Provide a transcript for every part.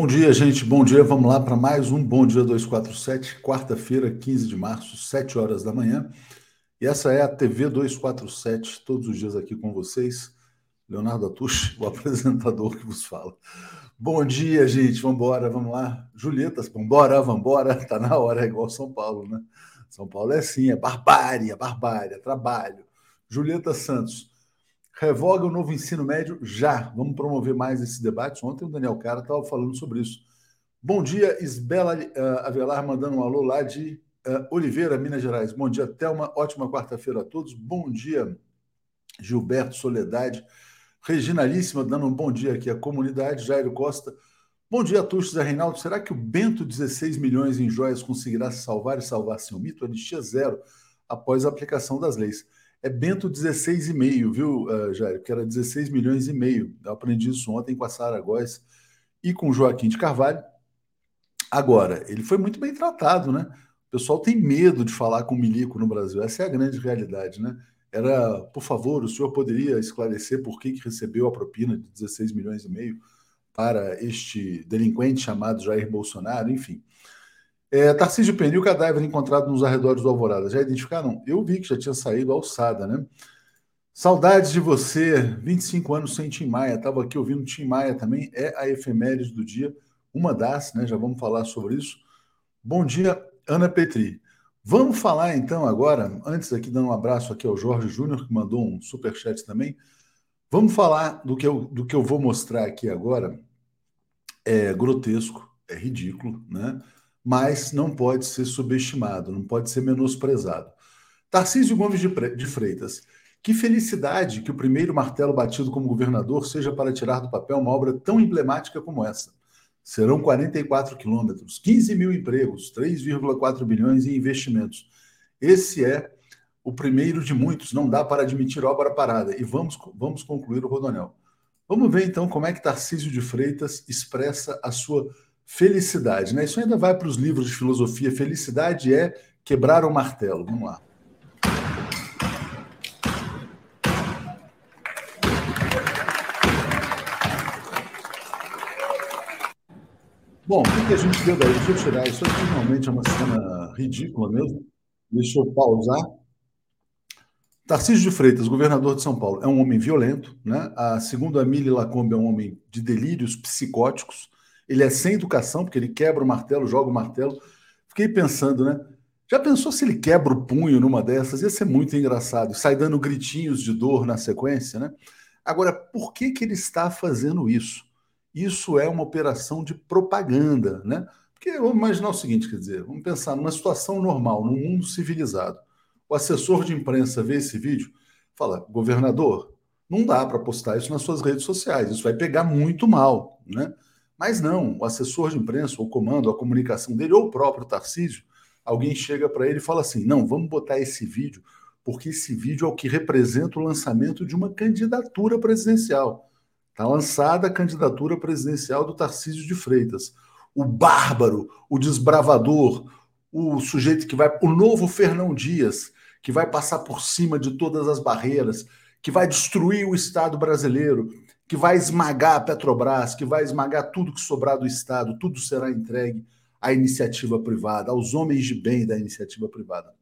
Bom dia, gente. Bom dia. Vamos lá para mais um Bom Dia 247, quarta-feira, 15 de março, 7 horas da manhã. E essa é a TV 247, todos os dias aqui com vocês. Leonardo Atush, o apresentador que vos fala. Bom dia, gente. Vamos embora, vamos lá. Julieta, vamos embora, vamos embora. Tá na hora, é igual São Paulo, né? São Paulo é assim, é barbárie, é barbárie, é trabalho. Julieta Santos, Revoga o novo ensino médio já. Vamos promover mais esse debate. Ontem o Daniel Cara estava falando sobre isso. Bom dia, Isbela uh, Avelar, mandando um alô lá de uh, Oliveira, Minas Gerais. Bom dia, Thelma. Ótima quarta-feira a todos. Bom dia, Gilberto Soledade. Reginalíssima, dando um bom dia aqui à comunidade. Jairo Costa. Bom dia, Tuxo Zé Reinaldo. Será que o Bento, 16 milhões em joias, conseguirá salvar e salvar seu mito? Anistia zero após a aplicação das leis é Bento 16,5, viu, uh, Jair? Que era 16 milhões e meio. Eu aprendi isso ontem com a Sara Góes e com o Joaquim de Carvalho. Agora, ele foi muito bem tratado, né? O pessoal tem medo de falar com milico no Brasil. Essa é a grande realidade, né? Era, por favor, o senhor poderia esclarecer por que, que recebeu a propina de 16 milhões e meio para este delinquente chamado Jair Bolsonaro, enfim. É, Tarcísio Pneu, cadáver encontrado nos arredores do Alvorada. Já identificaram? Eu vi que já tinha saído alçada, né? Saudades de você, 25 anos sem Tim Maia. Estava aqui ouvindo Tim Maia também, é a efeméride do dia, uma das, né? Já vamos falar sobre isso. Bom dia, Ana Petri. Vamos falar então agora, antes aqui dando um abraço aqui ao Jorge Júnior, que mandou um super chat também. Vamos falar do que eu, do que eu vou mostrar aqui agora. É grotesco, é ridículo, né? Mas não pode ser subestimado, não pode ser menosprezado. Tarcísio Gomes de Freitas. Que felicidade que o primeiro martelo batido como governador seja para tirar do papel uma obra tão emblemática como essa. Serão 44 quilômetros, 15 mil empregos, 3,4 bilhões em investimentos. Esse é o primeiro de muitos. Não dá para admitir obra parada. E vamos, vamos concluir o Rodonel. Vamos ver então como é que Tarcísio de Freitas expressa a sua Felicidade, né? Isso ainda vai para os livros de filosofia. Felicidade é quebrar o martelo. Vamos lá. Bom, o que a gente deu daí? Deixa eu tirar. Isso aqui realmente é uma cena ridícula mesmo. Deixa eu pausar. Tarcísio de Freitas, governador de São Paulo, é um homem violento, né? A segunda Mili Lacombe é um homem de delírios psicóticos ele é sem educação, porque ele quebra o martelo, joga o martelo. Fiquei pensando, né? Já pensou se ele quebra o punho numa dessas? Ia ser muito engraçado. Sai dando gritinhos de dor na sequência, né? Agora, por que, que ele está fazendo isso? Isso é uma operação de propaganda, né? Porque vamos imaginar o seguinte, quer dizer, vamos pensar numa situação normal, num mundo civilizado. O assessor de imprensa vê esse vídeo, fala, governador, não dá para postar isso nas suas redes sociais, isso vai pegar muito mal, né? Mas não, o assessor de imprensa, o comando, a comunicação dele, ou o próprio Tarcísio, alguém chega para ele e fala assim: não, vamos botar esse vídeo, porque esse vídeo é o que representa o lançamento de uma candidatura presidencial. Está lançada a candidatura presidencial do Tarcísio de Freitas. O bárbaro, o desbravador, o sujeito que vai. O novo Fernão Dias, que vai passar por cima de todas as barreiras, que vai destruir o Estado brasileiro, que vai esmagar a Petrobras, que vai esmagar tudo que sobrar do Estado, tudo será entregue à iniciativa privada, aos homens de bem da iniciativa privada.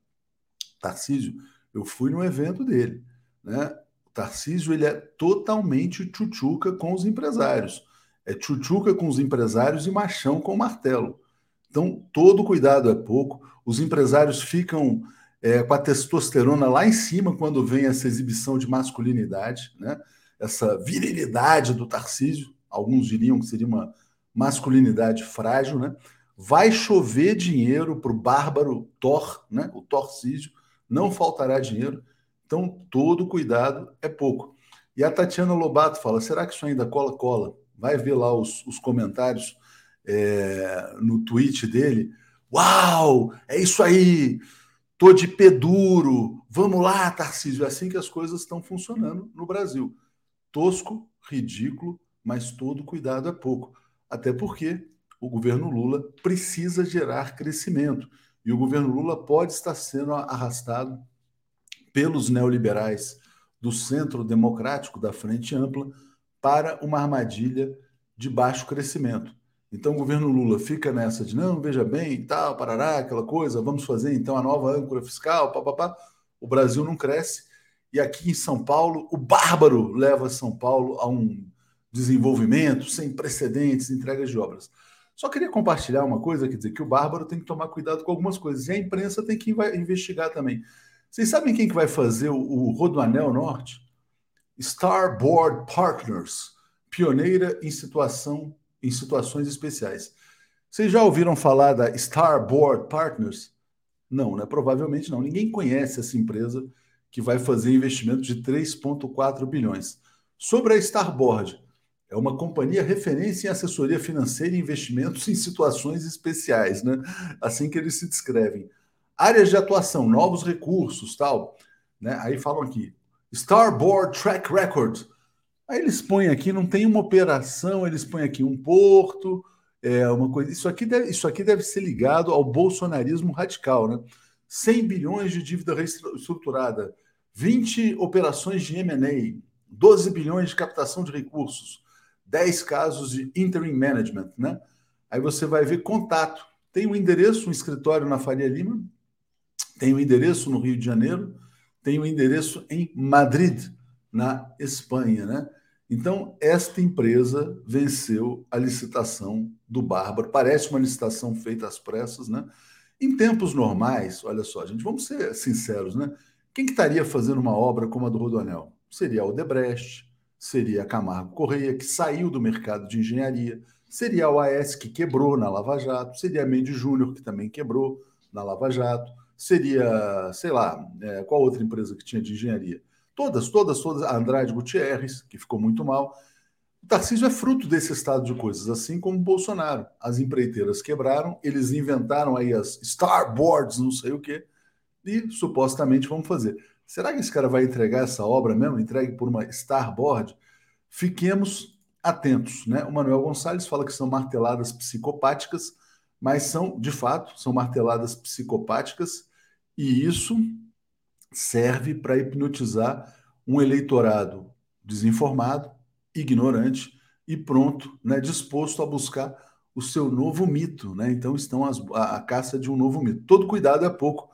Tarcísio, eu fui no evento dele, né? O Tarcísio ele é totalmente tchutchuca com os empresários. É tchutchuca com os empresários e machão com o martelo. Então, todo cuidado é pouco. Os empresários ficam é, com a testosterona lá em cima quando vem essa exibição de masculinidade, né? Essa virilidade do Tarcísio, alguns diriam que seria uma masculinidade frágil, né? Vai chover dinheiro para o bárbaro Thor, né? O Torcísio, não faltará dinheiro. Então, todo cuidado é pouco. E a Tatiana Lobato fala: será que isso ainda cola? Cola. Vai ver lá os, os comentários é, no tweet dele. Uau! É isso aí! Tô de pé duro. Vamos lá, Tarcísio. É assim que as coisas estão funcionando no Brasil tosco, ridículo, mas todo cuidado é pouco. Até porque o governo Lula precisa gerar crescimento. E o governo Lula pode estar sendo arrastado pelos neoliberais do centro democrático da Frente Ampla para uma armadilha de baixo crescimento. Então o governo Lula fica nessa de não, veja bem, tal, parará, aquela coisa, vamos fazer então a nova âncora fiscal, papapá. O Brasil não cresce. E aqui em São Paulo, o bárbaro leva São Paulo a um desenvolvimento sem precedentes, entregas de obras. Só queria compartilhar uma coisa, quer dizer, que o bárbaro tem que tomar cuidado com algumas coisas. E a imprensa tem que investigar também. Vocês sabem quem que vai fazer o, o Rodoanel Norte? Starboard Partners, pioneira em situação em situações especiais. Vocês já ouviram falar da Starboard Partners? Não, né? Provavelmente não. Ninguém conhece essa empresa que vai fazer investimento de 3,4 bilhões. Sobre a Starboard, é uma companhia referência em assessoria financeira e investimentos em situações especiais, né? Assim que eles se descrevem. Áreas de atuação, novos recursos, tal. Né? Aí falam aqui, Starboard Track Record, Aí eles põem aqui, não tem uma operação, eles põem aqui um porto, é uma coisa. Isso aqui deve, isso aqui deve ser ligado ao bolsonarismo radical, né? 100 bilhões de dívida reestruturada, 20 operações de M&A, 12 bilhões de captação de recursos, 10 casos de interim management, né? Aí você vai ver contato. Tem um endereço, um escritório na Faria Lima, tem um endereço no Rio de Janeiro, tem um endereço em Madrid, na Espanha, né? Então, esta empresa venceu a licitação do Bárbaro. Parece uma licitação feita às pressas, né? Em tempos normais, olha só, gente, vamos ser sinceros, né? Quem que estaria fazendo uma obra como a do Rodoanel? Seria a Odebrecht, seria a Camargo Correia, que saiu do mercado de engenharia, seria a OAS, que quebrou na Lava Jato, seria a Mendes Júnior, que também quebrou na Lava Jato, seria, sei lá, é, qual outra empresa que tinha de engenharia? Todas, todas, todas. A Andrade Gutierrez, que ficou muito mal. O Tarcísio é fruto desse estado de coisas, assim como o Bolsonaro. As empreiteiras quebraram, eles inventaram aí as starboards, não sei o quê, e supostamente vão fazer. Será que esse cara vai entregar essa obra mesmo, entregue por uma starboard? Fiquemos atentos, né? O Manuel Gonçalves fala que são marteladas psicopáticas, mas são, de fato, são marteladas psicopáticas, e isso serve para hipnotizar um eleitorado desinformado, ignorante e pronto, né, disposto a buscar o seu novo mito. Né? Então estão as, a, a, caça de um novo mito. Todo cuidado é pouco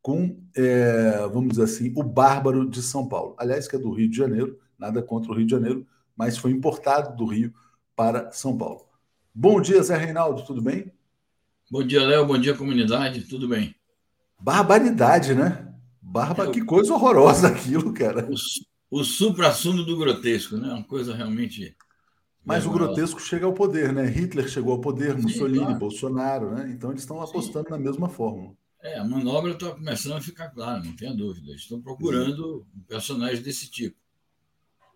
com, é, vamos dizer assim, o bárbaro de São Paulo. Aliás, que é do Rio de Janeiro, nada contra o Rio de Janeiro, mas foi importado do Rio para São Paulo. Bom dia, Zé Reinaldo, tudo bem? Bom dia, Léo, bom dia, comunidade, tudo bem? Barbaridade, né? Barba, é, que coisa horrorosa aquilo, cara. O, o supra-sumo do grotesco, né? Uma coisa realmente. Mas o grotesco chega ao poder, né? Hitler chegou ao poder, Sim, Mussolini, claro. Bolsonaro, né? Então eles estão apostando Sim. na mesma fórmula. É, a manobra está começando a ficar clara, não tenha dúvida. Eles estão procurando um personagem desse tipo.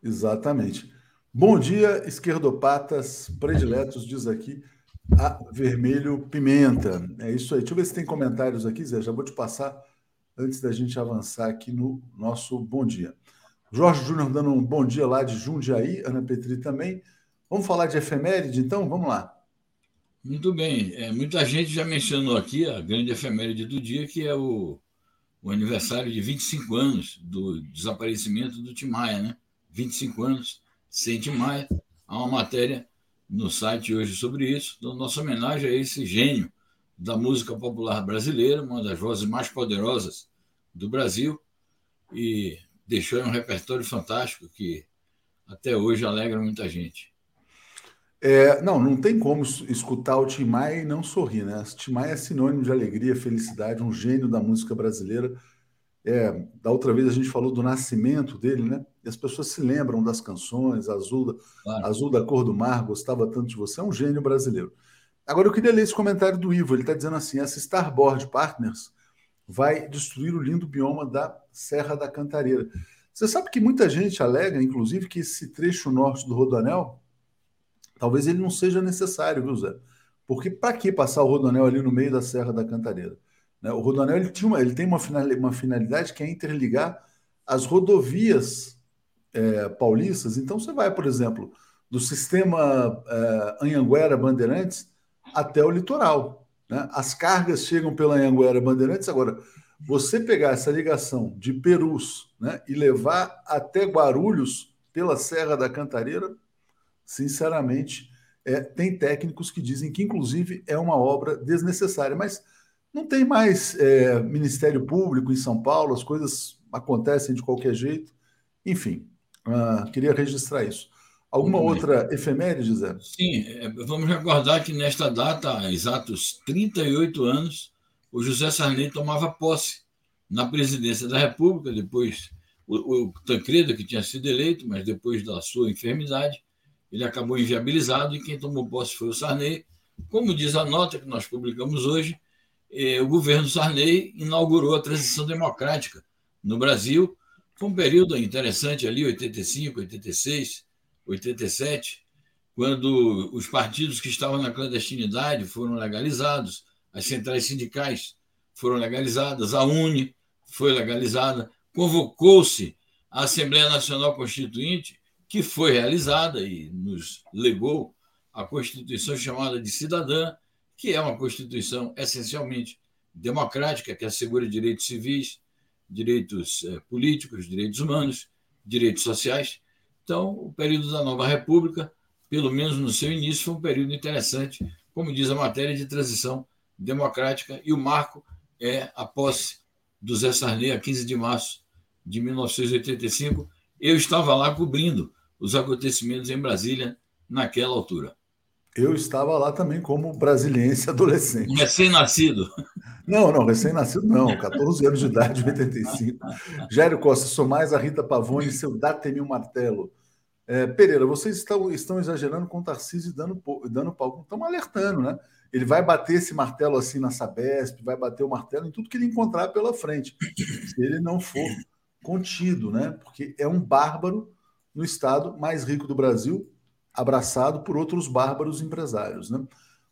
Exatamente. Bom dia, esquerdopatas prediletos, diz aqui a Vermelho Pimenta. É isso aí. Deixa eu ver se tem comentários aqui, Zé. Já vou te passar antes da gente avançar aqui no nosso bom dia. Jorge Júnior dando um bom dia lá de Jundiaí, Ana Petri também. Vamos falar de efeméride, então? Vamos lá. Muito bem. É, muita gente já mencionou aqui a grande efeméride do dia, que é o, o aniversário de 25 anos do desaparecimento do Tim Maia, né? 25 anos sem Tim Maia. Há uma matéria no site hoje sobre isso. Então, nossa homenagem a esse gênio da música popular brasileira, uma das vozes mais poderosas do Brasil, e deixou um repertório fantástico que até hoje alegra muita gente. É, não, não tem como escutar o Tim Maia e não sorrir, né? O Tim Maia é sinônimo de alegria, felicidade, um gênio da música brasileira. É, da outra vez a gente falou do nascimento dele, né? E as pessoas se lembram das canções, Azul da, claro. Azul da Cor do Mar, Gostava Tanto de Você, é um gênio brasileiro. Agora eu queria ler esse comentário do Ivo. Ele está dizendo assim: essa Starboard Partners vai destruir o lindo bioma da Serra da Cantareira. Você sabe que muita gente alega, inclusive, que esse trecho norte do Rodoanel, talvez ele não seja necessário, viu, Zé? Porque para que passar o Rodoanel ali no meio da Serra da Cantareira? Né? O Rodoanel ele, tinha uma, ele tem uma, uma finalidade que é interligar as rodovias é, paulistas. Então você vai, por exemplo, do sistema é, Anhanguera Bandeirantes até o litoral. Né? As cargas chegam pela Anhanguera Bandeirantes. Agora, você pegar essa ligação de Perus né, e levar até Guarulhos pela Serra da Cantareira, sinceramente, É, tem técnicos que dizem que, inclusive, é uma obra desnecessária, mas não tem mais é, Ministério Público em São Paulo, as coisas acontecem de qualquer jeito. Enfim, uh, queria registrar isso. Alguma outra efeméride, Zé? Sim, é, vamos recordar que nesta data, há exatos 38 anos, o José Sarney tomava posse na presidência da República, depois o, o Tancredo, que tinha sido eleito, mas depois da sua enfermidade, ele acabou inviabilizado e quem tomou posse foi o Sarney. Como diz a nota que nós publicamos hoje, eh, o governo Sarney inaugurou a transição democrática no Brasil. Foi um período interessante ali, 85, 86, 87, quando os partidos que estavam na clandestinidade foram legalizados, as centrais sindicais foram legalizadas, a UNE foi legalizada, convocou-se a Assembleia Nacional Constituinte, que foi realizada e nos legou a Constituição chamada de Cidadã, que é uma Constituição essencialmente democrática, que assegura direitos civis, direitos eh, políticos, direitos humanos, direitos sociais. Então, o período da Nova República, pelo menos no seu início, foi um período interessante, como diz a matéria de transição democrática, e o marco é a posse do Zé Sarney, a 15 de março de 1985. Eu estava lá cobrindo os acontecimentos em Brasília naquela altura. Eu estava lá também como brasiliense adolescente. Recém-nascido. Não, não, recém-nascido não, 14 anos de idade, 85. Jairo Costa, sou mais a Rita Pavone e seu Dá-me martelo. É, Pereira, vocês estão, estão exagerando com o Tarcísio dando, dando palco. Estão alertando, né? Ele vai bater esse martelo assim na Sabesp, vai bater o martelo em tudo que ele encontrar pela frente, se ele não for contido, né? Porque é um bárbaro no estado mais rico do Brasil, abraçado por outros bárbaros empresários. Né?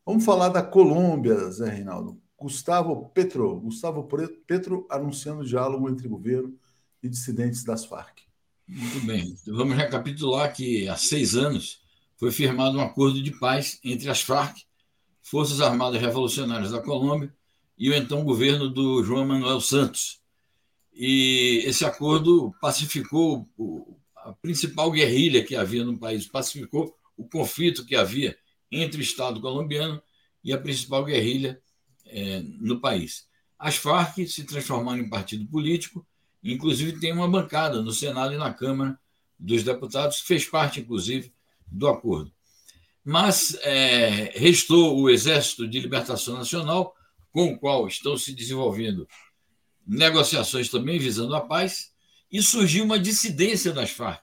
Vamos falar da Colômbia, Zé Reinaldo. Gustavo Petro, Gustavo Petro anunciando diálogo entre governo e dissidentes das Farc. Muito bem. Vamos recapitular que há seis anos foi firmado um acordo de paz entre as Farc, Forças Armadas Revolucionárias da Colômbia, e o então governo do João Manuel Santos. E esse acordo pacificou a principal guerrilha que havia no país, pacificou o conflito que havia entre o Estado colombiano e a principal guerrilha é, no país. As Farc se transformaram em partido político, inclusive tem uma bancada no Senado e na Câmara dos Deputados, que fez parte, inclusive, do acordo. Mas é, restou o Exército de Libertação Nacional, com o qual estão se desenvolvendo negociações também visando a paz, e surgiu uma dissidência das Farc.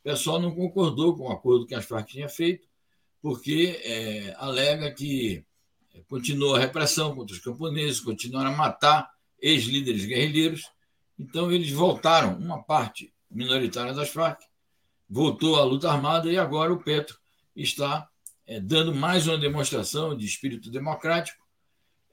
O pessoal não concordou com o acordo que as Farc tinha feito, porque é, alega que continuou a repressão contra os camponeses, continuaram a matar ex-líderes guerrilheiros. Então, eles voltaram, uma parte minoritária das Farc, voltou à luta armada e agora o Petro está é, dando mais uma demonstração de espírito democrático,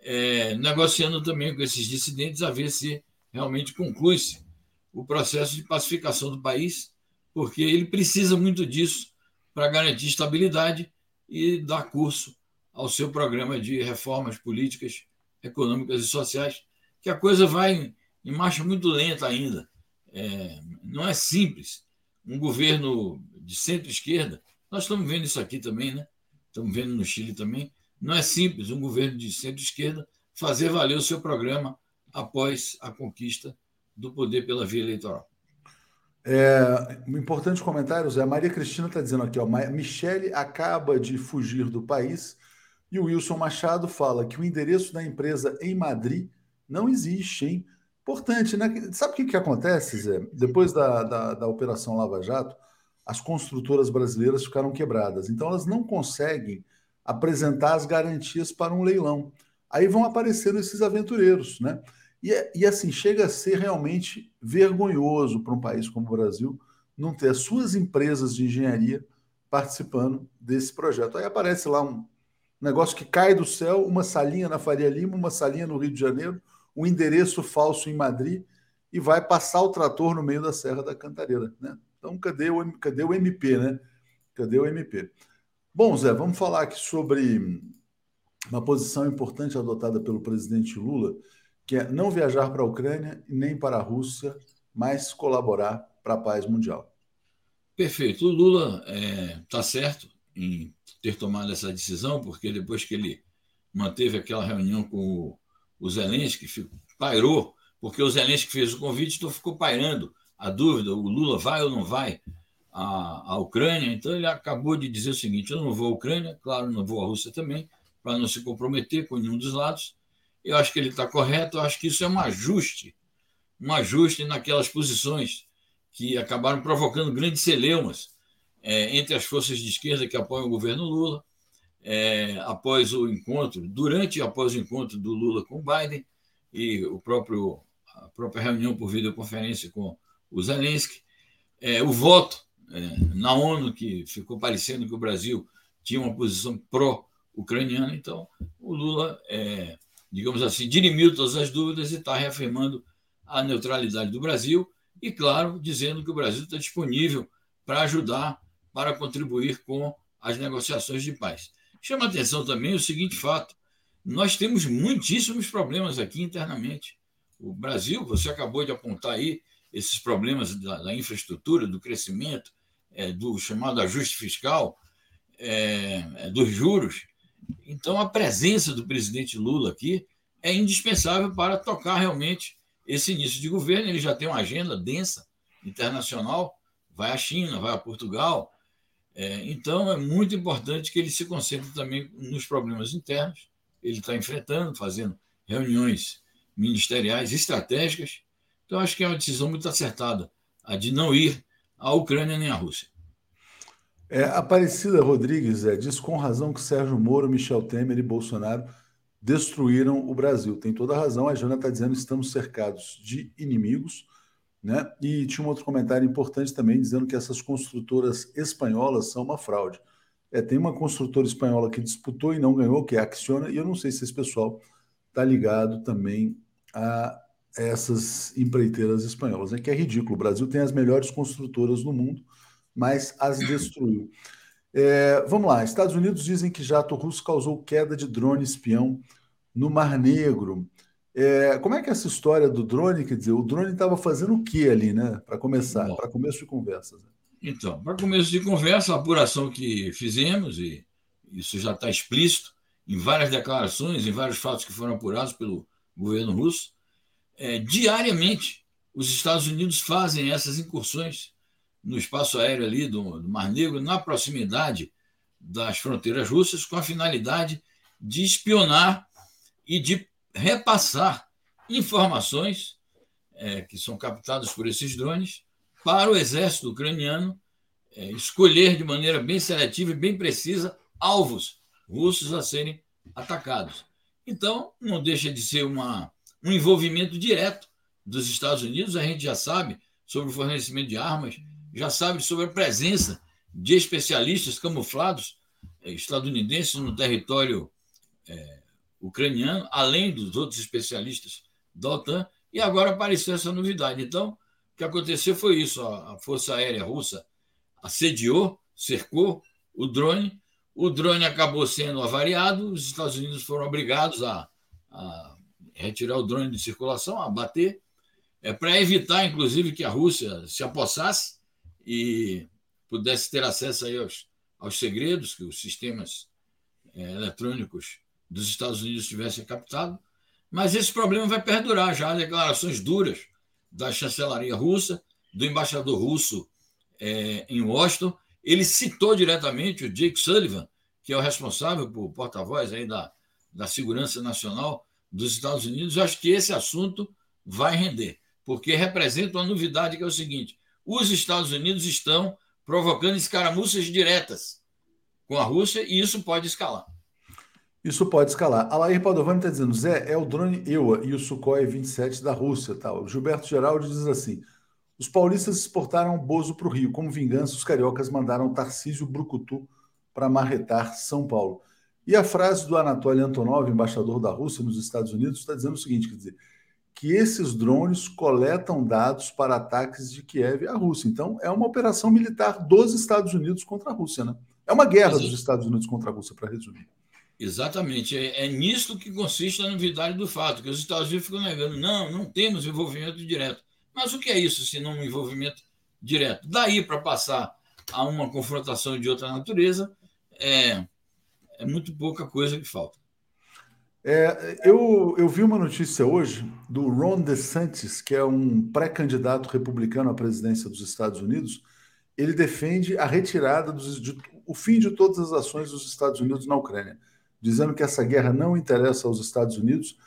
é, negociando também com esses dissidentes a ver se realmente conclui-se o processo de pacificação do país, porque ele precisa muito disso para garantir estabilidade e dar curso ao seu programa de reformas políticas, econômicas e sociais, que a coisa vai em marcha muito lenta ainda. É, não é simples. Um governo de centro-esquerda, nós estamos vendo isso aqui também, né? Estamos vendo no Chile também. Não é simples um governo de centro-esquerda fazer valer o seu programa após a conquista do poder pela via eleitoral. É, um importante comentário, Zé. Maria Cristina está dizendo aqui, ó, Michele acaba de fugir do país e o Wilson Machado fala que o endereço da empresa em Madrid não existe, hein? Importante, né? Sabe o que, que acontece, Zé? Depois da, da, da Operação Lava Jato, as construtoras brasileiras ficaram quebradas. Então, elas não conseguem apresentar as garantias para um leilão. Aí vão aparecendo esses aventureiros, né? E, e assim, chega a ser realmente vergonhoso para um país como o Brasil não ter as suas empresas de engenharia participando desse projeto. Aí aparece lá um negócio que cai do céu, uma salinha na Faria Lima, uma salinha no Rio de Janeiro, um endereço falso em Madrid e vai passar o trator no meio da Serra da Cantareira, né? Então, cadê o, cadê o MP, né? Cadê o MP? Bom, Zé, vamos falar aqui sobre uma posição importante adotada pelo presidente Lula, que é não viajar para a Ucrânia e nem para a Rússia, mas colaborar para a paz mundial. Perfeito. O Lula está é, tá certo em ter tomado essa decisão, porque depois que ele manteve aquela reunião com o, Zelensky, pairou, porque o Zelensky fez o convite, então ficou pairando a dúvida: o Lula vai ou não vai à, à Ucrânia? Então ele acabou de dizer o seguinte: eu não vou à Ucrânia, claro, não vou à Rússia também, para não se comprometer com nenhum dos lados. Eu acho que ele está correto, eu acho que isso é um ajuste, um ajuste naquelas posições que acabaram provocando grandes celeumas é, entre as forças de esquerda que apoiam o governo Lula, é, após o encontro, durante e após o encontro do Lula com Biden e o próprio, a própria reunião por videoconferência com o Zelensky, é, o voto é, na ONU, que ficou parecendo que o Brasil tinha uma posição pró-ucraniana, então o Lula, é, digamos assim, dirimiu todas as dúvidas e está reafirmando a neutralidade do Brasil e, claro, dizendo que o Brasil está disponível para ajudar para contribuir com as negociações de paz. Chama atenção também o seguinte fato: nós temos muitíssimos problemas aqui internamente. O Brasil, você acabou de apontar aí esses problemas da, da infraestrutura, do crescimento, é, do chamado ajuste fiscal, é, é, dos juros. Então, a presença do presidente Lula aqui é indispensável para tocar realmente esse início de governo. Ele já tem uma agenda densa internacional, vai à China, vai a Portugal, é, então, é muito importante que ele se concentre também nos problemas internos. Ele está enfrentando, fazendo reuniões ministeriais estratégicas. Então, acho que é uma decisão muito acertada, a de não ir à Ucrânia nem à Rússia. É, Aparecida Rodrigues é, diz com razão que Sérgio Moro, Michel Temer e Bolsonaro destruíram o Brasil. Tem toda a razão. A Jana está dizendo que estamos cercados de inimigos né? E tinha um outro comentário importante também dizendo que essas construtoras espanholas são uma fraude. É, tem uma construtora espanhola que disputou e não ganhou, que é a Acciona, e eu não sei se esse pessoal está ligado também a essas empreiteiras espanholas, né? que é ridículo. O Brasil tem as melhores construtoras do mundo, mas as destruiu. É, vamos lá, Estados Unidos dizem que jato russo causou queda de drone espião no Mar Negro. É, como é que é essa história do drone? Quer dizer, o drone estava fazendo o que ali, né? Para começar, para começo de conversas. Né? Então, para começo de conversa, a apuração que fizemos, e isso já está explícito em várias declarações, em vários fatos que foram apurados pelo governo russo, é, diariamente os Estados Unidos fazem essas incursões no espaço aéreo ali do, do Mar Negro, na proximidade das fronteiras russas, com a finalidade de espionar e de repassar informações é, que são captadas por esses drones para o exército ucraniano é, escolher de maneira bem seletiva e bem precisa alvos russos a serem atacados. Então, não deixa de ser uma, um envolvimento direto dos Estados Unidos. A gente já sabe sobre o fornecimento de armas, já sabe sobre a presença de especialistas camuflados é, estadunidenses no território é, ucraniano, além dos outros especialistas da OTAN, e agora apareceu essa novidade. Então, o que aconteceu foi isso: a Força Aérea Russa assediou, cercou o drone, o drone acabou sendo avariado, os Estados Unidos foram obrigados a, a retirar o drone de circulação, a bater, é, para evitar, inclusive, que a Rússia se apossasse e pudesse ter acesso aí aos, aos segredos que os sistemas é, eletrônicos dos Estados Unidos tivessem captado, mas esse problema vai perdurar já. Declarações duras da chancelaria russa, do embaixador russo é, em Washington. Ele citou diretamente o Jake Sullivan, que é o responsável por porta-voz da, da segurança nacional dos Estados Unidos. Eu acho que esse assunto vai render, porque representa uma novidade que é o seguinte: os Estados Unidos estão provocando escaramuças diretas com a Rússia e isso pode escalar. Isso pode escalar. A Lair Padovani está dizendo, Zé, é o drone EUA e o Sukhoi 27 da Rússia. O Gilberto Geraldo diz assim, os paulistas exportaram Bozo para o Rio. Como vingança, os cariocas mandaram Tarcísio Brucutu para marretar São Paulo. E a frase do Anatoly Antonov, embaixador da Rússia nos Estados Unidos, está dizendo o seguinte, quer dizer, que esses drones coletam dados para ataques de Kiev à Rússia. Então, é uma operação militar dos Estados Unidos contra a Rússia, né? É uma guerra dos Estados Unidos contra a Rússia, para resumir. Exatamente. É, é nisto que consiste a novidade do fato, que os Estados Unidos ficam negando. Não, não temos envolvimento direto. Mas o que é isso, se não um envolvimento direto? Daí para passar a uma confrontação de outra natureza, é, é muito pouca coisa que falta. É, eu, eu vi uma notícia hoje do Ron DeSantis, que é um pré-candidato republicano à presidência dos Estados Unidos. Ele defende a retirada dos, de, o fim de todas as ações dos Estados Unidos na Ucrânia, dizendo que essa guerra não interessa aos Estados Unidos.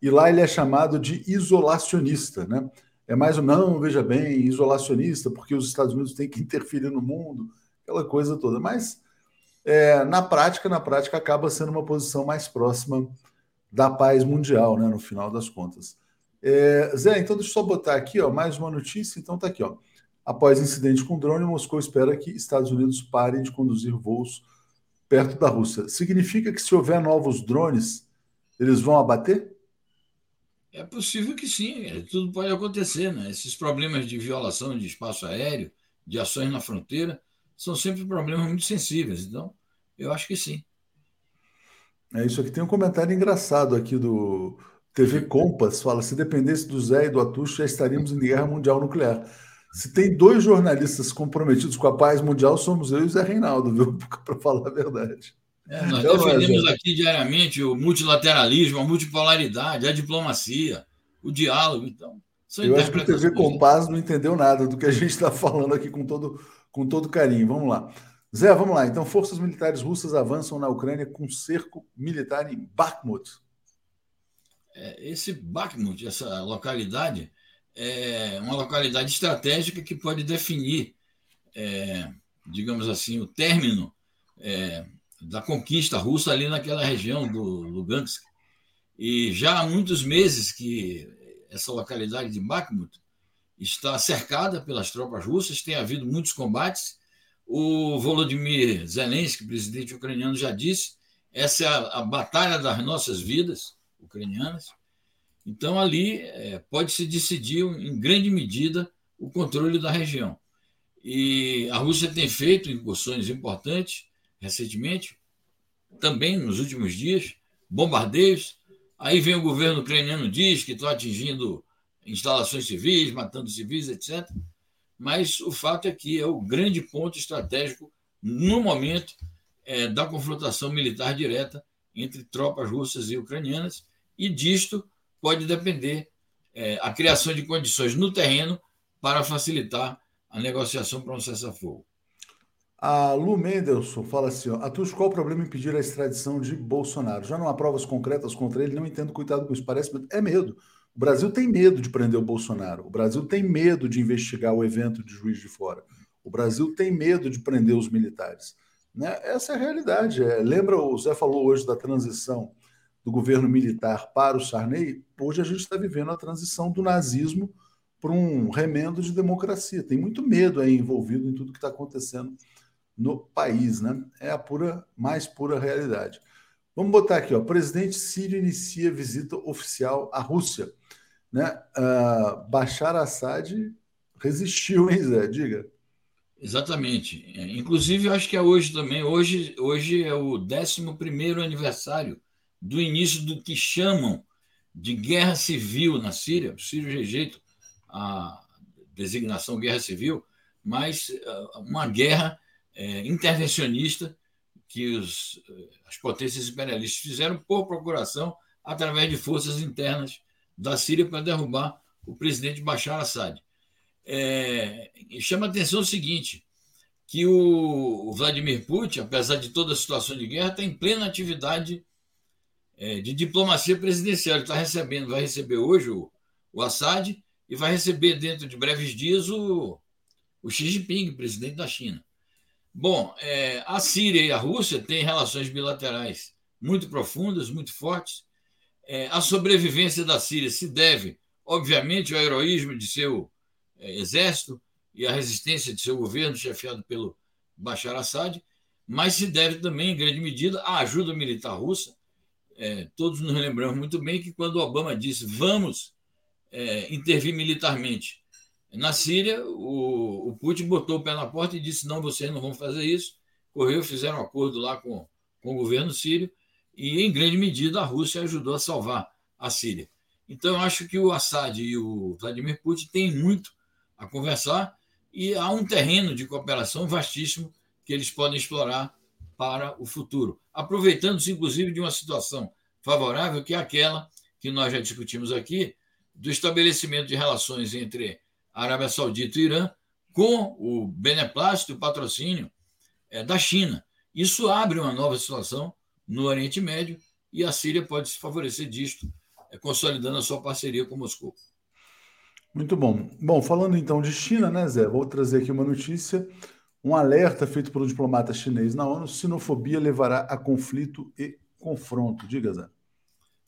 E lá ele é chamado de isolacionista, né? É mais um não, veja bem, isolacionista, porque os Estados Unidos têm que interferir no mundo, aquela coisa toda. Mas é, na prática, na prática, acaba sendo uma posição mais próxima da paz mundial, né, no final das contas. É, Zé, então deixa eu só botar aqui ó, mais uma notícia. Então tá aqui, ó. Após incidente com drone, Moscou espera que Estados Unidos parem de conduzir voos perto da Rússia. Significa que se houver novos drones, eles vão abater? É possível que sim, é, tudo pode acontecer, né? Esses problemas de violação de espaço aéreo, de ações na fronteira, são sempre problemas muito sensíveis. Então, eu acho que sim. É isso aqui. Tem um comentário engraçado aqui do TV Compass. Fala: se dependesse do Zé e do Atucho, já estaríamos em guerra mundial nuclear. Se tem dois jornalistas comprometidos com a paz mundial, somos eu e o Zé Reinaldo, viu? Para falar a verdade. É, nós então, defendemos é, aqui diariamente o multilateralismo, a multipolaridade, a diplomacia, o diálogo. Então, eu acho que o TV Compass não entendeu nada do que a gente está falando aqui com todo, com todo carinho. Vamos lá. Zé, vamos lá. Então, forças militares russas avançam na Ucrânia com cerco militar em Bakhmut. É, esse Bakhmut, essa localidade, é uma localidade estratégica que pode definir, é, digamos assim, o término é, da conquista russa ali naquela região do Lugansk. E já há muitos meses que essa localidade de Bakhmut está cercada pelas tropas russas, tem havido muitos combates o Volodymyr Zelensky, presidente ucraniano, já disse: essa é a, a batalha das nossas vidas ucranianas. Então, ali é, pode se decidir, em grande medida, o controle da região. E a Rússia tem feito incursões importantes recentemente, também nos últimos dias, bombardeios. Aí vem o governo ucraniano diz que estão atingindo instalações civis, matando civis, etc mas o fato é que é o grande ponto estratégico no momento é, da confrontação militar direta entre tropas russas e ucranianas, e disto pode depender é, a criação de condições no terreno para facilitar a negociação para um cessar-fogo. A Lu Mendelson fala assim: ó, Atus, qual o problema em pedir a extradição de Bolsonaro? Já não há provas concretas contra ele, não entendo, cuidado com isso. Parece é medo. O Brasil tem medo de prender o Bolsonaro. O Brasil tem medo de investigar o evento de Juiz de Fora. O Brasil tem medo de prender os militares. Né? Essa é a realidade. É, lembra, o Zé falou hoje da transição do governo militar para o Sarney? Hoje a gente está vivendo a transição do nazismo para um remendo de democracia. Tem muito medo aí envolvido em tudo que está acontecendo no país. Né? É a pura, mais pura realidade. Vamos botar aqui, ó. Presidente Sírio inicia visita oficial à Rússia. Né? Uh, Bashar Assad resistiu, hein, Zé? Diga. Exatamente. É, inclusive, acho que é hoje também. Hoje, hoje é o 11 aniversário do início do que chamam de guerra civil na Síria. O Sírio rejeita a designação guerra civil, mas uh, uma guerra é, intervencionista que os, as potências imperialistas fizeram por procuração através de forças internas da Síria para derrubar o presidente Bashar Assad. É, chama a atenção o seguinte, que o, Vladimir Putin, apesar de toda a situação de guerra, está em plena atividade é, de diplomacia presidencial. Ele está recebendo, vai receber hoje o, o Assad e vai receber dentro de breves dias o, o Xi Jinping, presidente da China. Bom, é, a Síria e a Rússia têm relações bilaterais muito profundas, muito fortes, é, a sobrevivência da Síria se deve, obviamente, ao heroísmo de seu é, exército e à resistência de seu governo, chefiado pelo Bashar Assad, mas se deve também, em grande medida, à ajuda militar russa. É, todos nos lembramos muito bem que quando Obama disse vamos é, intervir militarmente na Síria, o, o, Putin botou o pé na porta e disse: não, vocês não vão fazer isso. Correu, fizeram um acordo lá com, com o governo sírio e, em grande medida, a Rússia ajudou a salvar a Síria. Então, eu acho que o Assad e o Vladimir Putin têm muito a conversar e há um terreno de cooperação vastíssimo que eles podem explorar para o futuro, aproveitando-se, inclusive, de uma situação favorável, que é aquela que nós já discutimos aqui, do estabelecimento de relações entre a Arábia Saudita e Irã com o beneplácito e o patrocínio é, da China. Isso abre uma nova situação no Oriente Médio e a Síria pode se favorecer disto, é, consolidando a sua parceria com Moscou. Muito bom. Bom, falando então de China, né, Zé? Vou trazer aqui uma notícia. Um alerta feito pelo diplomata chinês na ONU: sinofobia levará a conflito e confronto. Diga, Zé.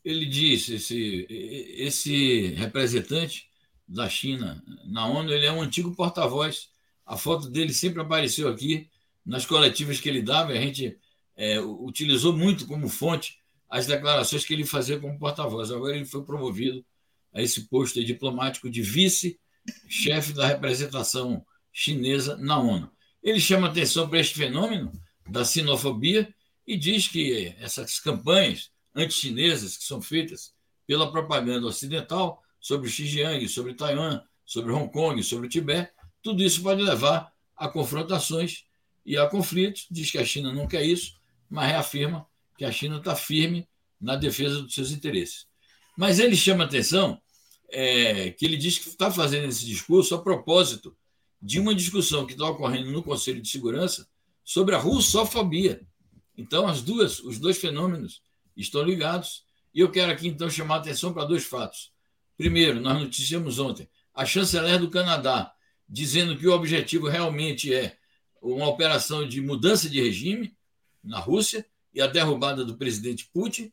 Ele disse: esse, esse representante da China na ONU, ele é um antigo porta-voz. A foto dele sempre apareceu aqui nas coletivas que ele dava. A gente é, utilizou muito como fonte as declarações que ele fazia como porta-voz. Agora ele foi promovido a esse posto diplomático de vice-chefe da representação chinesa na ONU. Ele chama atenção para este fenômeno da sinofobia e diz que essas campanhas anti-chinesas que são feitas pela propaganda ocidental sobre Xinjiang, sobre Taiwan, sobre Hong Kong, sobre o Tibete, tudo isso pode levar a confrontações e a conflitos. Diz que a China não quer isso, mas reafirma que a China está firme na defesa dos seus interesses. Mas ele chama atenção é, que ele diz que está fazendo esse discurso a propósito de uma discussão que está ocorrendo no Conselho de Segurança sobre a russofobia. Então, as duas, os dois fenômenos estão ligados. E eu quero aqui, então, chamar a atenção para dois fatos. Primeiro, nós noticiamos ontem a chanceler do Canadá dizendo que o objetivo realmente é uma operação de mudança de regime na Rússia e a derrubada do presidente Putin,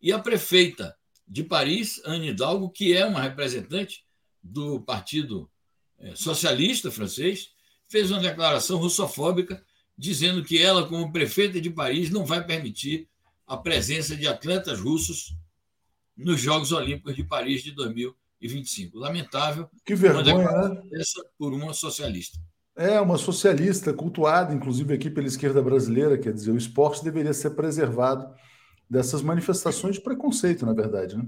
e a prefeita de Paris, Anne Hidalgo, que é uma representante do Partido é, Socialista francês, fez uma declaração russofóbica dizendo que ela, como prefeita de Paris, não vai permitir a presença de atletas russos nos Jogos Olímpicos de Paris de 2025. Lamentável. Que vergonha, né? Por uma socialista. É, uma socialista cultuada, inclusive aqui pela esquerda brasileira, quer dizer, o esporte deveria ser preservado dessas manifestações de preconceito, na verdade. Né?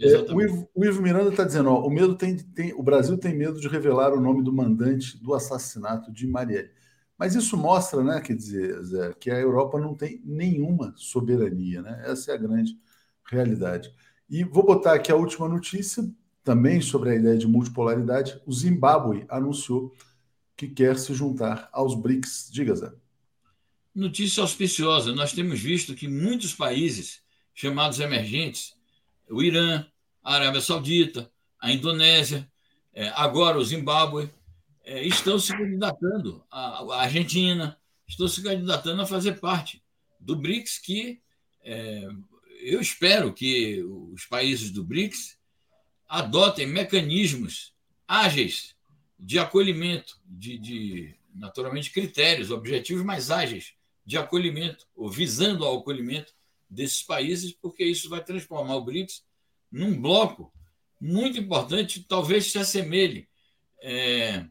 É, o, Ivo, o, Ivo, Miranda está dizendo: ó, o, medo tem, tem, o Brasil tem medo de revelar o nome do mandante do assassinato de Marielle. Mas isso mostra, né, quer dizer, Zé, que a Europa não tem nenhuma soberania. Né? Essa é a grande realidade. E vou botar aqui a última notícia, também sobre a ideia de multipolaridade. O Zimbábue anunciou que quer se juntar aos BRICS. Diga, Zé. Notícia auspiciosa. Nós temos visto que muitos países chamados emergentes, o Irã, a Arábia Saudita, a Indonésia, é, agora o Zimbábue, é, estão se candidatando, a Argentina, estão se candidatando a fazer parte do BRICS, que é, eu espero que os países do BRICS adotem mecanismos ágeis de acolhimento, de, de naturalmente critérios, objetivos mais ágeis de acolhimento, ou visando ao acolhimento desses países, porque isso vai transformar o BRICS num bloco muito importante, talvez se assemelhe, é,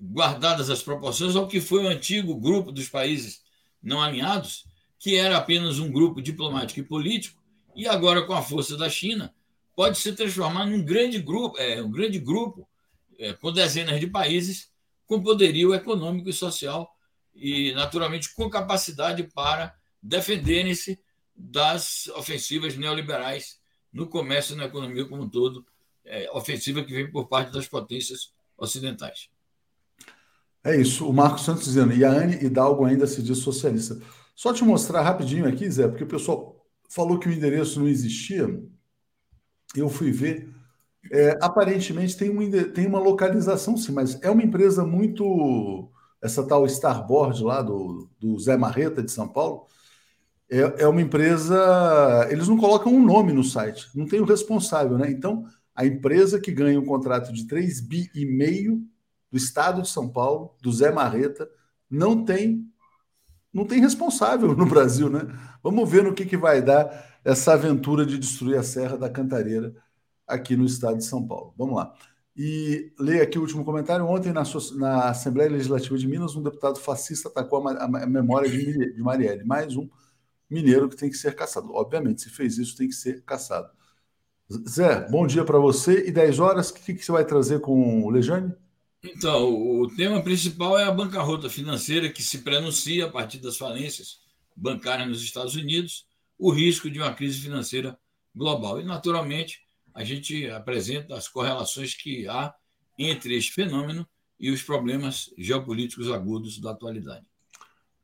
guardadas as proporções, ao que foi o antigo grupo dos países não alinhados, que era apenas um grupo diplomático e político, e agora, com a força da China, pode se transformar num grande grupo, é, um grande grupo é, com dezenas de países com poderio econômico e social e, naturalmente, com capacidade para defenderem-se das ofensivas neoliberais no comércio e na economia como um todo, é, ofensiva que vem por parte das potências ocidentais. É isso. O Marcos Santos dizendo, e a Anne Hidalgo ainda se diz socialista. Só te mostrar rapidinho aqui, Zé, porque o pessoal falou que o endereço não existia. Eu fui ver. É, aparentemente tem, um, tem uma localização, sim, mas é uma empresa muito. Essa tal Starboard lá do, do Zé Marreta de São Paulo. É, é uma empresa. Eles não colocam um nome no site, não tem o responsável, né? Então, a empresa que ganha um contrato de 3 bi e meio do Estado de São Paulo, do Zé Marreta, não tem não tem responsável no Brasil, né? Vamos ver no que, que vai dar essa aventura de destruir a Serra da Cantareira aqui no estado de São Paulo. Vamos lá. E leia aqui o último comentário. Ontem, na, na, Assembleia Legislativa de Minas, um deputado fascista atacou a, a, memória de, de Marielle. Mais um mineiro que tem que ser caçado. Obviamente, se fez isso, tem que ser caçado. Zé, bom dia para você. E 10 horas, o que, que você vai trazer com o Lejane? Então, o tema principal é a bancarrota financeira que se prenuncia a partir das falências bancária nos Estados Unidos, o risco de uma crise financeira global. E, naturalmente, a gente apresenta as correlações que há entre este fenômeno e os problemas geopolíticos agudos da atualidade.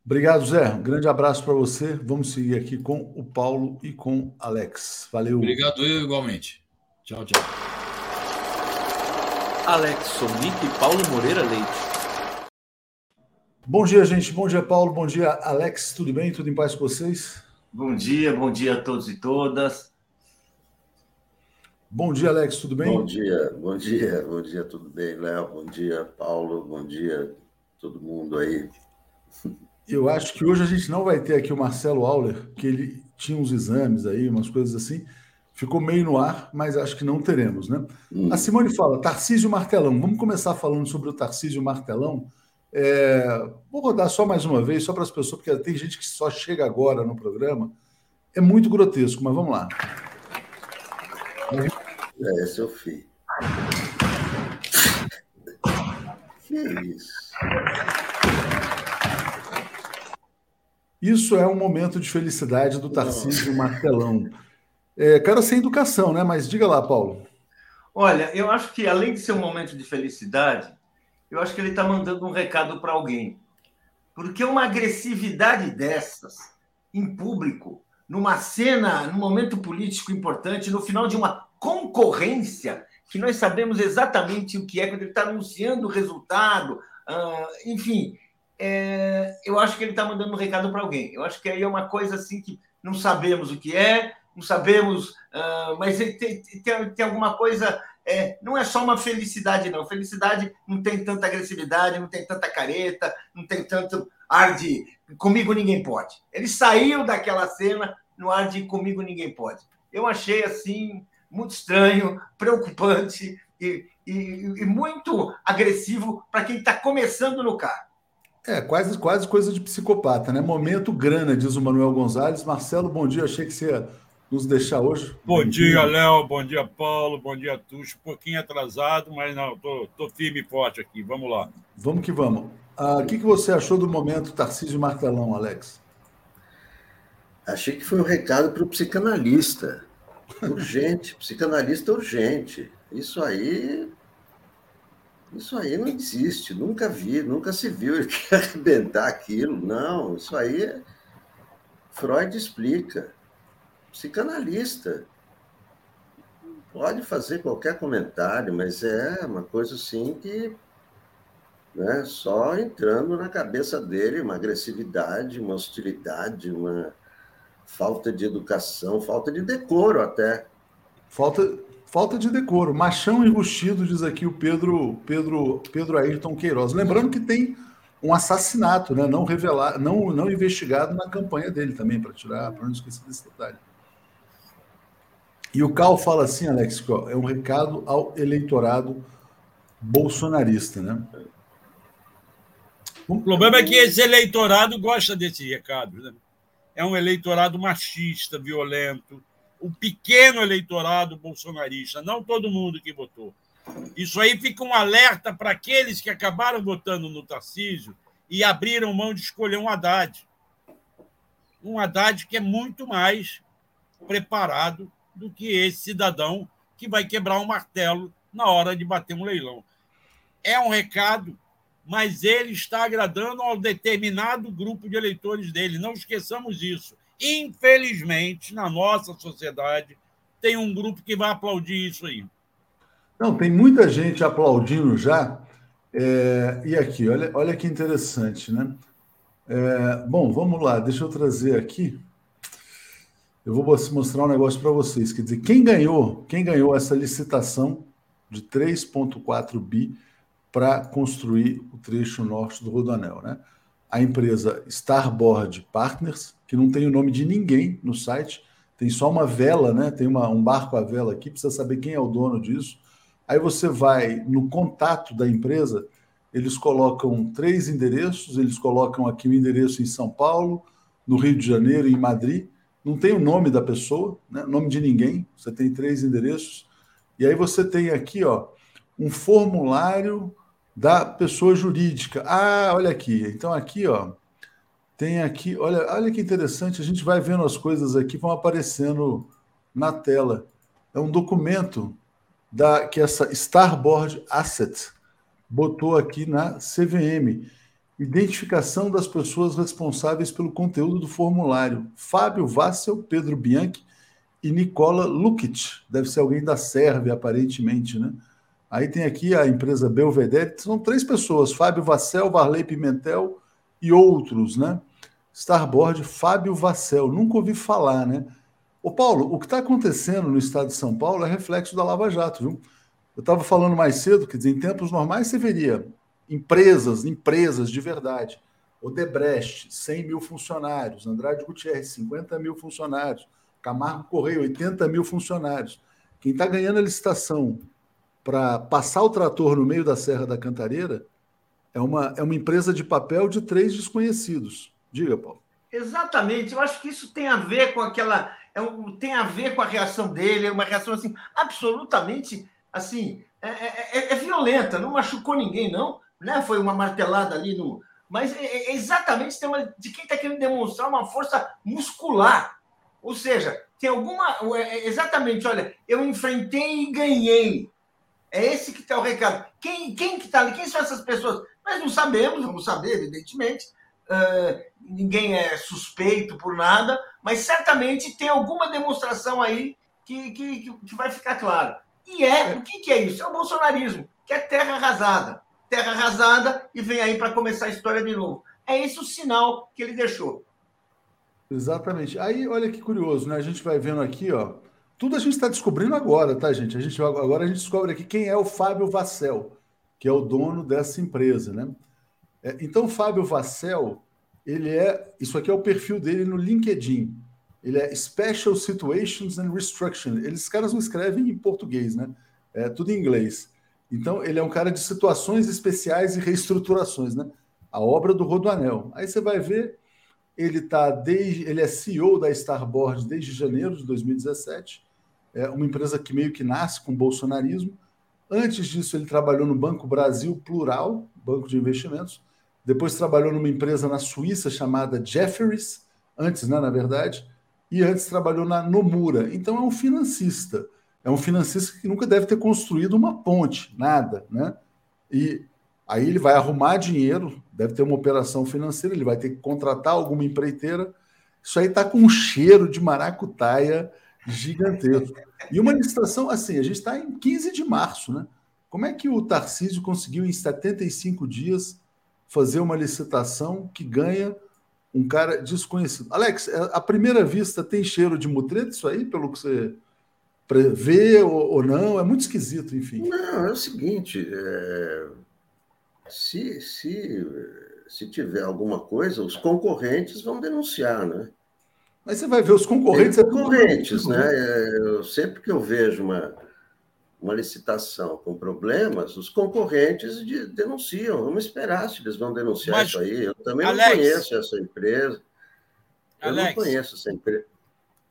Obrigado, Zé. Um grande abraço para você. Vamos seguir aqui com o Paulo e com Alex. Valeu. Obrigado, eu igualmente. Tchau, tchau. Alex Sonic e Paulo Moreira Leite. Bom dia, gente. Bom dia, Paulo. Bom dia, Alex. Tudo bem? Tudo em paz com vocês? Bom dia, bom dia a todos e todas. Bom dia, Alex. Tudo bem? Bom dia, bom dia, bom dia, tudo bem, Léo? Bom dia, Paulo. Bom dia, todo mundo aí. Eu acho que hoje a gente não vai ter aqui o Marcelo Auler, que ele tinha uns exames aí, umas coisas assim. Ficou meio no ar, mas acho que não teremos, né? Hum. A Simone fala, Tarcísio Martelão. Vamos começar falando sobre o Tarcísio Martelão. É... Vou rodar só mais uma vez, só para as pessoas, porque tem gente que só chega agora no programa. É muito grotesco, mas vamos lá. É, esse é o fim. que isso? Isso é um momento de felicidade do Tarcísio Martelão. É, cara sem educação, né? Mas diga lá, Paulo. Olha, eu acho que além de ser um momento de felicidade, eu acho que ele está mandando um recado para alguém. Porque uma agressividade dessas, em público, numa cena, num momento político importante, no final de uma concorrência, que nós sabemos exatamente o que é, quando ele está anunciando o resultado, uh, enfim, é, eu acho que ele está mandando um recado para alguém. Eu acho que aí é uma coisa assim que não sabemos o que é, não sabemos, uh, mas tem, tem, tem, alguma coisa. É, não é só uma felicidade, não. Felicidade não tem tanta agressividade, não tem tanta careta, não tem tanto ar de comigo ninguém pode. Ele saiu daquela cena no ar de comigo ninguém pode. Eu achei assim muito estranho, preocupante e, e, e muito agressivo para quem está começando no carro. É, quase, quase coisa de psicopata, né? Momento grana, diz o Manuel Gonzalez. Marcelo, bom dia. Achei que você ia nos deixar hoje. Bom, bom dia, Léo. Bom dia, Paulo. Bom dia, Tuxo. Um pouquinho atrasado, mas não, tô, tô firme e forte aqui. Vamos lá. Vamos que vamos. Ah, o que, que você achou do momento Tarcísio Martelão, Alex? Achei que foi um recado para o psicanalista. Urgente, psicanalista urgente. Isso aí isso aí não existe, nunca vi, nunca se viu ele quer arrebentar aquilo. Não, isso aí é... Freud explica. Psicanalista. Pode fazer qualquer comentário, mas é uma coisa assim que né, só entrando na cabeça dele, uma agressividade, uma hostilidade, uma falta de educação, falta de decoro até. Falta, Falta de decoro. Machão enrustido, diz aqui o Pedro Pedro Pedro Ayrton Queiroz. Lembrando que tem um assassinato, né? Não revelado, não, não investigado na campanha dele também, para tirar, para não esquecer desse detalhe. E o Cal fala assim, Alex, é um recado ao eleitorado bolsonarista, né? O problema é que esse eleitorado gosta desse recado, né? É um eleitorado machista, violento, o pequeno eleitorado bolsonarista, não todo mundo que votou. Isso aí fica um alerta para aqueles que acabaram votando no Tarcísio e abriram mão de escolher um Haddad. Um Haddad que é muito mais preparado do que esse cidadão que vai quebrar um martelo na hora de bater um leilão. É um recado, mas ele está agradando ao determinado grupo de eleitores dele. Não esqueçamos isso. Infelizmente, na nossa sociedade, tem um grupo que vai aplaudir isso aí. Não, tem muita gente aplaudindo já. É, e aqui, olha, olha que interessante, né? É, bom, vamos lá, deixa eu trazer aqui. Eu vou mostrar um negócio para vocês. Quer dizer, quem ganhou, quem ganhou essa licitação de 3,4 bi para construir o trecho norte do Rodoanel, né? A empresa Starboard Partners, que não tem o nome de ninguém no site, tem só uma vela, né? Tem uma, um barco à vela aqui, precisa saber quem é o dono disso. Aí você vai no contato da empresa, eles colocam três endereços, eles colocam aqui o um endereço em São Paulo, no Rio de Janeiro em Madrid. Não tem o nome da pessoa, né? nome de ninguém, você tem três endereços. E aí você tem aqui, ó, um formulário da pessoa jurídica. Ah, olha aqui. Então aqui, ó, Tem aqui, olha, olha que interessante, a gente vai vendo as coisas aqui, vão aparecendo na tela. É um documento da que essa Starboard Asset botou aqui na CVM. Identificação das pessoas responsáveis pelo conteúdo do formulário. Fábio Vassel, Pedro Bianchi e Nicola Lukic. Deve ser alguém da Sérvia, aparentemente, né? Aí tem aqui a empresa Belvedere, são três pessoas: Fábio Vassel, Varley Pimentel e outros, né? Starboard, Fábio Vassel. Nunca ouvi falar, né? Ô Paulo, o que está acontecendo no estado de São Paulo é reflexo da Lava Jato, viu? Eu estava falando mais cedo, dizer, em tempos normais você veria empresas, empresas de verdade. Odebrecht, 100 mil funcionários. Andrade Gutierrez, 50 mil funcionários. Camargo Correia, 80 mil funcionários. Quem está ganhando a licitação para passar o trator no meio da Serra da Cantareira é uma, é uma empresa de papel de três desconhecidos. Diga, Paulo. Exatamente. Eu acho que isso tem a ver com aquela. É um, tem a ver com a reação dele, é uma reação assim, absolutamente assim, é, é, é, é violenta, não machucou ninguém, não. Né? Foi uma martelada ali no. Mas é, é exatamente tema de quem está querendo demonstrar uma força muscular. Ou seja, tem alguma. É, exatamente, olha, eu enfrentei e ganhei. É esse que está o recado. Quem, quem que está ali? Quem são essas pessoas? Nós não sabemos, vamos saber, evidentemente. Uh, ninguém é suspeito por nada, mas certamente tem alguma demonstração aí que, que, que vai ficar claro. E é, o que, que é isso? É o bolsonarismo, que é terra arrasada. Terra arrasada e vem aí para começar a história de novo. É esse o sinal que ele deixou. Exatamente. Aí, olha que curioso, né? A gente vai vendo aqui, ó. Tudo a gente está descobrindo agora, tá, gente? A gente agora a gente descobre aqui quem é o Fábio Vassel, que é o dono dessa empresa, né? É, então, Fábio Vassel, ele é. Isso aqui é o perfil dele no LinkedIn. Ele é Special Situations and Restructuring. Eles caras não escrevem em português, né? É tudo em inglês. Então, ele é um cara de situações especiais e reestruturações, né? A obra do Rodoanel. Aí você vai ver, ele tá desde, ele é CEO da Starboard desde janeiro de 2017 é uma empresa que meio que nasce com bolsonarismo. Antes disso, ele trabalhou no Banco Brasil Plural, banco de investimentos. Depois trabalhou numa empresa na Suíça chamada Jefferies, antes, né, na verdade, e antes trabalhou na Nomura. Então é um financista. É um financista que nunca deve ter construído uma ponte, nada, né? E aí ele vai arrumar dinheiro, deve ter uma operação financeira, ele vai ter que contratar alguma empreiteira. Isso aí está com um cheiro de maracutaia gigantesco. E uma licitação, assim, a gente está em 15 de março, né? Como é que o Tarcísio conseguiu, em 75 dias, fazer uma licitação que ganha um cara desconhecido? Alex, é, à primeira vista tem cheiro de mutreta isso aí, pelo que você prevê ou, ou não? É muito esquisito, enfim. Não, é o seguinte: é... se, se, se tiver alguma coisa, os concorrentes vão denunciar, né? Mas você vai ver os concorrentes. Tem concorrentes, é né? É, eu, sempre que eu vejo uma, uma licitação com problemas, os concorrentes de, denunciam. Vamos esperar se eles vão denunciar Mas, isso aí. Eu também Alex, não conheço essa empresa. Eu Alex, não conheço essa empresa.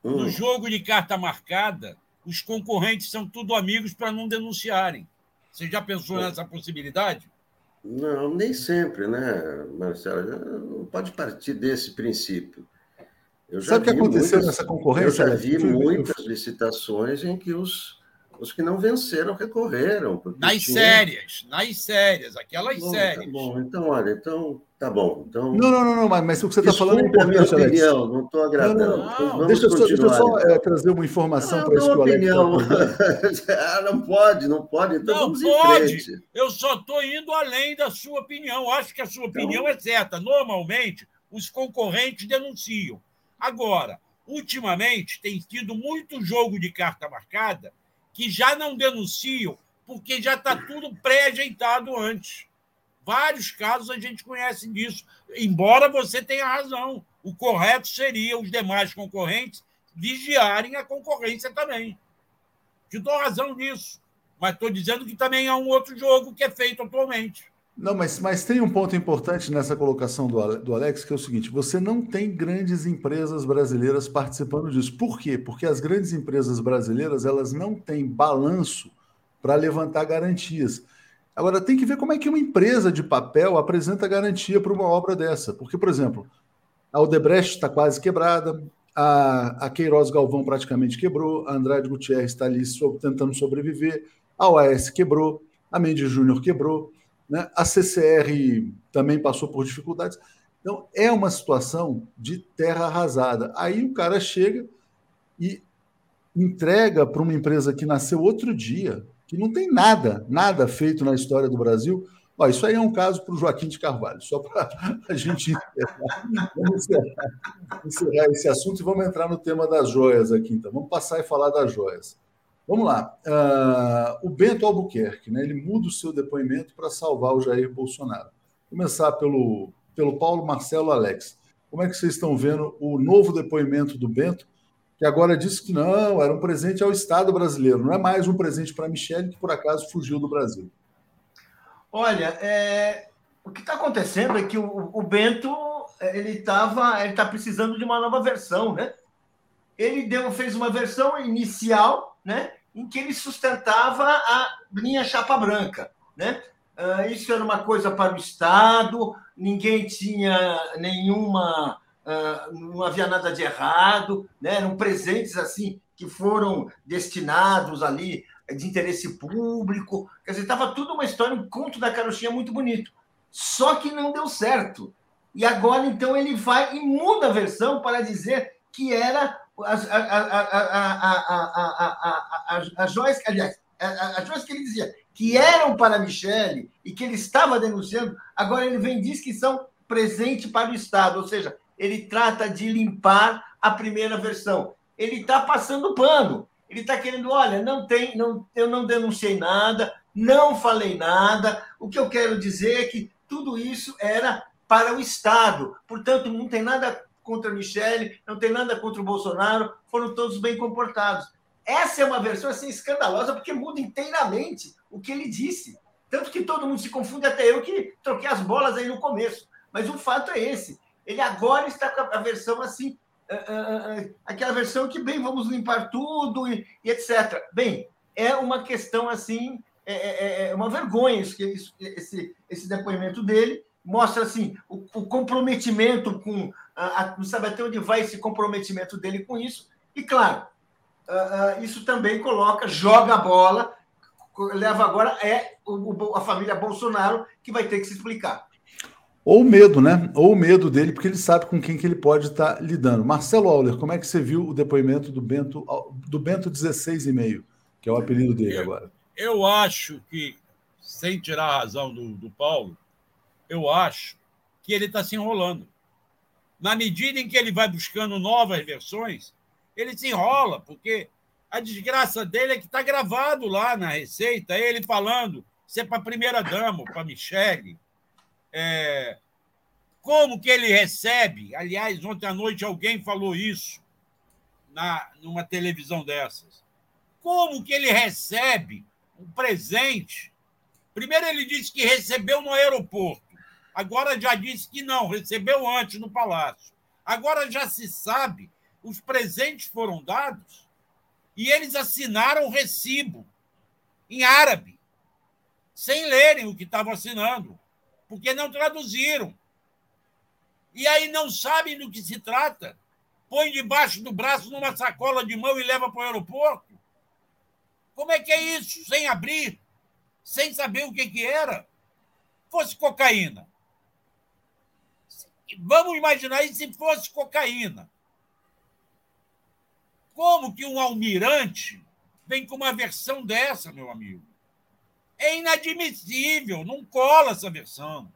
Hum. No jogo de carta marcada, os concorrentes são tudo amigos para não denunciarem. Você já pensou é. nessa possibilidade? Não, nem sempre, né, Marcelo? Não pode partir desse princípio. Sabe o que aconteceu muitas, nessa concorrência? Eu já vi muitas licitações em que os, os que não venceram recorreram. Nas tinha... sérias, nas sérias, aquelas bom, sérias. Tá bom, então, olha, então, tá bom. Então, não, não, não, não mas, mas o que você está falando é importante, a minha opinião, Alex. não estou agradando. Não, não, não. Deixa, deixa, eu só é, trazer uma informação para isso que o opinião. ah, não pode, não pode, então não vamos pode. Eu só estou indo além da sua opinião. Acho que a sua então... opinião é certa. Normalmente, os concorrentes denunciam. Agora, ultimamente, tem tido muito jogo de carta marcada que já não denunciam porque já está tudo pré-ajeitado antes. Vários casos a gente conhece disso, embora você tenha razão. O correto seria os demais concorrentes vigiarem a concorrência também. Te dou razão nisso, mas estou dizendo que também há um outro jogo que é feito atualmente. Não, mas, mas tem um ponto importante nessa colocação do, do Alex, que é o seguinte: você não tem grandes empresas brasileiras participando disso. Por quê? Porque as grandes empresas brasileiras elas não têm balanço para levantar garantias. Agora, tem que ver como é que uma empresa de papel apresenta garantia para uma obra dessa. Porque, por exemplo, A Odebrecht está quase quebrada, a, a Queiroz Galvão praticamente quebrou, a Andrade Gutierrez está ali so, tentando sobreviver, a OAS quebrou, a Mendes Júnior quebrou, né? a CCR também passou por dificuldades. Então, é uma situação de terra arrasada. Aí o cara chega e entrega para uma empresa que nasceu outro dia, que não tem nada, nada feito na história do Brasil. Ó, isso aí é um caso para o Joaquim de Carvalho, só para a gente encerrar, vamos encerrar, encerrar, esse assunto e vamos entrar no tema das joias aqui. Então, vamos passar e falar das joias. Vamos lá. Uh, o Bento Albuquerque, né, ele muda o seu depoimento para salvar o Jair Bolsonaro. Começar pelo, pelo Paulo Marcelo Alex. Como é que vocês estão vendo o novo depoimento do Bento? que agora disse que não, era um presente ao Estado brasileiro, não é mais um presente para a Michelle, que por acaso fugiu do Brasil. Olha, é, o que está acontecendo é que o, o Bento ele estava, ele está precisando de uma nova versão, né? Ele deu, fez uma versão inicial, né, em que ele sustentava a linha chapa branca, né? Uh, isso era uma coisa para o Estado, ninguém tinha nenhuma uh, não havia nada de errado, né? eram presentes assim que foram destinados ali de interesse público. Quer dizer, estava tudo uma história, um conto da carochinha muito bonito. Só que não deu certo. E agora, então, ele vai e muda a versão para dizer que era as, as joias, aliás, as joias que ele dizia que eram para Michele e que ele estava denunciando, agora ele vem e diz que são presente para o Estado, ou seja, ele trata de limpar a primeira versão. Ele está passando pano. Ele está querendo, olha, não tem, não, eu não denunciei nada, não falei nada. O que eu quero dizer é que tudo isso era para o Estado. Portanto, não tem nada contra a Michele, não tem nada contra o Bolsonaro, foram todos bem comportados. Essa é uma versão assim escandalosa porque muda inteiramente o que ele disse. Tanto que todo mundo se confunde, até eu que troquei as bolas aí no começo. Mas o fato é esse. Ele agora está com a versão assim, uh, uh, aquela versão que, bem, vamos limpar tudo e, e etc. Bem, é uma questão assim, é, é, é, é uma vergonha isso, esse, esse depoimento dele. Mostra assim o, o comprometimento com. A, não sabe até onde vai esse comprometimento dele com isso. E, claro, isso também coloca, joga a bola, leva agora é a família Bolsonaro que vai ter que se explicar. Ou medo, né? Ou o medo dele, porque ele sabe com quem que ele pode estar tá lidando. Marcelo Auler, como é que você viu o depoimento do Bento, do Bento 16,5, que é o apelido dele eu, agora? Eu acho que, sem tirar a razão do, do Paulo, eu acho que ele está se enrolando. Na medida em que ele vai buscando novas versões, ele se enrola, porque a desgraça dele é que está gravado lá na Receita, ele falando, se é para a primeira-dama, para Michele, é, como que ele recebe? Aliás, ontem à noite alguém falou isso na numa televisão dessas. Como que ele recebe um presente? Primeiro ele disse que recebeu no aeroporto. Agora já disse que não, recebeu antes no palácio. Agora já se sabe, os presentes foram dados e eles assinaram o recibo em árabe, sem lerem o que estavam assinando porque não traduziram. E aí não sabem do que se trata. Põe debaixo do braço numa sacola de mão e leva para o aeroporto. Como é que é isso? Sem abrir? Sem saber o que, que era? Fosse cocaína. Vamos imaginar se fosse cocaína. Como que um almirante vem com uma versão dessa, meu amigo? É inadmissível, não cola essa versão.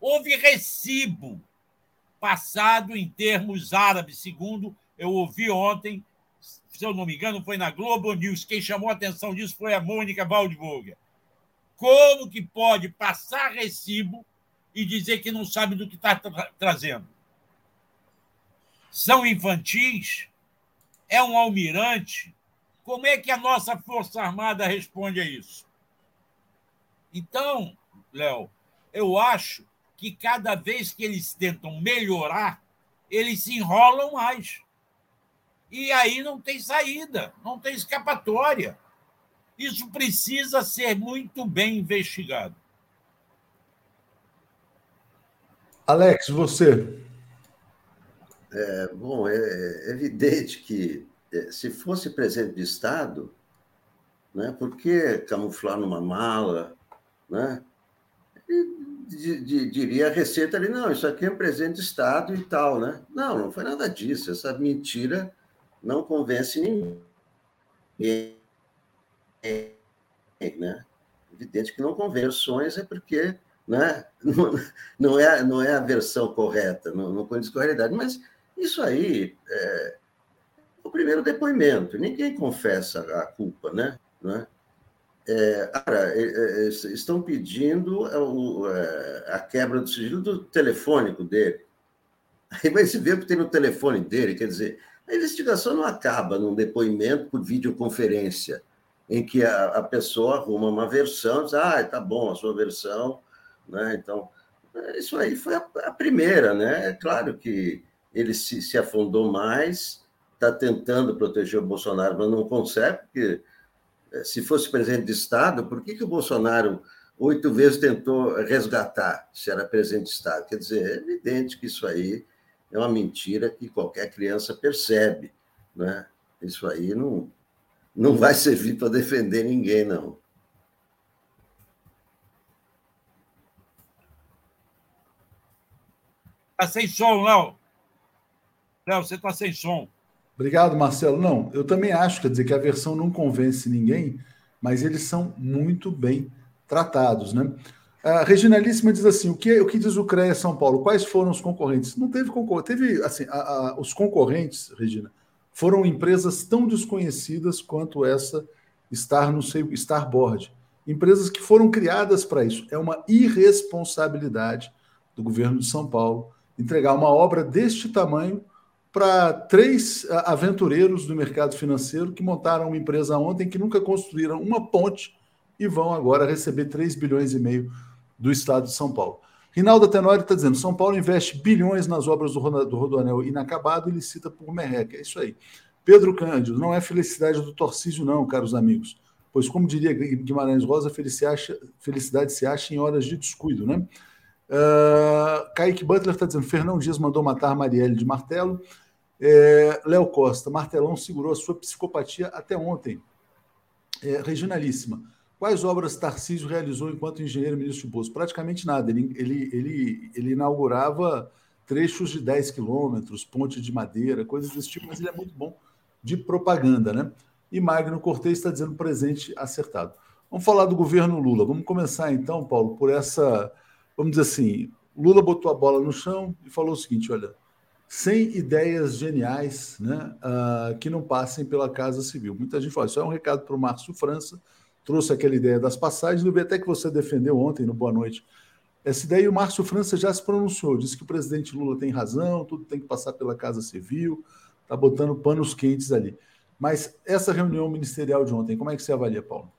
Houve recibo passado em termos árabes, segundo eu ouvi ontem, se eu não me engano, foi na Globo News. Quem chamou a atenção disso foi a Mônica Waldburger. Como que pode passar recibo e dizer que não sabe do que está tra trazendo? São infantis? É um almirante? Como é que a nossa Força Armada responde a isso? Então, Léo, eu acho que cada vez que eles tentam melhorar, eles se enrolam mais. E aí não tem saída, não tem escapatória. Isso precisa ser muito bem investigado. Alex, você. É, bom, é evidente que é, se fosse presidente de Estado, né, por que camuflar numa mala? Né? diria a Receita ali, não, isso aqui é presidente de Estado e tal, né? Não, não foi nada disso. Essa mentira não convence ninguém. Né? Evidente que não convenções é porque né? não, não, é, não é a versão correta, não, não condiz com a realidade. Mas isso aí é o primeiro depoimento, ninguém confessa a culpa, né? né? É, cara, é, é, estão pedindo é, a quebra do sigilo do telefônico dele. Aí vai se ver o que tem no telefone dele, quer dizer, a investigação não acaba num depoimento por videoconferência, em que a, a pessoa arruma uma versão, diz, ah, tá bom, a sua versão, né? Então, isso aí foi a, a primeira, né? É claro que ele se, se afundou mais, está tentando proteger o Bolsonaro, mas não consegue, porque eh, se fosse presidente de Estado, por que, que o Bolsonaro oito vezes tentou resgatar se era presidente de Estado? Quer dizer, é evidente que isso aí é uma mentira que qualquer criança percebe. Né? Isso aí não, não vai servir para defender ninguém, não. Está sem som, Léo. Léo, você está sem som. Obrigado, Marcelo. Não, eu também acho, quer dizer, que a versão não convence ninguém, mas eles são muito bem tratados, né? A Reginalíssima diz assim: o que, o que diz o CREA São Paulo? Quais foram os concorrentes? Não teve concorrente. Teve, assim, a, a, os concorrentes, Regina, foram empresas tão desconhecidas quanto essa estar no seu Starboard. Empresas que foram criadas para isso. É uma irresponsabilidade do governo de São Paulo entregar uma obra deste tamanho para três aventureiros do mercado financeiro que montaram uma empresa ontem que nunca construíram uma ponte e vão agora receber 3 bilhões e meio do estado de São Paulo. Rinaldo Tenório está dizendo: São Paulo investe bilhões nas obras do, Rodoanel inacabado e licita por merreca. É isso aí. Pedro Cândido, não é felicidade do Torcísio, não, caros amigos. Pois, como diria Guimarães Rosa, felicidade se acha em horas de descuido, né? Uh, Kaique Butler está dizendo: Fernão Dias mandou matar Marielle de martelo. É, Léo Costa, Martelão segurou a sua psicopatia até ontem. É, regionalíssima. Quais obras Tarcísio realizou enquanto engenheiro ministro de Bolso? Praticamente nada. Ele, ele, ele, ele inaugurava trechos de 10 quilômetros, ponte de madeira, coisas desse tipo, mas ele é muito bom de propaganda, né? E Magno Cortez está dizendo presente acertado. Vamos falar do governo Lula. Vamos começar então, Paulo, por essa. Vamos dizer assim: Lula botou a bola no chão e falou o seguinte: olha, sem ideias geniais né, uh, que não passem pela Casa Civil. Muita gente fala, isso é um recado para o Márcio França, trouxe aquela ideia das passagens, eu vi até que você defendeu ontem, no Boa Noite, essa ideia, o Márcio França já se pronunciou, disse que o presidente Lula tem razão, tudo tem que passar pela Casa Civil, está botando panos quentes ali. Mas essa reunião ministerial de ontem, como é que você avalia, Paulo?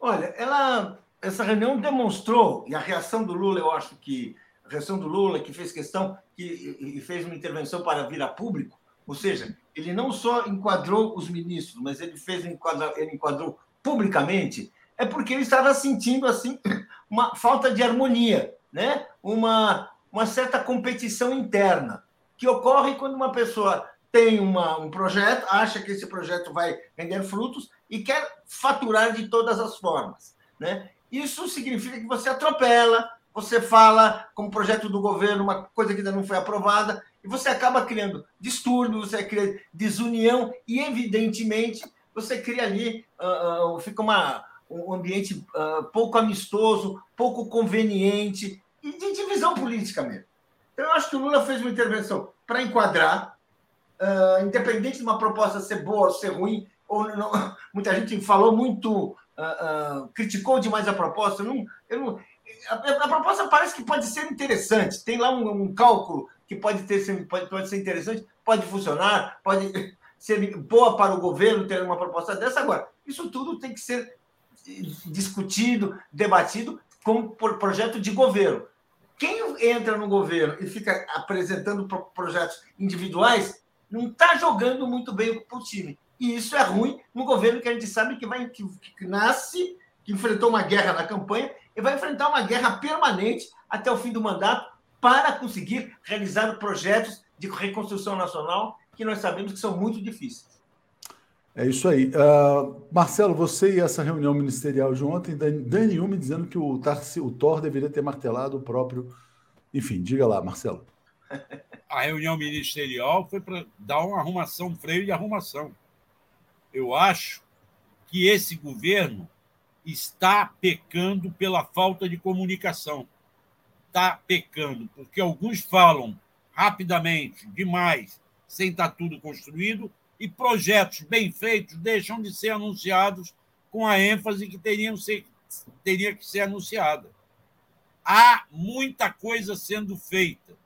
Olha, ela, essa reunião demonstrou, e a reação do Lula, eu acho que a reação do Lula, que fez questão que, e fez uma intervenção para vir a público, ou seja, ele não só enquadrou os ministros, mas ele fez enquadra, ele enquadrou publicamente, é porque ele estava sentindo assim uma falta de harmonia, né? Uma uma certa competição interna que ocorre quando uma pessoa tem uma, um projeto, acha que esse projeto vai render frutos e quer faturar de todas as formas, né? Isso significa que você atropela, você fala como projeto do governo uma coisa que ainda não foi aprovada, e você acaba criando distúrbio, você cria desunião, e evidentemente você cria ali, uh, uh, fica uma, um ambiente uh, pouco amistoso, pouco conveniente, e de divisão política mesmo. Então, eu acho que o Lula fez uma intervenção para enquadrar, independente de uma proposta ser boa ou ser ruim, ou não, muita gente falou muito, criticou demais a proposta. Eu não, eu não, a, a, proposta parece que pode ser interessante. Tem lá um, um cálculo que pode, ter, pode, pode ser interessante, pode funcionar, pode ser boa para o governo ter uma proposta dessa. Agora, isso tudo tem que ser discutido, debatido como projeto de governo. Quem entra no governo e fica apresentando projetos individuais não está jogando muito bem para o time. E isso é ruim no governo que a gente sabe que vai que, que nasce, que enfrentou uma guerra na campanha e vai enfrentar uma guerra permanente até o fim do mandato para conseguir realizar projetos de reconstrução nacional que nós sabemos que são muito difíceis. É isso aí. Uh, Marcelo, você e essa reunião ministerial de ontem, Dani Hume dizendo que o, Tarsi, o Thor deveria ter martelado o próprio. Enfim, diga lá, Marcelo. A reunião ministerial foi para dar uma arrumação, um freio de arrumação. Eu acho que esse governo está pecando pela falta de comunicação. Está pecando, porque alguns falam rapidamente, demais, sem estar tudo construído, e projetos bem feitos deixam de ser anunciados com a ênfase que teriam ser, teria que ser anunciada. Há muita coisa sendo feita,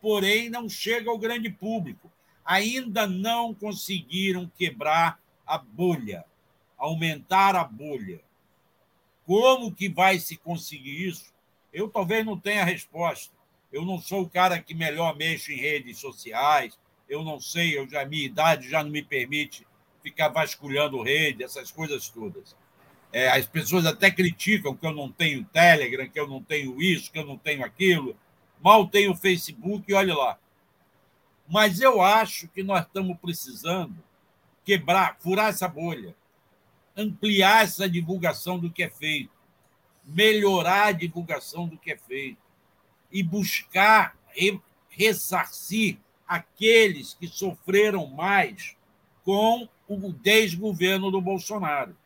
porém não chega ao grande público. Ainda não conseguiram quebrar a bolha, aumentar a bolha. Como que vai se conseguir isso? Eu talvez não tenha resposta. Eu não sou o cara que melhor mexe em redes sociais, eu não sei, eu já, a minha idade já não me permite ficar vasculhando rede, essas coisas todas. É, as pessoas até criticam que eu não tenho Telegram, que eu não tenho isso, que eu não tenho aquilo. Mal tenho Facebook e olhe lá. Mas eu acho que nós estamos precisando quebrar, furar essa bolha, ampliar essa divulgação do que é feito, melhorar a divulgação do que é feito e buscar ressarcir aqueles que sofreram mais com o desgoverno do Bolsonaro.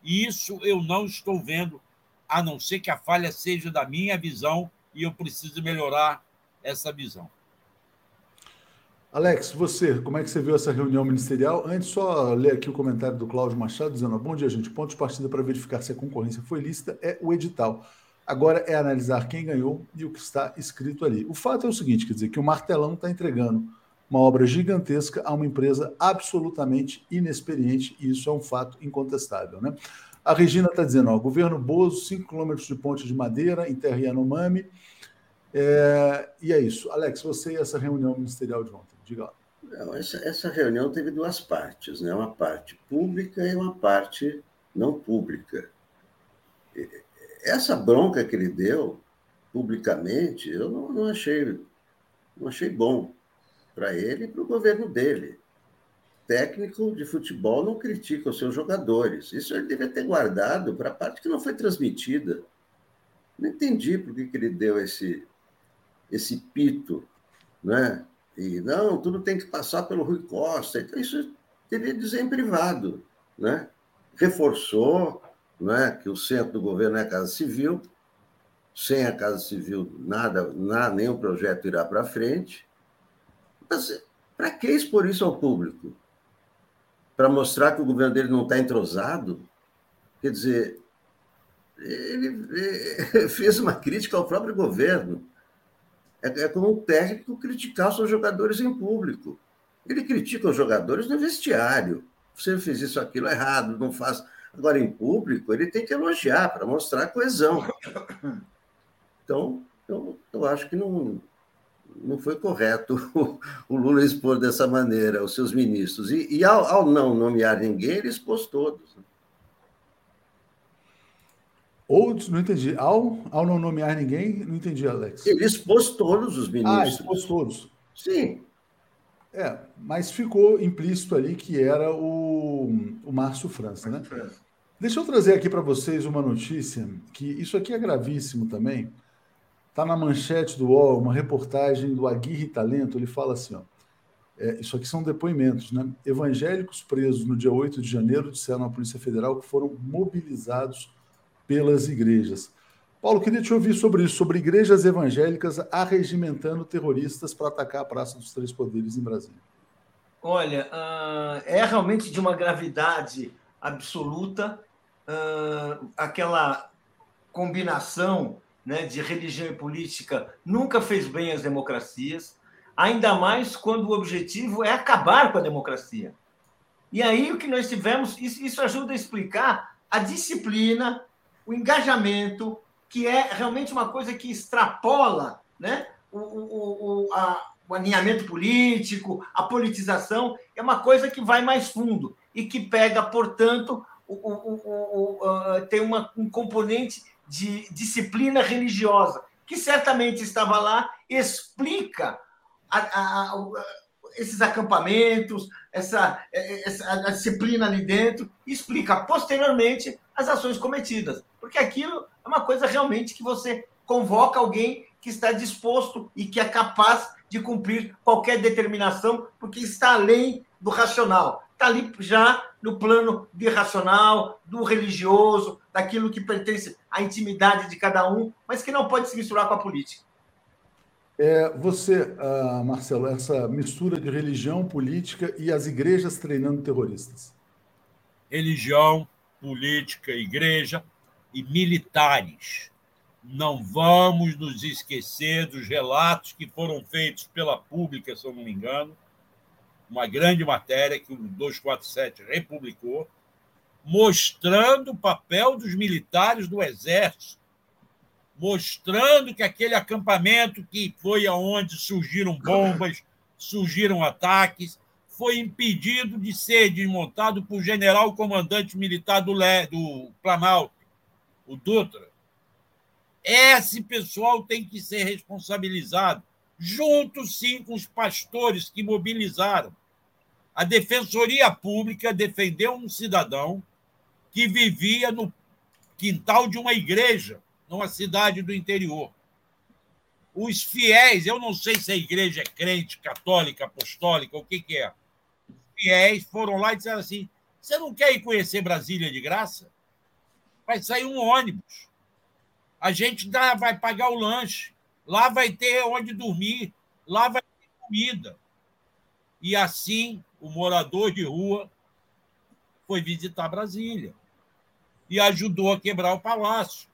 Isso eu não estou vendo, a não ser que a falha seja da minha visão e eu preciso melhorar essa visão. Alex, você, como é que você viu essa reunião ministerial? Antes, só ler aqui o comentário do Cláudio Machado, dizendo: Bom dia, gente. Ponto de partida para verificar se a concorrência foi lícita é o edital. Agora é analisar quem ganhou e o que está escrito ali. O fato é o seguinte: quer dizer, que o martelão está entregando uma obra gigantesca a uma empresa absolutamente inexperiente, e isso é um fato incontestável. Né? A Regina está dizendo: ó, governo Bozo, 5 quilômetros de ponte de madeira em terra Yanomami. É, e é isso. Alex, você e essa reunião ministerial de ontem, diga lá. Não, essa, essa reunião teve duas partes, né? uma parte pública e uma parte não pública essa bronca que ele deu publicamente, eu não, não achei, não achei bom para ele e para o governo dele. Técnico de futebol não critica os seus jogadores. Isso ele devia ter guardado para a parte que não foi transmitida. Não entendi por que, que ele deu esse, esse pito, né? E não, tudo tem que passar pelo Rui Costa. Então, isso devia dizer em privado, né? Reforçou, né, que o centro do governo é a Casa Civil. Sem a Casa Civil, nada, nada nenhum projeto irá para frente. Mas para que expor isso ao público? Para mostrar que o governo dele não está entrosado? Quer dizer, ele fez uma crítica ao próprio governo. É, é como um técnico criticar seus jogadores em público. Ele critica os jogadores no vestiário. Você fez isso, aquilo errado, não faz. Agora, em público, ele tem que elogiar para mostrar coesão. Então, eu, eu acho que não, não foi correto o, Lula expor dessa maneira os seus ministros. E, e ao, ao, não nomear ninguém, ele expôs todos. Ou, não entendi. Ao, ao não nomear ninguém, não entendi, Alex. Ele expôs todos os ministros. Ah, expôs todos. Sim. É, mas ficou implícito ali que era o, o Márcio França, né? França. Deixa eu trazer aqui para vocês uma notícia que isso aqui é gravíssimo também. Está na manchete do UOL, uma reportagem do Aguirre Talento. Ele fala assim: ó, é, isso aqui são depoimentos, né? Evangélicos presos no dia 8 de janeiro disseram à Polícia Federal que foram mobilizados pelas igrejas. Paulo, queria te ouvir sobre isso, sobre igrejas evangélicas arregimentando terroristas para atacar a Praça dos Três Poderes em Brasília. Olha, uh, é realmente de uma gravidade absoluta uh, aquela combinação né, de religião e política nunca fez bem às democracias, ainda mais quando o objetivo é acabar com a democracia. E aí o que nós tivemos, isso ajuda a explicar a disciplina, o engajamento, que é realmente uma coisa que extrapola né, o, o, o, a, o alinhamento político, a politização, é uma coisa que vai mais fundo e que pega, portanto, o, o, o, uh, tem uma, um componente de disciplina religiosa, que certamente estava lá, explica a, a, a, esses acampamentos, essa, essa a disciplina ali dentro, explica posteriormente as ações cometidas. Porque aquilo é uma coisa realmente que você convoca alguém que está disposto e que é capaz de cumprir qualquer determinação, porque está além do racional. Está ali já no plano de racional, do religioso, daquilo que pertence à intimidade de cada um, mas que não pode se misturar com a política. É, você, uh, Marcelo, essa mistura de religião, política e as igrejas treinando terroristas. Religião, política, igreja e militares. Não vamos nos esquecer dos relatos que foram feitos pela Pública, se eu não me engano, uma grande matéria que o 247 republicou, mostrando o papel dos militares do Exército, mostrando que aquele acampamento que foi aonde surgiram bombas, surgiram ataques, foi impedido de ser desmontado por general comandante militar do, Le, do Planalto, o Dutra. Esse pessoal tem que ser responsabilizado junto sim com os pastores que mobilizaram. A Defensoria Pública defendeu um cidadão que vivia no quintal de uma igreja, numa cidade do interior. Os fiéis, eu não sei se a igreja é crente, católica, apostólica, o que, que é. Os fiéis foram lá e disseram assim: você não quer ir conhecer Brasília de graça? Vai sair um ônibus. A gente dá, vai pagar o lanche. Lá vai ter onde dormir, lá vai ter comida. E assim, o morador de rua foi visitar Brasília e ajudou a quebrar o palácio.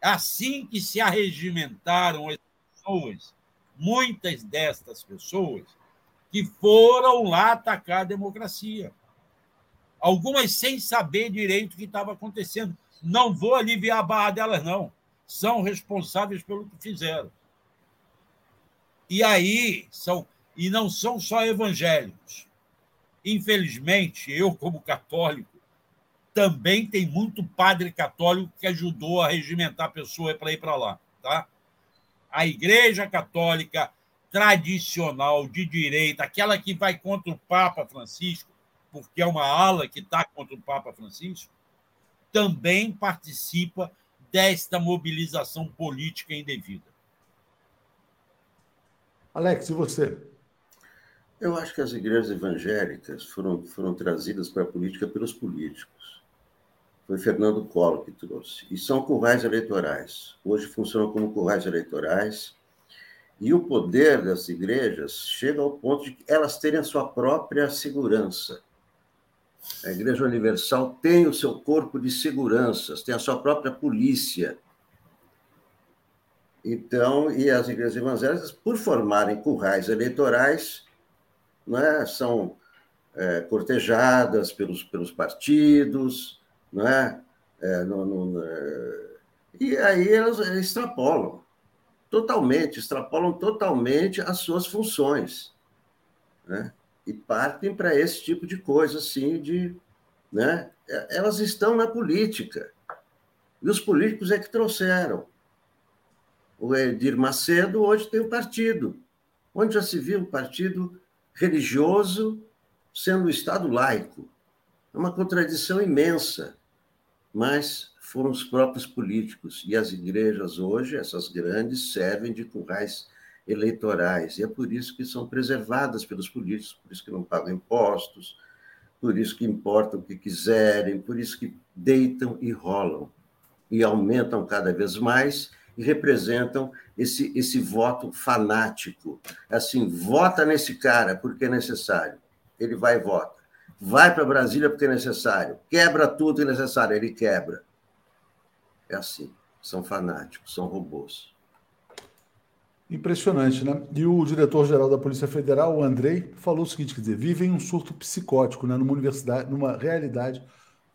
Assim que se arregimentaram as pessoas, muitas destas pessoas que foram lá atacar a democracia. Algumas sem saber direito o que estava acontecendo. Não vou aliviar a barra delas, não são responsáveis pelo que fizeram. E aí são e não são só evangélicos. Infelizmente, eu como católico também tem muito padre católico que ajudou a regimentar a pessoa para ir para lá, tá? A Igreja Católica tradicional de direita, aquela que vai contra o Papa Francisco, porque é uma ala que está contra o Papa Francisco, também participa desta mobilização política indevida. Alex, e você? Eu acho que as igrejas evangélicas foram, foram trazidas para a política pelos políticos. Foi Fernando Collor que trouxe. E são currais eleitorais. Hoje funcionam como currais eleitorais. E o poder das igrejas chega ao ponto de elas terem a sua própria segurança. A Igreja Universal tem o seu corpo de seguranças, tem a sua própria polícia. Então, e as igrejas evangélicas, por formarem currais eleitorais, não é, são é, cortejadas pelos, pelos partidos, não é? é no, no, e aí elas extrapolam totalmente, extrapolam totalmente as suas funções. Né? E partem para esse tipo de coisa, assim, de. Né? Elas estão na política. E os políticos é que trouxeram. O Edir Macedo hoje tem um partido. Onde já se viu um partido religioso sendo o Estado laico? É uma contradição imensa. Mas foram os próprios políticos. E as igrejas hoje, essas grandes, servem de currais eleitorais. E é por isso que são preservadas pelos políticos, por isso que não pagam impostos, por isso que importam o que quiserem, por isso que deitam e rolam e aumentam cada vez mais e representam esse, esse voto fanático. Assim, vota nesse cara porque é necessário. Ele vai e vota. Vai para Brasília porque é necessário. Quebra tudo que é necessário. Ele quebra. É assim. São fanáticos, são robôs. Impressionante, né? E o diretor-geral da Polícia Federal, o Andrei, falou o seguinte: quer dizer, vivem um surto psicótico, né? Numa universidade, numa realidade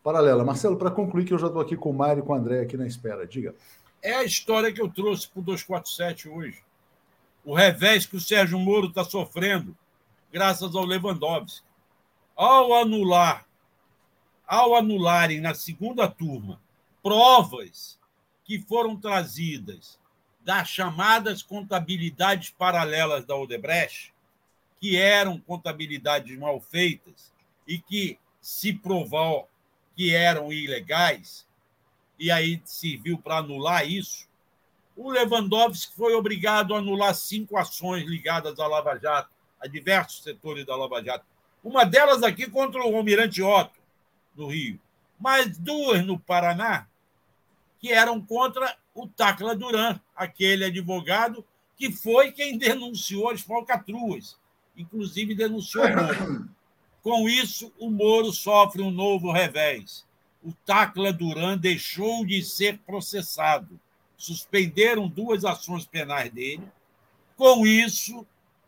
paralela. Marcelo, para concluir, que eu já estou aqui com o Mário e com o André aqui na espera, diga. É a história que eu trouxe para o 247 hoje. O revés que o Sérgio Moro está sofrendo, graças ao Lewandowski. Ao anular, ao anularem na segunda turma provas que foram trazidas das chamadas contabilidades paralelas da Odebrecht, que eram contabilidades mal feitas e que se provou que eram ilegais, e aí serviu para anular isso, o Lewandowski foi obrigado a anular cinco ações ligadas à Lava Jato, a diversos setores da Lava Jato. Uma delas aqui contra o Almirante Otto, no Rio, mas duas no Paraná, que eram contra o Tacla Duran, aquele advogado que foi quem denunciou as falcatruas, inclusive denunciou o Moro. Com isso, o Moro sofre um novo revés. O Tacla Duran deixou de ser processado. Suspenderam duas ações penais dele. Com isso,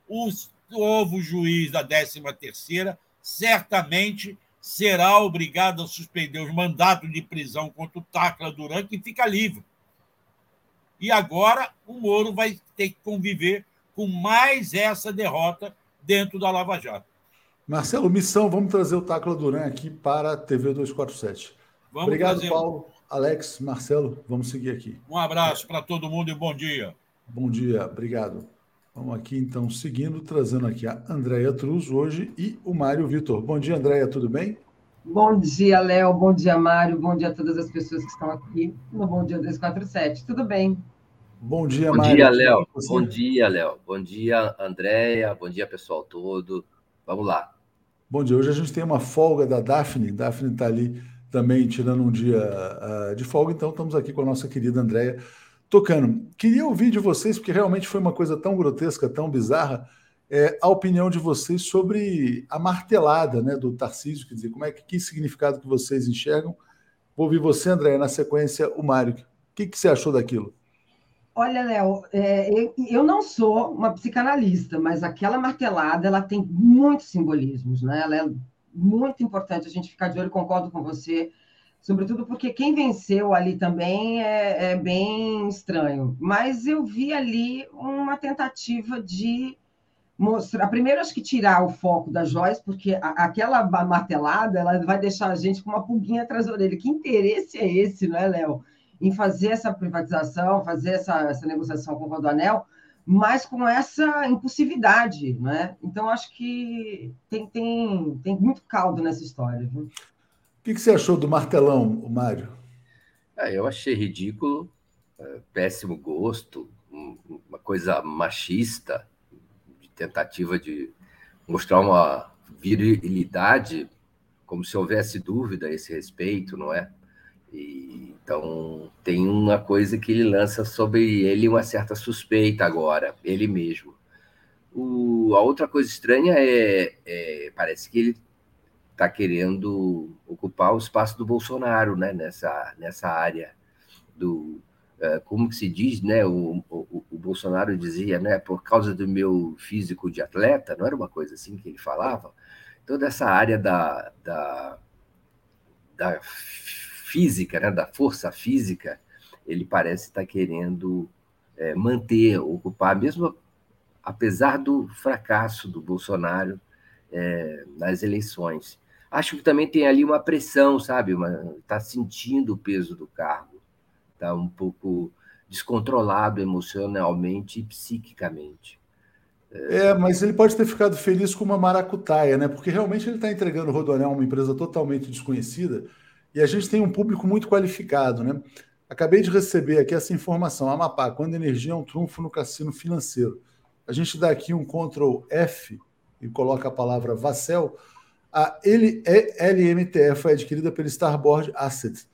o novo juiz da 13ª certamente será obrigado a suspender os mandatos de prisão contra o Tacla Duran, que fica livre. E agora o Moro vai ter que conviver com mais essa derrota dentro da Lava Jato. Marcelo, missão, vamos trazer o Tacla Duran aqui para a TV 247. Vamos Obrigado, trazer. Paulo, Alex, Marcelo, vamos seguir aqui. Um abraço para todo mundo e bom dia. Bom dia, obrigado. Vamos aqui então seguindo, trazendo aqui a Andréia Truz hoje e o Mário Vitor. Bom dia, Andréia, tudo bem? Bom dia, Léo. Bom dia, Mário. Bom dia a todas as pessoas que estão aqui no Bom Dia 247. Tudo bem? Bom dia, Bom. Dia, Léo. Bom dia, Léo. Bom dia, Andréia. Bom dia, pessoal todo. Vamos lá. Bom dia. Hoje a gente tem uma folga da Daphne. Daphne está ali também tirando um dia uh, de folga, então estamos aqui com a nossa querida Andréia tocando. Queria ouvir de vocês, porque realmente foi uma coisa tão grotesca, tão bizarra, é, a opinião de vocês sobre a martelada né, do Tarcísio, quer dizer, como é que, que significado que vocês enxergam. Vou ouvir você, André, na sequência o Mário. O que, que você achou daquilo? Olha, Léo, é, eu, eu, não sou uma psicanalista, mas aquela martelada ela tem muitos simbolismos, né? Ela é muito importante a gente ficar de olho, concordo com você sobretudo porque quem venceu ali também é, é, bem estranho. Mas eu vi ali uma tentativa de mostrar. Primeiro, acho que tirar o foco da Joyce, porque a, aquela martelada ela vai deixar a gente com uma pulguinha atrás da orelha. Que interesse é esse, não é, Léo? Em fazer essa privatização, fazer essa, essa negociação com o Rodoanel, mas com essa impulsividade, né? Então, acho que tem, tem, tem muito caldo nessa história. Viu? O que, que você achou do martelão, Mário? Ah, eu achei ridículo, é, péssimo gosto, uma coisa machista, de tentativa de mostrar uma virilidade, como se houvesse dúvida a esse respeito, não é? E, então, tem uma coisa que ele lança sobre ele, uma certa suspeita agora, ele mesmo. O, a outra coisa estranha é, é parece que ele está querendo ocupar o espaço do Bolsonaro né, nessa, nessa área do. Uh, como que se diz, né? O, o, o, Bolsonaro dizia, né? Por causa do meu físico de atleta, não era uma coisa assim que ele falava? Toda essa área da, da, da física, né, da força física, ele parece estar tá querendo é, manter, ocupar, mesmo apesar do fracasso do Bolsonaro é, nas eleições. Acho que também tem ali uma pressão, sabe? Está sentindo o peso do cargo, está um pouco descontrolado emocionalmente e psiquicamente. É, mas ele pode ter ficado feliz com uma maracutaia, né? Porque realmente ele está entregando o Rodonel a uma empresa totalmente desconhecida e a gente tem um público muito qualificado, né? Acabei de receber aqui essa informação. Amapá, quando a energia é um trunfo no cassino financeiro. A gente dá aqui um Ctrl F e coloca a palavra Vassel a LMTE foi adquirida pela Starboard Assets,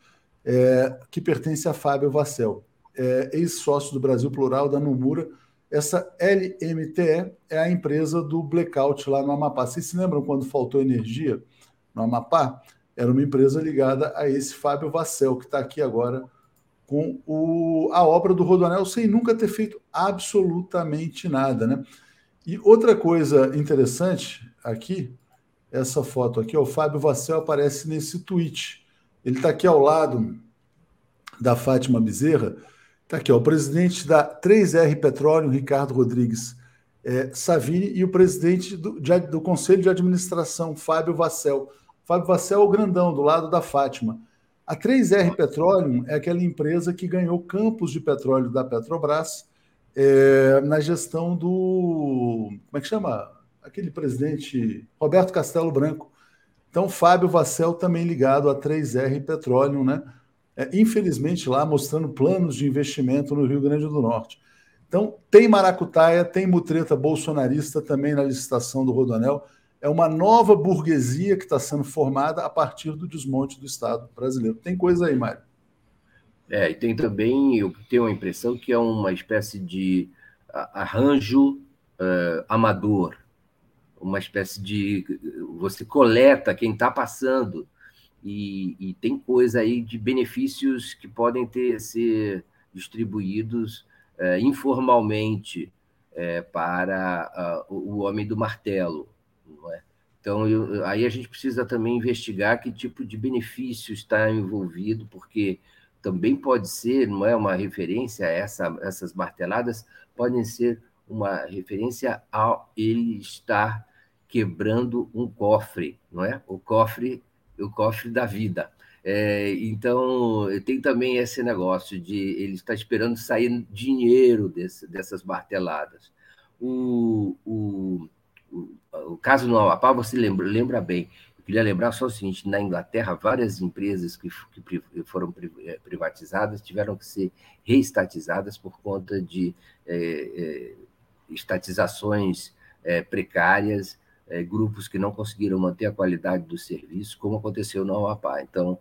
é, que pertence a Fábio Vassel, é, ex-sócio do Brasil Plural da Nomura. Essa LMTE é a empresa do blackout lá no Amapá. Vocês se lembram quando faltou energia no Amapá? Era uma empresa ligada a esse Fábio Vassel, que está aqui agora com o, a obra do Rodoanel sem nunca ter feito absolutamente nada. Né? E outra coisa interessante aqui, essa foto aqui. O Fábio Vassel aparece nesse tweet. Ele está aqui ao lado da Fátima Bezerra. Está aqui, ó, o presidente da 3R Petróleo, Ricardo Rodrigues é, Savini, e o presidente do, de, do Conselho de Administração, Fábio Vassel. Fábio Vassel é o grandão, do lado da Fátima. A 3R Petroleum é aquela empresa que ganhou campos de petróleo da Petrobras é, na gestão do. Como é que chama? Aquele presidente Roberto Castelo Branco. Então, Fábio Vassel também ligado a 3R Petroleum, né? É, infelizmente, lá mostrando planos de investimento no Rio Grande do Norte. Então, tem maracutaia, tem mutreta bolsonarista também na licitação do Rodoanel é uma nova burguesia que está sendo formada a partir do desmonte do Estado brasileiro. Tem coisa aí, Mário? É, e tem também, eu tenho a impressão que é uma espécie de arranjo uh, amador, uma espécie de. Você coleta quem está passando, e, e, tem coisa aí de benefícios que podem ter ser distribuídos uh, informalmente uh, para o homem do martelo então, eu, aí a gente precisa também investigar que tipo de benefício está envolvido, porque também pode ser, não é uma referência essa, essas marteladas, podem ser uma referência ao ele estar quebrando um cofre, não é? O cofre, o cofre da vida. É, então, tem também esse negócio de ele está esperando sair dinheiro desse, dessas marteladas. O, o, o caso no Amapá, você lembra, lembra bem. Eu queria lembrar só o seguinte: na Inglaterra, várias empresas que, que foram eh, privatizadas tiveram que ser reestatizadas por conta de é, é, estatizações é, precárias, grupos que não conseguiram manter a qualidade do serviço, como aconteceu no Amapá. Então,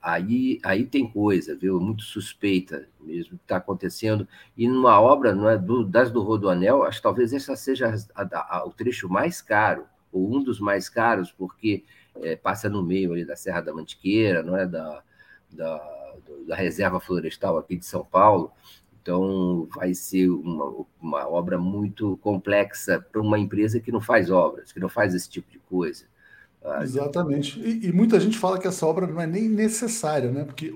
aí, aí tem coisa, viu? Muito suspeita mesmo que está acontecendo. E numa obra não é, do, das do Rodoanel, acho que talvez essa seja a, a, o trecho mais caro, ou um dos mais caros, porque é, passa no meio ali da Serra da Mantiqueira, não é? Da, da, da Reserva Florestal aqui de São Paulo. Então, vai ser uma, uma obra muito complexa para uma empresa que não faz obras, que não faz esse tipo de coisa. Exatamente. E, e, muita gente fala que essa obra não é nem necessária, né? Porque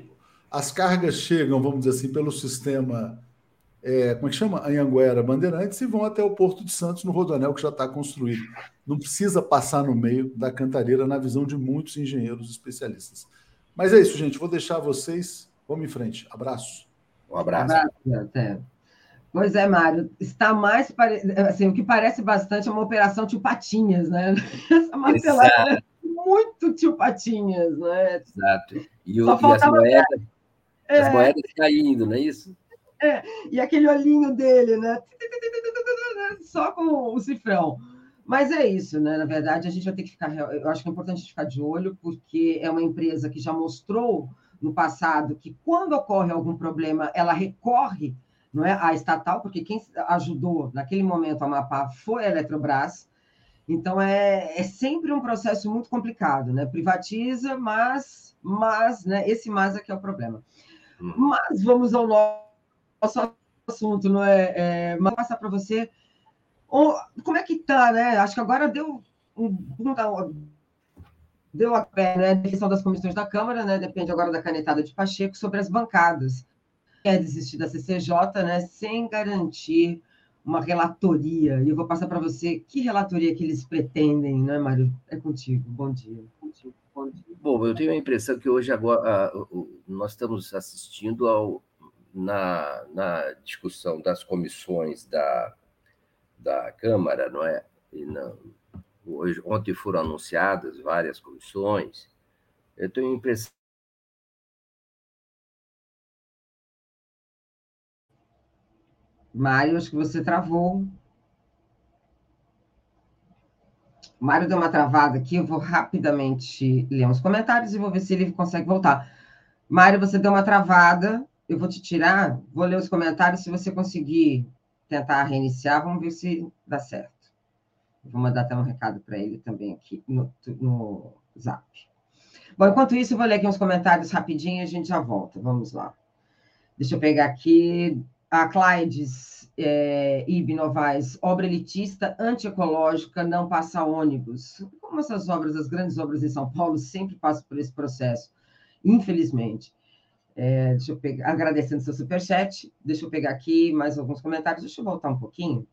as cargas chegam, vamos dizer assim, pelo sistema, é, como é que chama? Anhanguera Bandeirantes e vão até o Porto de Santos, no Rodoanel, que já está construído. Não precisa passar no meio da cantareira, na visão de muitos engenheiros especialistas. Mas é isso, gente. Vou deixar vocês. Vamos em frente. Abraço. Um abraço. Um abraço Pois é, Mário, está mais pare... assim, o que parece bastante é uma operação tio Patinhas, né? Essa martelada é muito tio Patinhas, né? Exato. E, o, e as, moedas, é... as moedas caindo, não é isso? É, e aquele olhinho dele, né? Só com o cifrão. Mas é isso, né? Na verdade, a gente vai ter que ficar. Eu acho que é importante a gente ficar de olho, porque é uma empresa que já mostrou no passado que, quando ocorre algum problema, ela recorre não é a estatal, porque quem ajudou naquele momento a mapar foi a Eletrobras. Então é, é sempre um processo muito complicado, né? Privatiza, mas, mas, né? Esse mas é que é o problema. Hum. Mas vamos ao nosso assunto, não é? é mas vou passar para você como é que tá, né? Acho que agora deu um, deu a pé, né? A definição das comissões da Câmara, né? Depende agora da canetada de Pacheco sobre as bancadas quer desistir da CCJ, né, sem garantir uma relatoria. E eu vou passar para você que relatoria que eles pretendem, né, Mário? É contigo. Bom dia. Bom, Bom eu tenho a impressão que hoje agora nós estamos assistindo ao, na, na discussão das comissões da, da Câmara, não é? E não, hoje, ontem foram anunciadas várias comissões. Eu tenho a impressão Mário, acho que você travou. Mário deu uma travada aqui, eu vou rapidamente ler uns comentários e vou ver se ele consegue voltar. Mário, você deu uma travada, eu vou te tirar, vou ler os comentários, se você conseguir tentar reiniciar, vamos ver se dá certo. Vou mandar até um recado para ele também aqui no, no Zap. Bom, enquanto isso, eu vou ler aqui uns comentários rapidinho e a gente já volta. Vamos lá. Deixa eu pegar aqui a Clydes é, Ibe Novaes, obra elitista, antiecológica, não passa ônibus. Como essas obras, as grandes obras em São Paulo, sempre passam por esse processo, infelizmente. É, deixa eu pegar, agradecendo seu superchat, deixa eu pegar aqui mais alguns comentários, deixa eu voltar um pouquinho.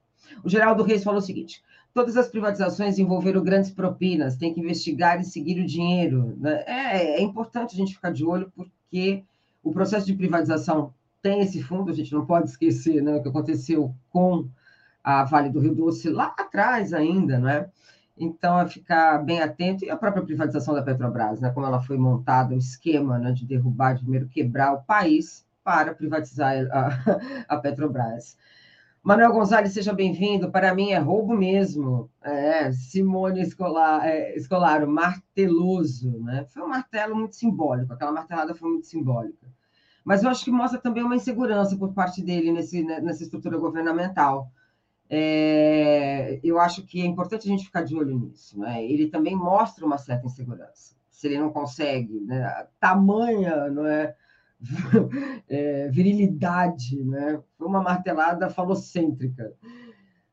O Geraldo Reis falou o seguinte: todas as privatizações envolveram grandes propinas, tem que investigar e seguir o dinheiro. Né? É, é importante a gente ficar de olho, porque o processo de privatização tem esse fundo, a gente não pode esquecer né, o que aconteceu com a Vale do Rio Doce lá atrás ainda, não é? Então, é ficar bem atento, e a própria privatização da Petrobras, né, como ela foi montada, o esquema né, de derrubar, de primeiro quebrar o país para privatizar a, a Petrobras. Manuel Gonzalez, seja bem-vindo. Para mim é roubo mesmo. É, Simone Escolar, é, Escolaro, marteloso. Né? Foi um martelo muito simbólico, aquela martelada foi muito simbólica. Mas eu acho que mostra também uma insegurança por parte dele nesse, né, nessa estrutura governamental. É, eu acho que é importante a gente ficar de olho nisso. Né? Ele também mostra uma certa insegurança. Se ele não consegue, né? tamanha não é, é, virilidade, né? Uma martelada falocêntrica.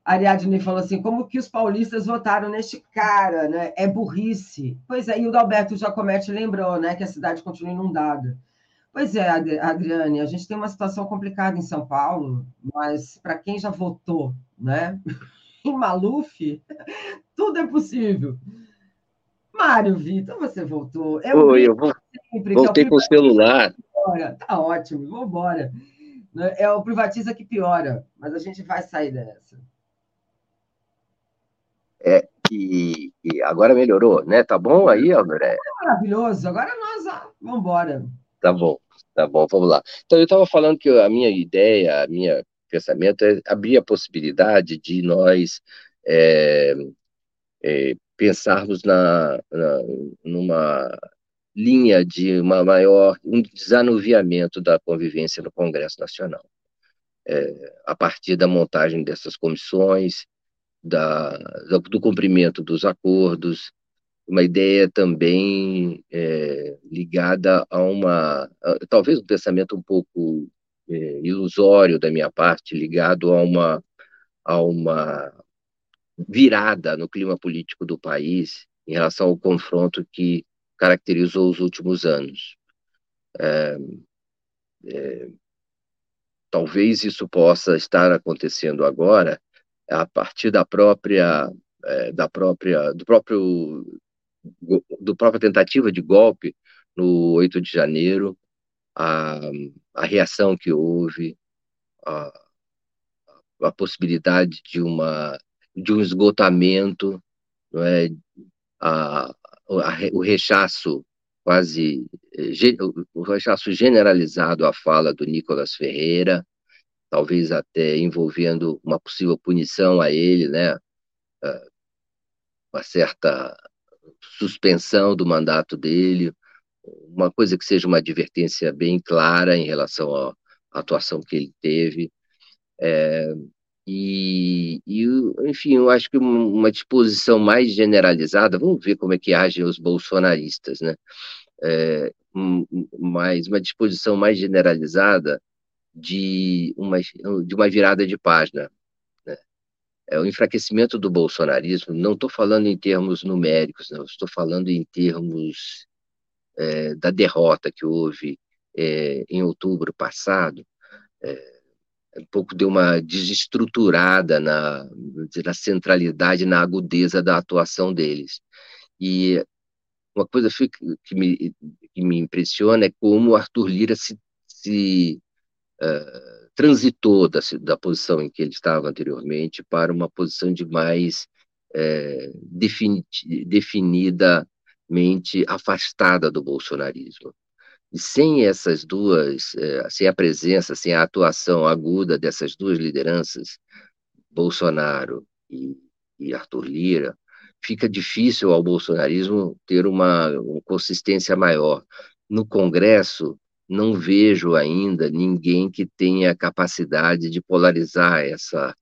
Ariadne falou assim: como que os paulistas votaram neste cara, né? É burrice. Pois é, e o Dalberto Jacomete lembrou, né, que a cidade continua inundada. Pois é, Adriane, a gente tem uma situação complicada em São Paulo, mas para quem já votou, né, em Maluf, tudo é possível. Mário Vitor, você voltou. Eu, Oi, eu vou, sempre, voltei é o com o celular. Tá ótimo, vamos embora. Né? É o privatiza que piora, mas a gente vai sair dessa. É, e, e agora melhorou, né? Tá bom aí, André? É maravilhoso. Agora nós ah, vamos embora. Tá bom, tá bom, vamos lá. Então, eu estava falando que a minha ideia, a minha pensamento é abrir a possibilidade de nós é, é, pensarmos na, na, numa linha de uma maior um desanuviamento da convivência no Congresso Nacional. É, a partir da montagem dessas comissões, da, do cumprimento dos acordos, uma ideia também é, ligada a uma, a, talvez um pensamento um pouco é, ilusório da minha parte, ligado a uma, a uma virada no clima político do país em relação ao confronto que caracterizou os últimos anos. É, é, talvez isso possa estar acontecendo agora a partir da própria é, da própria do próprio do própria tentativa de golpe no 8 de janeiro a, a reação que houve a, a possibilidade de uma de um esgotamento não é, a, o rechaço quase o rechaço generalizado à fala do Nicolas Ferreira, talvez até envolvendo uma possível punição a ele, né? Ah, uma certa suspensão do mandato dele, uma coisa que seja uma advertência bem clara em relação à atuação que ele teve. É, e, e, enfim, eu acho que uma disposição mais generalizada, vamos ver como é que agem os bolsonaristas, né? É, mais, uma disposição mais generalizada de uma, de uma virada de página. É, o enfraquecimento do bolsonarismo, não estou falando em termos numéricos, não, estou falando em termos é, da derrota que houve é, em outubro passado. É, um pouco deu uma desestruturada na, na centralidade, na agudeza da atuação deles. E uma coisa que me, que me impressiona é como Arthur Lira se, se uh, transitou da, da posição em que ele estava anteriormente para uma posição de mais uh, defini, definidamente afastada do bolsonarismo. E sem essas duas, eh, sem a presença, sem a atuação aguda dessas duas lideranças, Bolsonaro e, e Arthur Lira, fica difícil ao bolsonarismo ter uma, uma consistência maior. No Congresso, não vejo ainda ninguém que tenha capacidade de polarizar essa,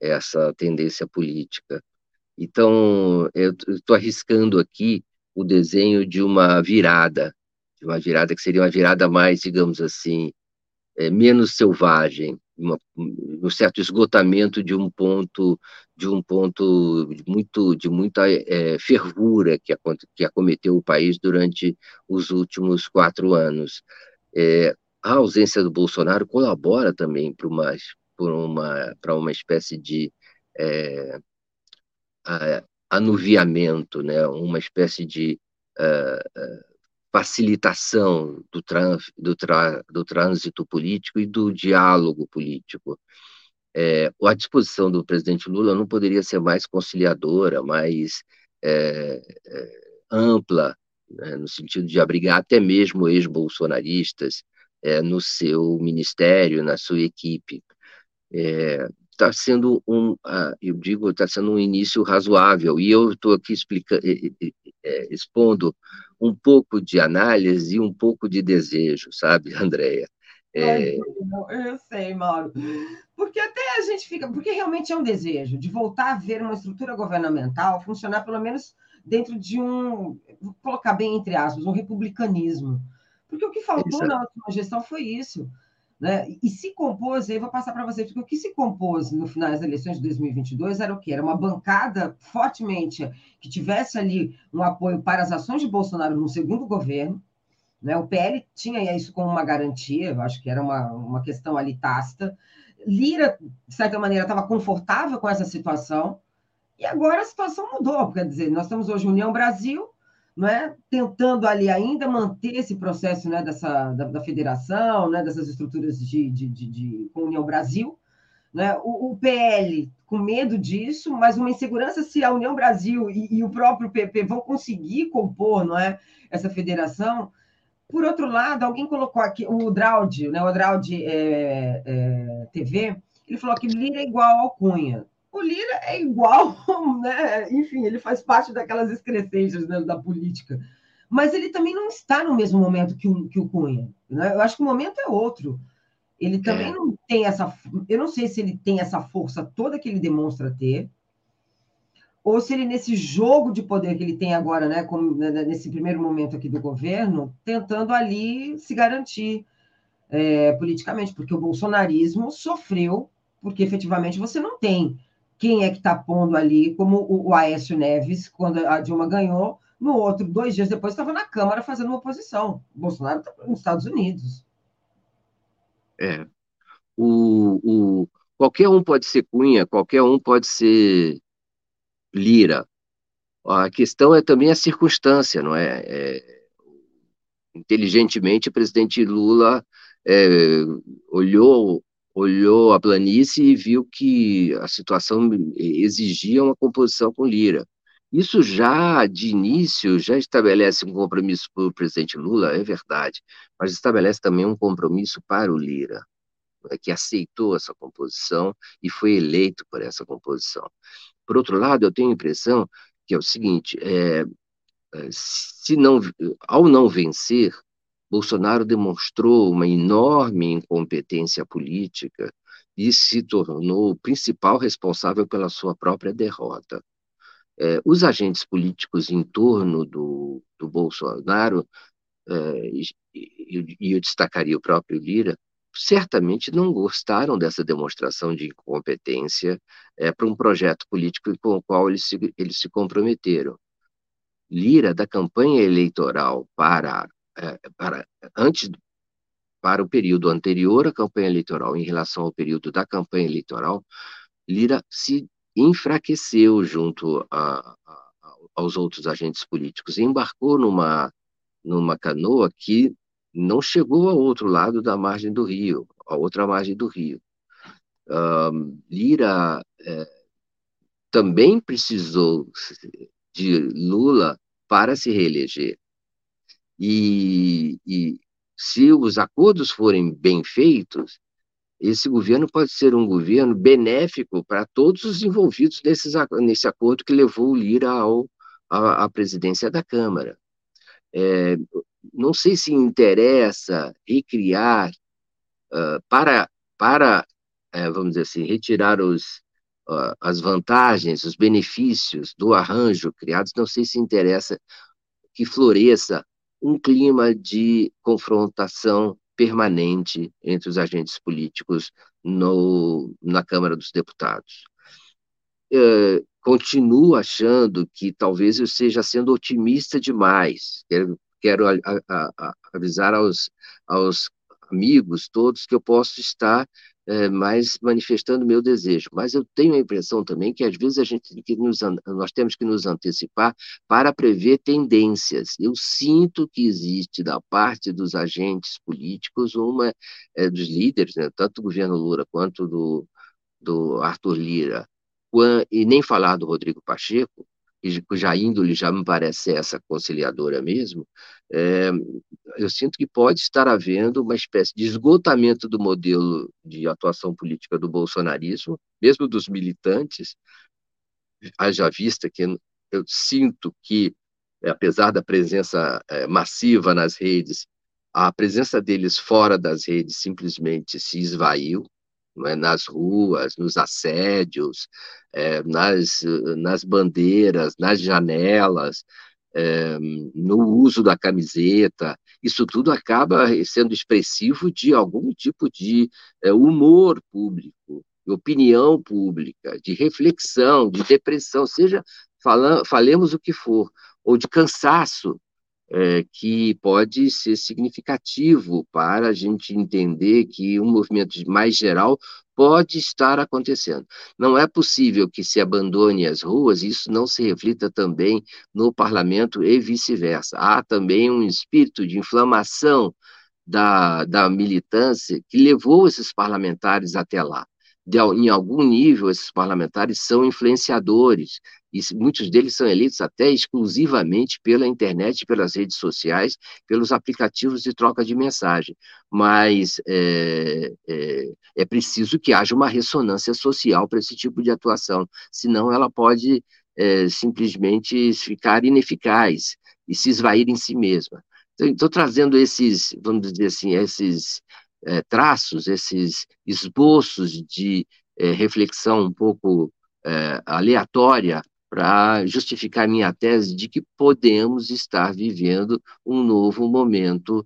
essa tendência política. Então, eu estou arriscando aqui o desenho de uma virada uma virada que seria uma virada mais, digamos assim, é, menos selvagem, uma, um certo esgotamento de um ponto de um ponto muito de muita é, fervura que, que acometeu o país durante os últimos quatro anos. É, a ausência do Bolsonaro colabora também para uma uma uma espécie de é, anuviamento, né, uma espécie de uh, facilitação do, do, do, trânsito político e do diálogo político. É, a disposição do presidente Lula não poderia ser mais conciliadora, mais é, é, ampla, né, no sentido de abrigar até mesmo ex-bolsonaristas é, no seu ministério, na sua equipe. Está sendo um, eu digo, está sendo um início razoável, e eu estou aqui explicando, expondo um pouco de análise e um pouco de desejo, sabe, Andréia? É... Eu sei, Mauro. Porque até a gente fica. Porque realmente é um desejo de voltar a ver uma estrutura governamental funcionar, pelo menos, dentro de um. Vou colocar bem entre aspas, um republicanismo. Porque o que faltou Exato. na última gestão foi isso. Né? E se compôs, aí eu vou passar para vocês, porque o que se compôs no final das eleições de 2022 era o quê? Era uma bancada fortemente que tivesse ali um apoio para as ações de Bolsonaro no segundo governo. Né? O PL tinha isso como uma garantia, eu acho que era uma, uma questão ali tácita. Lira, de certa maneira, estava confortável com essa situação, e agora a situação mudou, quer dizer, nós estamos hoje União Brasil, não é? tentando ali ainda manter esse processo né, dessa, da, da federação, né, dessas estruturas de, de, de, de União Brasil. Né? O, o, PL com medo disso, mas uma insegurança se a União Brasil e, e, o próprio PP vão conseguir compor não é, essa federação. Por outro lado, alguém colocou aqui, o Draud, né, o Draud é, é, TV, ele falou que Lira é igual ao Cunha o Lira é igual, né? enfim, ele faz parte daquelas excrescências né, da política. Mas ele também não está no mesmo momento que o, que o Cunha. Né? Eu acho que o momento é outro. Ele também é. não tem essa. Eu não sei se ele tem essa força toda que ele demonstra ter, ou se ele, nesse jogo de poder que ele tem agora, né, como, né, nesse primeiro momento aqui do governo, tentando ali se garantir é, politicamente, porque o bolsonarismo sofreu, porque efetivamente você não tem quem é que está pondo ali, como o, Aécio Neves, quando a Dilma ganhou, no outro, dois dias depois, estava na Câmara fazendo uma oposição. O Bolsonaro está nos Estados Unidos. É. O, o, qualquer um pode ser Cunha, qualquer um pode ser Lira. A questão é também a circunstância, não é? é inteligentemente, o presidente Lula é, olhou olhou a planície e viu que a situação exigia uma composição com Lira. Isso já, de início, já estabelece um compromisso para o presidente Lula, é verdade, mas estabelece também um compromisso para o Lira, né, que aceitou essa composição e foi eleito por essa composição. Por outro lado, eu tenho a impressão que é o seguinte, é, é se não, ao não vencer, Bolsonaro demonstrou uma enorme incompetência política e se tornou o principal responsável pela sua própria derrota. É, os agentes políticos em torno do, do Bolsonaro, é, e, eu destacaria o próprio Lira, certamente não gostaram dessa demonstração de incompetência é, para um projeto político com o qual eles se, eles se comprometeram. Lira, da campanha eleitoral para para, antes, para o período anterior à campanha eleitoral, em relação ao período da campanha eleitoral, Lira se enfraqueceu junto a, a, aos outros agentes políticos, embarcou numa, numa canoa que não chegou ao outro lado da margem do rio, a outra margem do rio. Lira é, também precisou de Lula para se reeleger. E, e se os acordos forem bem feitos, esse governo pode ser um governo benéfico para todos os envolvidos nesses, nesse acordo que levou o Lira ao, à, à presidência da Câmara. É, não sei se interessa recriar uh, para, para uh, vamos dizer assim, retirar os, uh, as vantagens, os benefícios do arranjo criados, não sei se interessa que floresça um clima de confrontação permanente entre os agentes políticos no, na Câmara dos Deputados. É, continuo achando que talvez eu esteja sendo otimista demais. Quero, quero a, a, a, avisar aos, aos amigos todos que eu posso estar é, mas manifestando meu desejo. Mas eu tenho a impressão também que às vezes a gente que nos, nós temos que nos antecipar para prever tendências. Eu sinto que existe da parte dos agentes políticos uma é, dos líderes, né, tanto do governo Lula quanto do, do Arthur Lira, e nem falar do Rodrigo Pacheco, cuja índole já me parece essa conciliadora mesmo, é, eu sinto que pode estar havendo uma espécie de esgotamento do modelo de atuação política do bolsonarismo, mesmo dos militantes, haja vista que eu sinto que, apesar da presença é, massiva nas redes, a presença deles fora das redes simplesmente se esvaiu, é? nas ruas, nos assédios, é, nas, nas bandeiras, nas janelas, é, no uso da camiseta. Isso tudo acaba sendo expressivo de algum tipo de é, humor público, de opinião pública, de reflexão, de depressão, seja fala, falemos o que for, ou de cansaço é, que pode ser significativo para a gente entender que um movimento mais geral pode estar acontecendo. Não é possível que se abandone as ruas e isso não se reflita também no parlamento e vice-versa. Há também um espírito de inflamação da, da militância que levou esses parlamentares até lá de, em algum nível, esses parlamentares são influenciadores, e muitos deles são eleitos até exclusivamente pela internet, pelas redes sociais, pelos aplicativos de troca de mensagem. Mas é, é, é preciso que haja uma ressonância social para esse tipo de atuação, senão ela pode é, simplesmente ficar ineficaz e se esvair em si mesma. Então, estou trazendo esses, vamos dizer assim, esses é, traços, esses esboços de é, reflexão um pouco é, aleatória para justificar minha tese de que podemos estar vivendo um novo momento,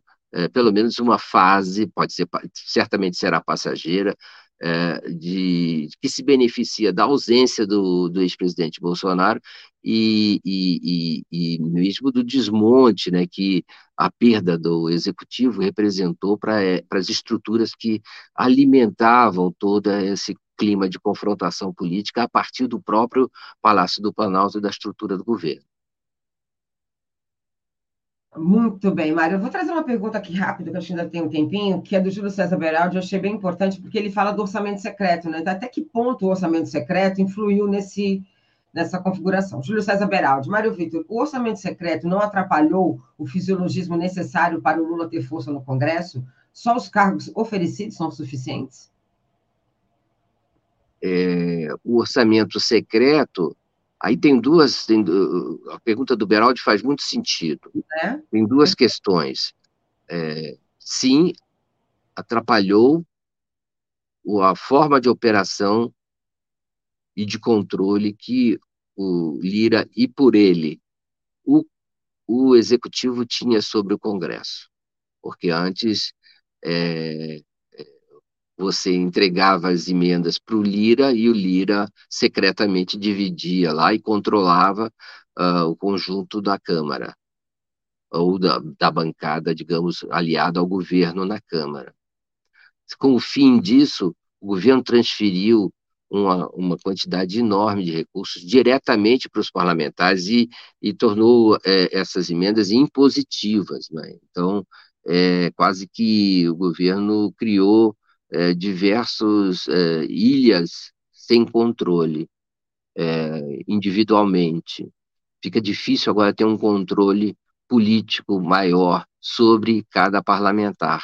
pelo menos uma fase, pode ser, certamente será passageira, é, de, que se beneficia da ausência do, do ex-presidente Bolsonaro e, e, e, e, mesmo do desmonte né, que a perda do executivo representou para é, as estruturas que alimentavam todo esse clima de confrontação política a partir do próprio Palácio do Planalto e da estrutura do governo. Muito bem, Mário. Eu vou trazer uma pergunta aqui rápida, que acho que ainda tem um tempinho, que é do Júlio César Beraldi. Eu achei bem importante, porque ele fala do orçamento secreto, né? Então, até que ponto o orçamento secreto influiu nesse, nessa configuração? Júlio César Beraldi. Mário Vitor, o orçamento secreto não atrapalhou o fisiologismo necessário para o Lula ter força no Congresso? Só os cargos oferecidos são suficientes? É, o orçamento secreto Aí tem duas. Tem, a pergunta do Beraldi faz muito sentido. É? Tem duas questões. É, sim, atrapalhou a forma de operação e de controle que o Lira e por ele o, o executivo tinha sobre o Congresso. Porque antes é, você entregava as emendas para o Lira e o Lira secretamente dividia lá e controlava uh, o conjunto da Câmara, ou da, da bancada, digamos, aliada ao governo na Câmara. Com o fim disso, o governo transferiu uma, uma quantidade enorme de recursos diretamente para os parlamentares e, e tornou é, essas emendas impositivas. Né? Então, é, quase que o governo criou é, diversos é, ilhas sem controle é, individualmente. Fica difícil agora ter um controle político maior sobre cada parlamentar.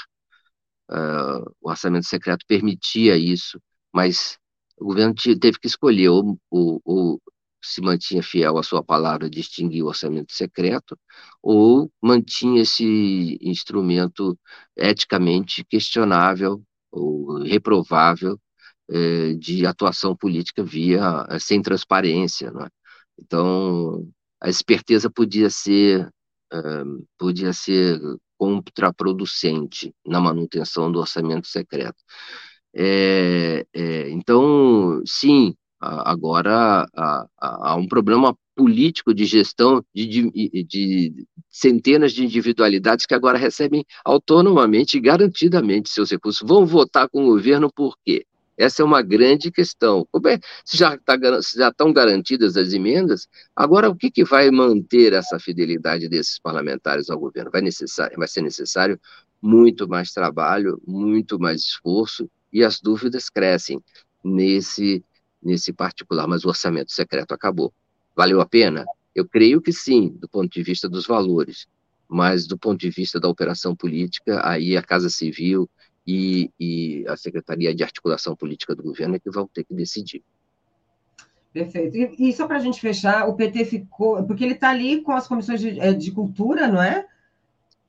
O orçamento secreto permitia isso, mas o governo teve que escolher ou, se mantinha fiel à sua palavra de extinguir o orçamento secreto, ou mantinha esse instrumento eticamente questionável ou reprovável é, de atuação política via eh, sem transparência, é? Então a esperteza podia ser uh, podia ser contraproducente na manutenção do orçamento secreto. É, é, então, sim, agora há, há, um problema político de gestão de, de, de, centenas de individualidades que agora recebem autonomamente e garantidamente seus recursos. Vão votar com o governo por quê? Essa é uma grande questão. Como é, se, já tá, se já estão garantidas as emendas, agora o que, que vai manter essa fidelidade desses parlamentares ao governo? Vai, vai ser necessário muito mais trabalho, muito mais esforço, e as dúvidas crescem nesse, nesse particular, mas o orçamento secreto acabou. Valeu a pena? Eu creio que sim, do ponto de vista dos valores, mas do ponto de vista da operação política, aí a Casa Civil e, e a Secretaria de Articulação Política do Governo é que vão ter que decidir. Perfeito. E, e só para a gente fechar, o PT ficou. Porque ele está ali com as comissões de, eh, de, cultura, não é?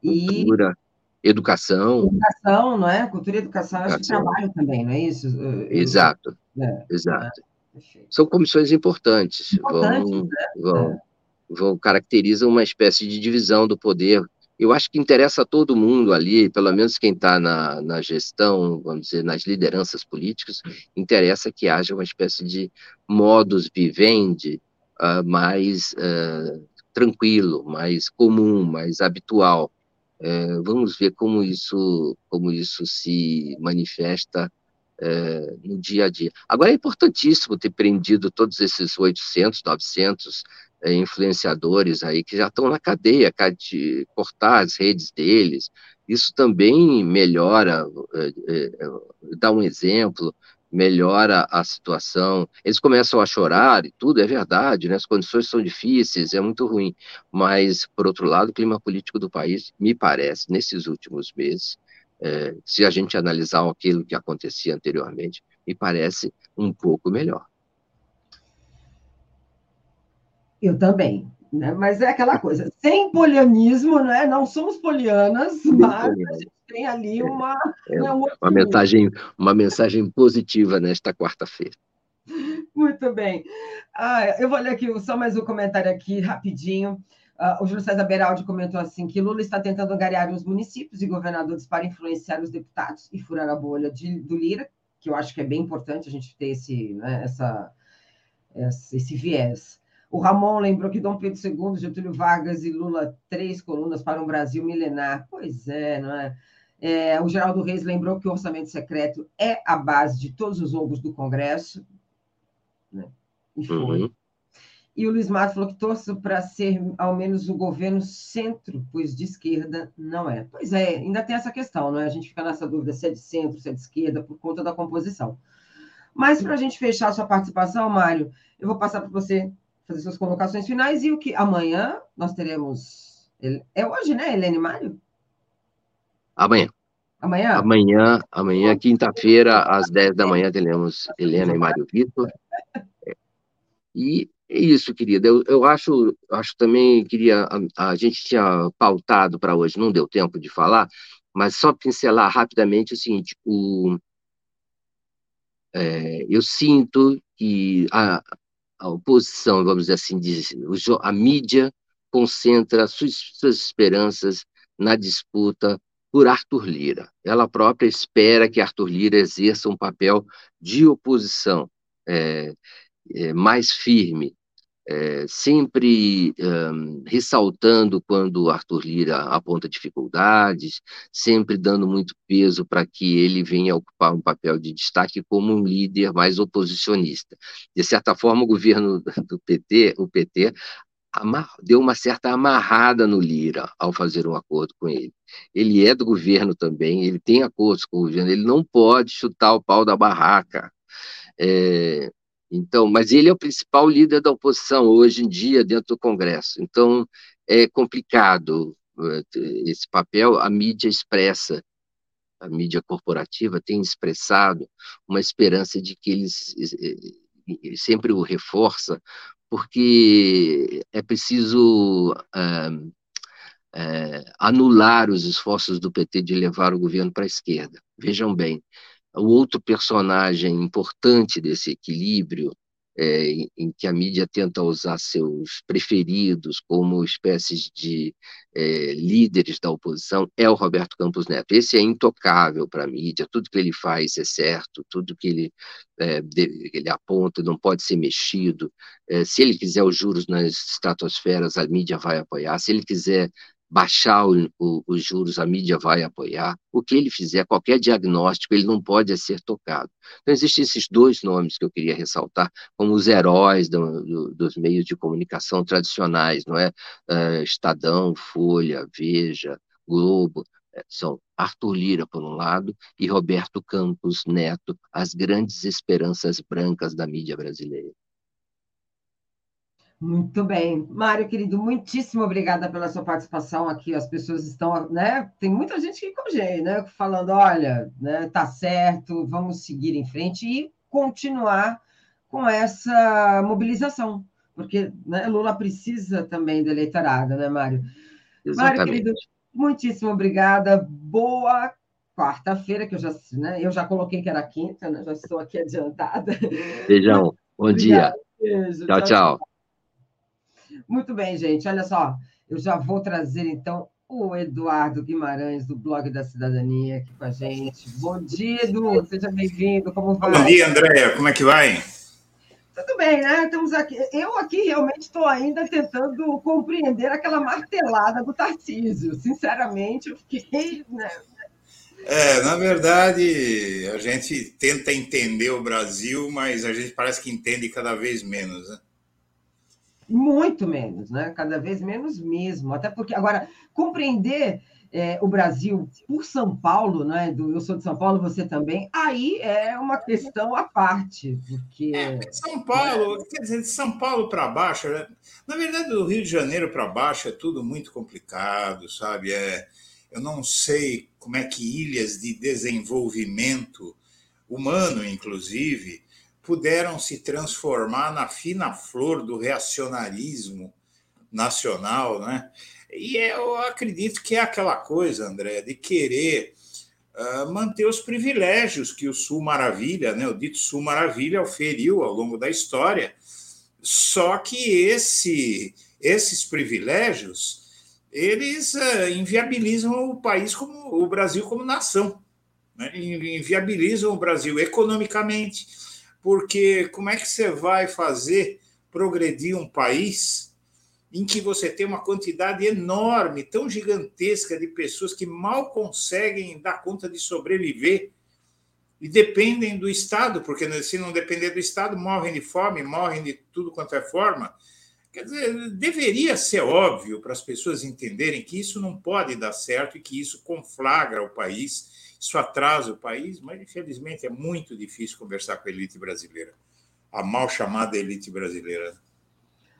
E... Cultura, educação. Educação, não é? Cultura e educação, educação. acho que trabalho também, não é isso? Exato. É, exato. É, São comissões importantes. importantes vão, né? vão, é. vão, caracterizam uma espécie de divisão do poder eu acho que interessa a todo mundo ali, pelo menos quem está na, na gestão, vamos dizer, nas lideranças políticas, interessa que haja uma espécie de modus vivendi uh, mais uh, tranquilo, mais comum, mais habitual. Uh, vamos ver como isso, como isso se manifesta é, no dia a dia. Agora, é importantíssimo ter prendido todos esses 800, 900 é, influenciadores aí que já estão na cadeia, de cortar as redes deles. Isso também melhora, é, dá um exemplo, melhora a situação. Eles começam a chorar e tudo, é verdade, né? as condições são difíceis, é muito ruim. Mas, por outro lado, o clima político do país, me parece, nesses últimos meses, é, se a gente analisar aquilo que acontecia anteriormente, me parece um pouco melhor. Eu também. Né? Mas é aquela coisa, sem polianismo, né? não somos polianas, mas a gente tem ali é, uma, é, né, uma, mensagem, uma mensagem positiva nesta quarta-feira. Muito bem. Ah, eu vou ler aqui só mais um comentário aqui, rapidinho. Uh, o Júlio César Beraldi comentou assim que Lula está tentando angariar os municípios e governadores para influenciar os deputados e furar a bolha de, do Lira, que eu acho que é bem importante a gente ter esse, né, essa, esse viés. O Ramon lembrou que Dom Pedro II, Getúlio Vargas e Lula, três colunas para um Brasil milenar. Pois é, não é? é o Geraldo Reis lembrou que o orçamento secreto é a base de todos os roubos do Congresso. Né? E foi. Uhum. E o Luiz Mato falou que torço para ser ao menos o governo centro, pois de esquerda não é. Pois é, ainda tem essa questão, não é? A gente fica nessa dúvida se é de centro, se é de esquerda, por conta da composição. Mas para a gente fechar a sua participação, Mário, eu vou passar para você fazer suas colocações finais e o que amanhã nós teremos. É hoje, né, Helene Mário? Amanhã. Amanhã? Amanhã, amanhã quinta-feira, às 10 da manhã, teremos Helena e Mário Vitor. E é isso, querida. Eu, eu acho, acho também, queria. A, a gente tinha pautado para hoje, não deu tempo de falar, mas só pincelar rapidamente o seguinte: o, é, eu sinto que a, a oposição, vamos dizer assim, diz, a mídia concentra suas, suas esperanças na disputa por Arthur Lira. Ela própria espera que Arthur Lira exerça um papel de oposição é, é, mais firme, é, sempre um, ressaltando quando Arthur Lira aponta dificuldades, sempre dando muito peso para que ele venha ocupar um papel de destaque como um líder mais oposicionista. De certa forma, o governo do PT, o PT, deu uma certa amarrada no Lira ao fazer um acordo com ele. Ele é do governo também, ele tem acordos com o governo, ele não pode chutar o pau da barraca. É, então, mas ele é o principal líder da oposição hoje em dia dentro do Congresso. Então, é complicado eh, esse papel. A mídia expressa, a mídia corporativa tem expressado uma esperança de que eles eh, sempre o reforça, porque é preciso anular os esforços do PT de levar o governo para a esquerda. Vejam bem, o outro personagem importante desse equilíbrio é, em, que a mídia tenta usar seus preferidos como espécies de é, líderes da oposição, é o Roberto Campos Neto. Esse é intocável para a mídia, tudo que ele faz é certo, tudo que ele, é, ele aponta não pode ser mexido. É, se ele quiser os juros nas estratosferas, a mídia vai apoiar. Se ele quiser baixar o, o, os juros, a mídia vai apoiar. O que ele fizer, qualquer diagnóstico, ele não pode ser tocado. Então, existem esses dois nomes que eu queria ressaltar como os heróis do, do, dos meios de comunicação tradicionais, não é? Uh, Estadão, Folha, Veja, Globo, é, são Arthur Lira, por um lado, e Roberto Campos Neto, as grandes esperanças brancas da mídia brasileira. Muito bem. Mário, querido, muitíssimo obrigada pela sua participação aqui. As pessoas estão, né? Tem muita gente que congei, né? Falando, olha, né, tá certo, vamos seguir em frente e continuar com essa mobilização, porque né, Lula precisa também do eleitorado, né, Mário? Exatamente. Mário, querido, muitíssimo obrigada. Boa quarta-feira, que eu já, né, eu já coloquei que era quinta, né? Já estou aqui adiantada. Beijão. Bom dia. Beijo, tchau. tchau. tchau. Muito bem, gente. Olha só, eu já vou trazer então o Eduardo Guimarães, do Blog da Cidadania, aqui com a gente. Bom dia, Edu. Seja bem-vindo. Como vai? Bom dia, Andréia. Como é que vai? Tudo bem, né? Estamos aqui. Eu aqui realmente estou ainda tentando compreender aquela martelada do Tarcísio. Sinceramente, eu fiquei. Né? É, na verdade, a gente tenta entender o Brasil, mas a gente parece que entende cada vez menos, né? Muito menos, né? Cada vez menos mesmo. Até porque, agora, compreender é, o Brasil por São Paulo, né? Do, eu sou de São Paulo, você também, aí é uma questão à parte. Porque... É, São Paulo, quer dizer, de São Paulo para baixo, né? na verdade, do Rio de Janeiro para baixo é tudo muito complicado, sabe? É, eu não sei como é que ilhas de desenvolvimento humano, inclusive, puderam se transformar na fina flor do reacionarismo nacional, né? E eu acredito que é aquela coisa, André, de querer uh, manter os privilégios que o Sul Maravilha, né, o dito Sul Maravilha, oferiu ao longo da história. Só que esse, esses privilégios eles uh, inviabilizam o país como o Brasil como nação, né? inviabilizam o Brasil economicamente, porque como é que você vai fazer progredir um país em que você tem uma quantidade enorme, tão gigantesca de pessoas que mal conseguem dar conta de sobreviver e dependem do Estado, porque se não depender do Estado, morrem de fome, morrem de tudo quanto é forma. Quer dizer, deveria ser óbvio para as pessoas entenderem que isso não pode dar certo e que isso conflagra o país isso atrasa o país, mas infelizmente é muito difícil conversar com a elite brasileira, a mal chamada elite brasileira.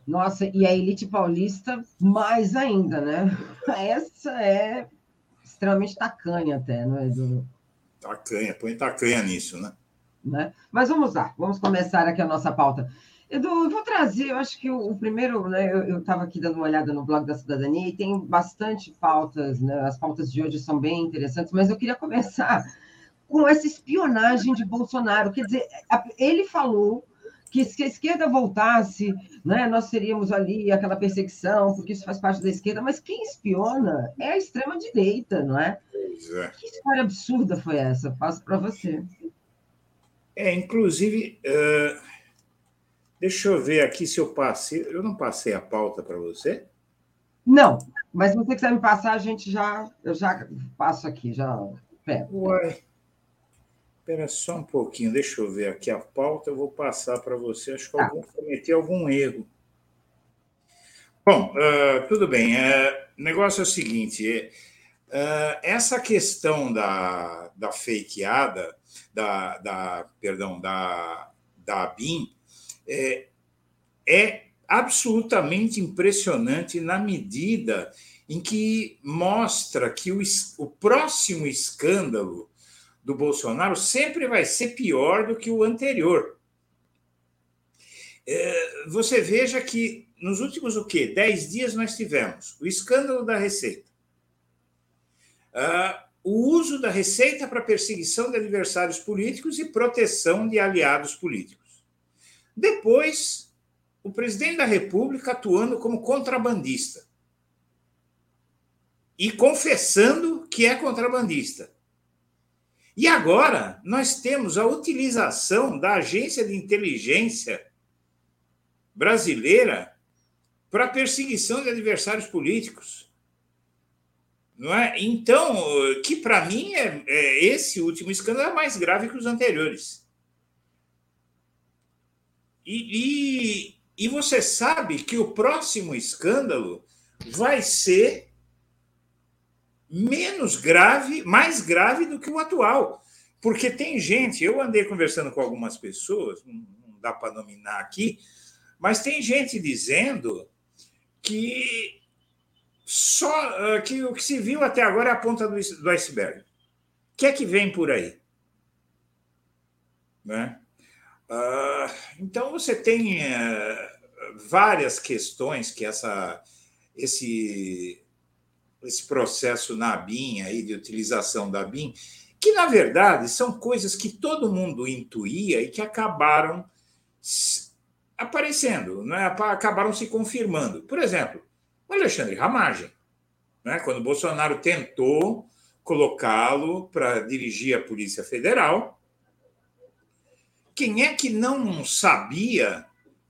Nossa, e a elite paulista mais ainda, né? Essa é extremamente tacanha até, não é, Edu? Tacanha, põe tacanha nisso, né? né? Mas vamos lá, vamos começar aqui a nossa pauta. Edu, eu vou trazer, eu acho que o, o primeiro, né, eu estava aqui dando uma olhada no blog da cidadania e tem bastante pautas, né, as pautas de hoje são bem interessantes, mas eu queria começar com essa espionagem de Bolsonaro. Quer dizer, ele falou que se a esquerda voltasse, né, nós teríamos ali aquela perseguição, porque isso faz parte da esquerda, mas quem espiona é a extrema-direita, não é? é? Que história absurda foi essa? Passo para você. É, inclusive. Uh Deixa eu ver aqui se eu passei. Eu não passei a pauta para você? Não, mas se você quiser me passar, a gente já. Eu já passo aqui, já pego. Uai. Espera só um pouquinho, deixa eu ver aqui a pauta, eu vou passar para você. Acho que tá. eu cometi algum erro. Bom, uh, tudo bem. Uh, o negócio é o seguinte: uh, essa questão da, da fakeada, da, da, perdão, da, da BIM, é, é absolutamente impressionante na medida em que mostra que o, o próximo escândalo do Bolsonaro sempre vai ser pior do que o anterior. É, você veja que nos últimos o quê? Dez dias nós tivemos o escândalo da Receita, uh, o uso da Receita para perseguição de adversários políticos e proteção de aliados políticos. Depois, o presidente da República atuando como contrabandista e confessando que é contrabandista. E agora nós temos a utilização da agência de inteligência brasileira para perseguição de adversários políticos. Não é? Então, que para mim é, é, esse último escândalo é mais grave que os anteriores. E, e, e você sabe que o próximo escândalo vai ser menos grave, mais grave do que o atual. Porque tem gente, eu andei conversando com algumas pessoas, não dá para nominar aqui, mas tem gente dizendo que só que o que se viu até agora é a ponta do, do iceberg. O que é que vem por aí? Né? Uh, então você tem uh, várias questões que essa, esse, esse processo na BIM aí de utilização da BIM, que na verdade são coisas que todo mundo intuía e que acabaram aparecendo, né? acabaram se confirmando. Por exemplo, o Alexandre Ramagem, né? quando Bolsonaro tentou colocá-lo para dirigir a Polícia Federal, quem é que não sabia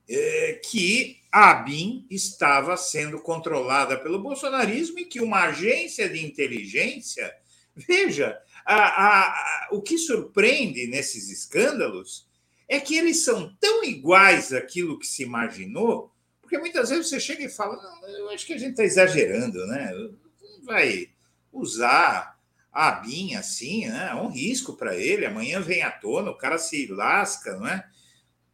é, que a ABIN estava sendo controlada pelo bolsonarismo e que uma agência de inteligência. Veja, a, a, a, o que surpreende nesses escândalos é que eles são tão iguais àquilo que se imaginou, porque muitas vezes você chega e fala: eu acho que a gente está exagerando, né? Não vai usar a BIM assim, né? É um risco para ele. Amanhã vem à tona, o cara se lasca, não é?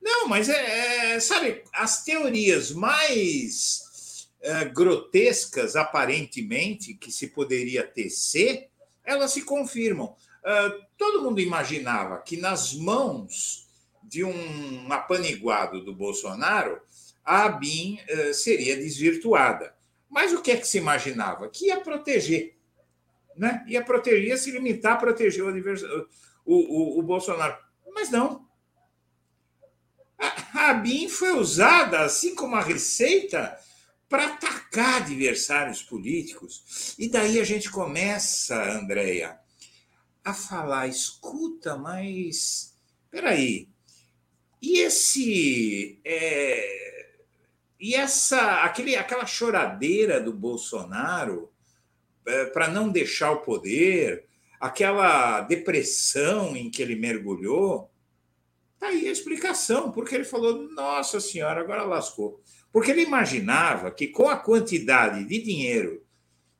Não, mas é, é sabe, as teorias mais é, grotescas, aparentemente, que se poderia tecer, elas se confirmam. Uh, todo mundo imaginava que nas mãos de um apaniguado do Bolsonaro, a ABIN uh, seria desvirtuada. Mas o que é que se imaginava? Que ia proteger. Né? Ia proteger, ia se limitar a proteger o, o, o, o Bolsonaro. Mas não. A, a foi usada, assim como a Receita, para atacar adversários políticos. E daí a gente começa, Andréia, a falar: escuta, mas. Peraí, e esse. É, e essa aquele, aquela choradeira do Bolsonaro para não deixar o poder, aquela depressão em que ele mergulhou, tá aí a explicação, porque ele falou: Nossa Senhora, agora lascou. Porque ele imaginava que com a quantidade de dinheiro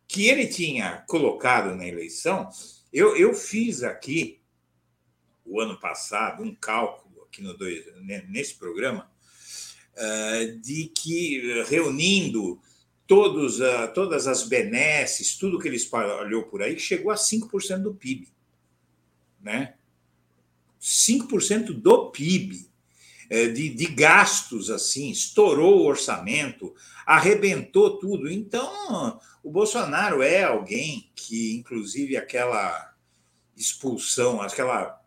que ele tinha colocado na eleição, eu, eu fiz aqui, o ano passado, um cálculo aqui no dois, nesse programa, eh, de que reunindo todos, todas as benesses, tudo que ele espalhou por aí, chegou a 5% do PIB. Né? 5% do PIB eh, de, de gastos assim, estourou o orçamento, arrebentou tudo. Então, o Bolsonaro é alguém que, inclusive, aquela expulsão, aquela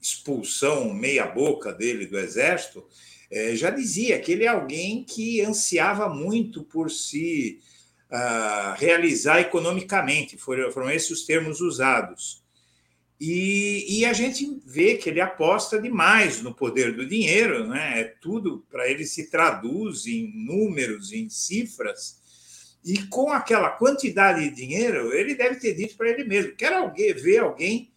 expulsão meia-boca dele do exército, é, já dizia que ele é alguém que ansiava muito por se uh, realizar economicamente, foram, foram esses os termos usados. E, e, a gente vê que ele aposta demais no poder do dinheiro, né? É tudo para ele se traduz em números, em cifras. E com aquela quantidade de dinheiro, ele deve ter dito para ele mesmo: quero alguém, ver alguém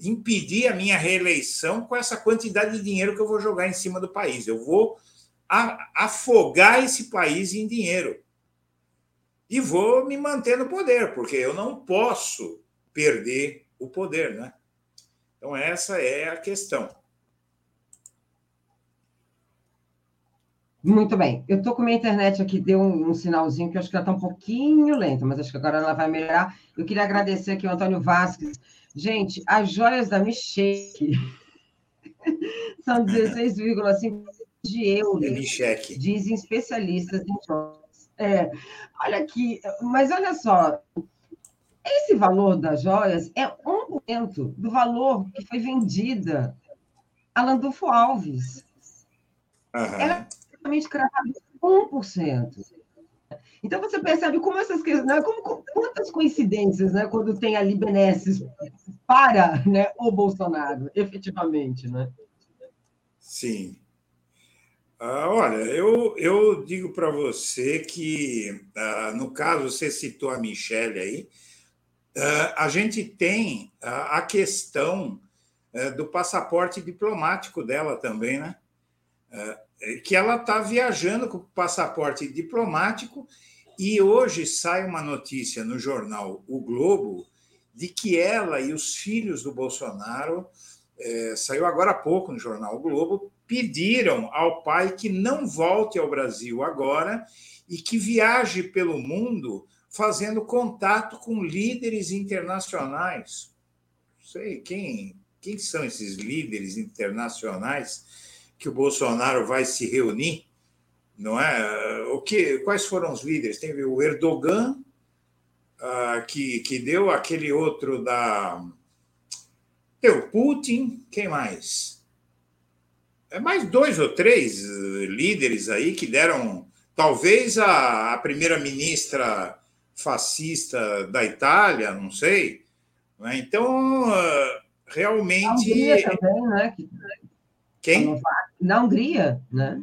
impedir a minha reeleição com essa quantidade de dinheiro que eu vou jogar em cima do país. Eu vou afogar esse país em dinheiro. E vou me manter no poder, porque eu não posso perder o poder, né? Então, essa é a questão. Muito bem. Eu estou com minha internet aqui, deu um, um, sinalzinho que acho que ela está um pouquinho lenta, mas acho que agora ela vai melhorar. Eu queria agradecer aqui o Antônio Vasques, Gente, as joias da Micheque são 16,5 de euros. Dizem especialistas em joias. É, olha aqui, mas olha só, esse valor das joias é 1% do valor que foi vendida a Landulfo Alves. Uhum. Ela é praticamente cravada 1%. Então você percebe como essas questões, né, como, quantas coincidências, né, quando tem ali benesses para né, o Bolsonaro, efetivamente, né? Sim. Ah, olha, eu, eu digo para você que, ah, no caso, você citou a Michelle aí, ah, a gente tem a questão eh, do passaporte diplomático dela também, né? Ah, que ela está viajando com passaporte diplomático e hoje sai uma notícia no jornal O Globo de que ela e os filhos do Bolsonaro, é, saiu agora há pouco no jornal O Globo, pediram ao pai que não volte ao Brasil agora e que viaje pelo mundo fazendo contato com líderes internacionais. Não sei quem, quem são esses líderes internacionais que o Bolsonaro vai se reunir, não é? O que, quais foram os líderes? Teve o Erdogan, uh, que, que deu aquele outro da. Deu Putin, quem mais? É mais dois ou três eh, líderes aí que deram. Talvez a, a primeira-ministra fascista da Itália, não sei. Né? Então, ah, realmente. também, né? Quem? Na Hungria, né?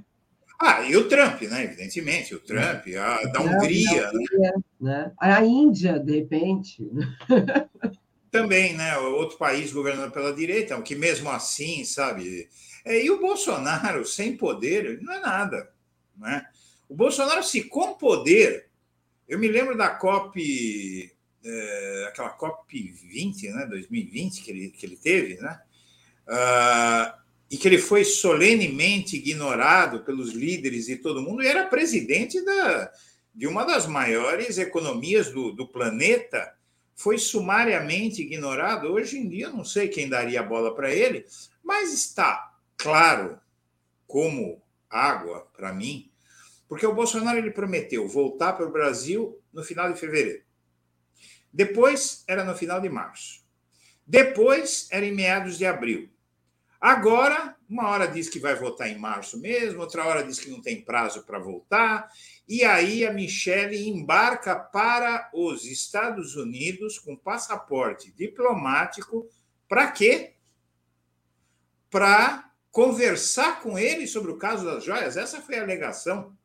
Ah, e o Trump, né? Evidentemente, o Trump, a da Hungria. Hungria né? A Índia, de repente. Também, né? Outro país governado pela direita, que mesmo assim, sabe? É, e o Bolsonaro, sem poder, não é nada. Né? O Bolsonaro, se com poder, eu me lembro da COP, é, aquela COP 20, né? 2020 que ele, que ele teve, né? Uh, e que ele foi solenemente ignorado pelos líderes e todo mundo, e era presidente da, de uma das maiores economias do, do planeta, foi sumariamente ignorado. Hoje em dia, não sei quem daria a bola para ele, mas está claro como água para mim, porque o Bolsonaro ele prometeu voltar para o Brasil no final de fevereiro. Depois era no final de março. Depois era em meados de abril. Agora, uma hora diz que vai votar em março mesmo, outra hora diz que não tem prazo para voltar, e aí a Michelle embarca para os Estados Unidos com passaporte diplomático. Para quê? Para conversar com ele sobre o caso das joias. Essa foi a alegação.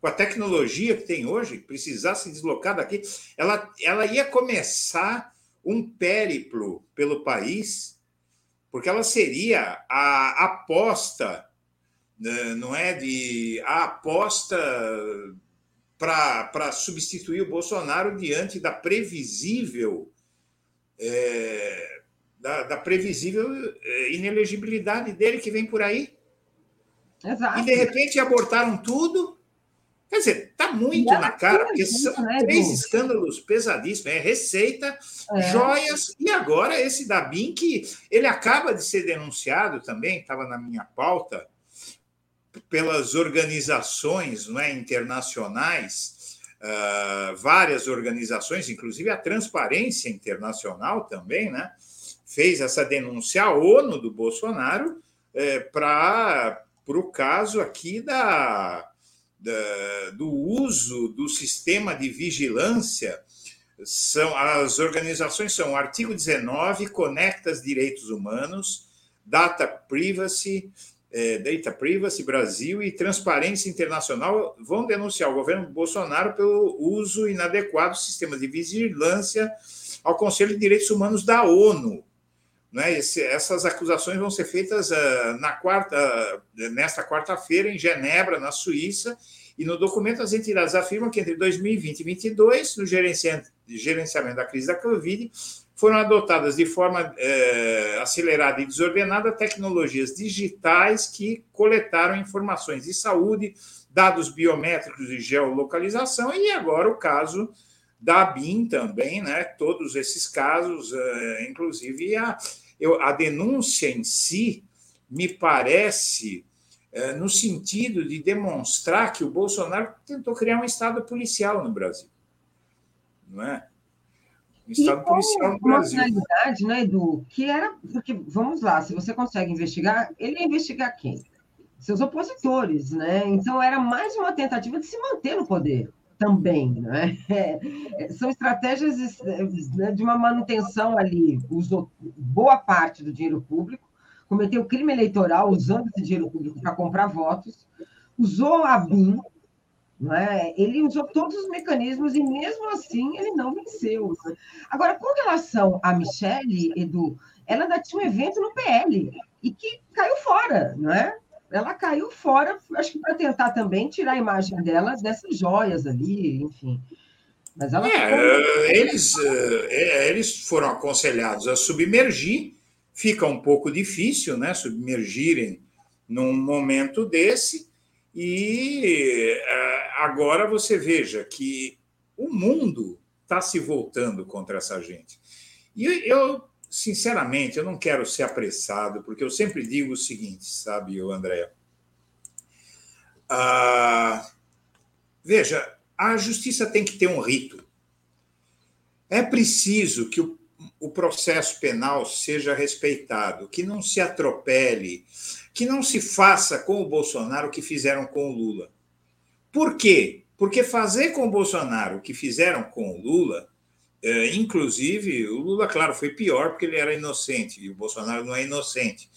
Com a tecnologia que tem hoje, precisar se deslocar daqui, ela, ela ia começar um périplo pelo país porque ela seria a aposta, né, não é de a aposta para substituir o Bolsonaro diante da previsível é, da, da, previsível é, inelegibilidade dele que vem por aí. Exato. E de repente abortaram tudo Quer dizer, está muito na cara, porque são né, três escândalos pesadíssimos. É receita, é. joias, e agora esse da BIM, que ele acaba de ser denunciado também, estava na minha pauta, pelas organizações não é, internacionais, uh, várias organizações, inclusive a Transparência Internacional também, né, fez essa denúncia à ONU do Bolsonaro eh, para o caso aqui da da, do uso do sistema de vigilância são as organizações são o artigo 19 conecta os direitos humanos, data privacy, é, Data Privacy Brasil e Transparência Internacional vão denunciar o governo Bolsonaro pelo uso inadequado do sistema de vigilância ao Conselho de Direitos Humanos da ONU. Né? Esse, essas acusações vão ser feitas uh, na quarta, uh, nesta quarta-feira, em Genebra, na Suíça, e no documento as entidades afirmam que entre 2020 e 2022, no gerenciamento da crise da Covid, foram adotadas de forma eh, acelerada e desordenada tecnologias digitais que coletaram informações de saúde, dados biométricos e geolocalização, e agora o caso da BIM também, né? Todos esses casos, eh, inclusive a, eu, a denúncia em si, me parece é, no sentido de demonstrar que o Bolsonaro tentou criar um Estado policial no Brasil. Não é? Um Estado policial no Brasil. Uma finalidade, né, Edu? Que era. Porque, vamos lá, se você consegue investigar, ele ia investigar quem? seus opositores, né? Então era mais uma tentativa de se manter no poder também, né? É, são estratégias né, de uma manutenção ali, usou boa parte do dinheiro público, cometeu crime eleitoral usando esse dinheiro público para comprar votos, usou a BIM, né? ele usou todos os mecanismos e mesmo assim ele não venceu. Né? Agora, com relação a Michelle, Edu, ela ainda tinha um evento no PL e que caiu fora, não é? Ela caiu fora, acho que para tentar também tirar a imagem dela dessas joias ali, enfim. Mas ela é, ficou... eles, é, eles foram aconselhados a submergir, fica um pouco difícil, né? Submergirem num momento desse, e agora você veja que o mundo está se voltando contra essa gente. E eu sinceramente, eu não quero ser apressado, porque eu sempre digo o seguinte, sabe, André? Ah, veja, a justiça tem que ter um rito. É preciso que o, o processo penal seja respeitado, que não se atropele, que não se faça com o Bolsonaro o que fizeram com o Lula. Por quê? Porque fazer com o Bolsonaro o que fizeram com o Lula é, inclusive, o Lula, claro, foi pior porque ele era inocente e o Bolsonaro não é inocente.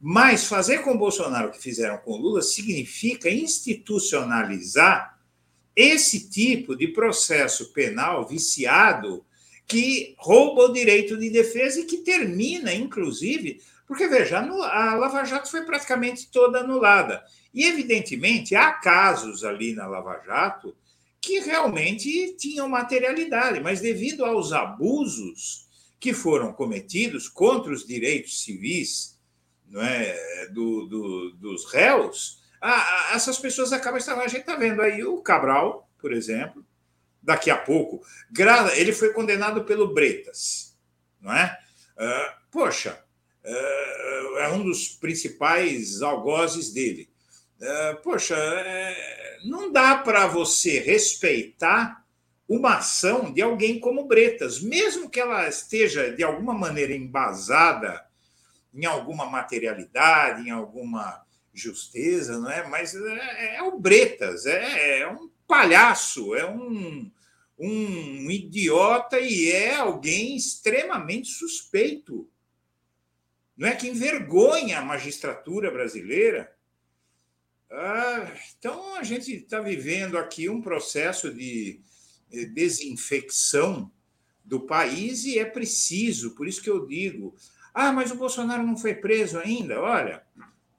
Mas fazer com o Bolsonaro o que fizeram com o Lula significa institucionalizar esse tipo de processo penal viciado que rouba o direito de defesa e que termina, inclusive, porque veja, a Lava Jato foi praticamente toda anulada. E, evidentemente, há casos ali na Lava Jato que realmente tinham materialidade, mas devido aos abusos que foram cometidos contra os direitos civis não é, do, do, dos réus, a, a, essas pessoas acabam estar. A gente está vendo aí o Cabral, por exemplo, daqui a pouco, ele foi condenado pelo Bretas, não é? Uh, poxa, uh, é um dos principais algozes dele. Uh, poxa, é, não dá para você respeitar uma ação de alguém como Bretas, mesmo que ela esteja de alguma maneira embasada em alguma materialidade, em alguma justeza, não é? Mas é, é o Bretas, é, é, um palhaço, é um, um idiota e é alguém extremamente suspeito. Não é que envergonha a magistratura brasileira ah, então, a gente está vivendo aqui um processo de eh, desinfecção do país e é preciso, por isso que eu digo: ah, mas o Bolsonaro não foi preso ainda. Olha,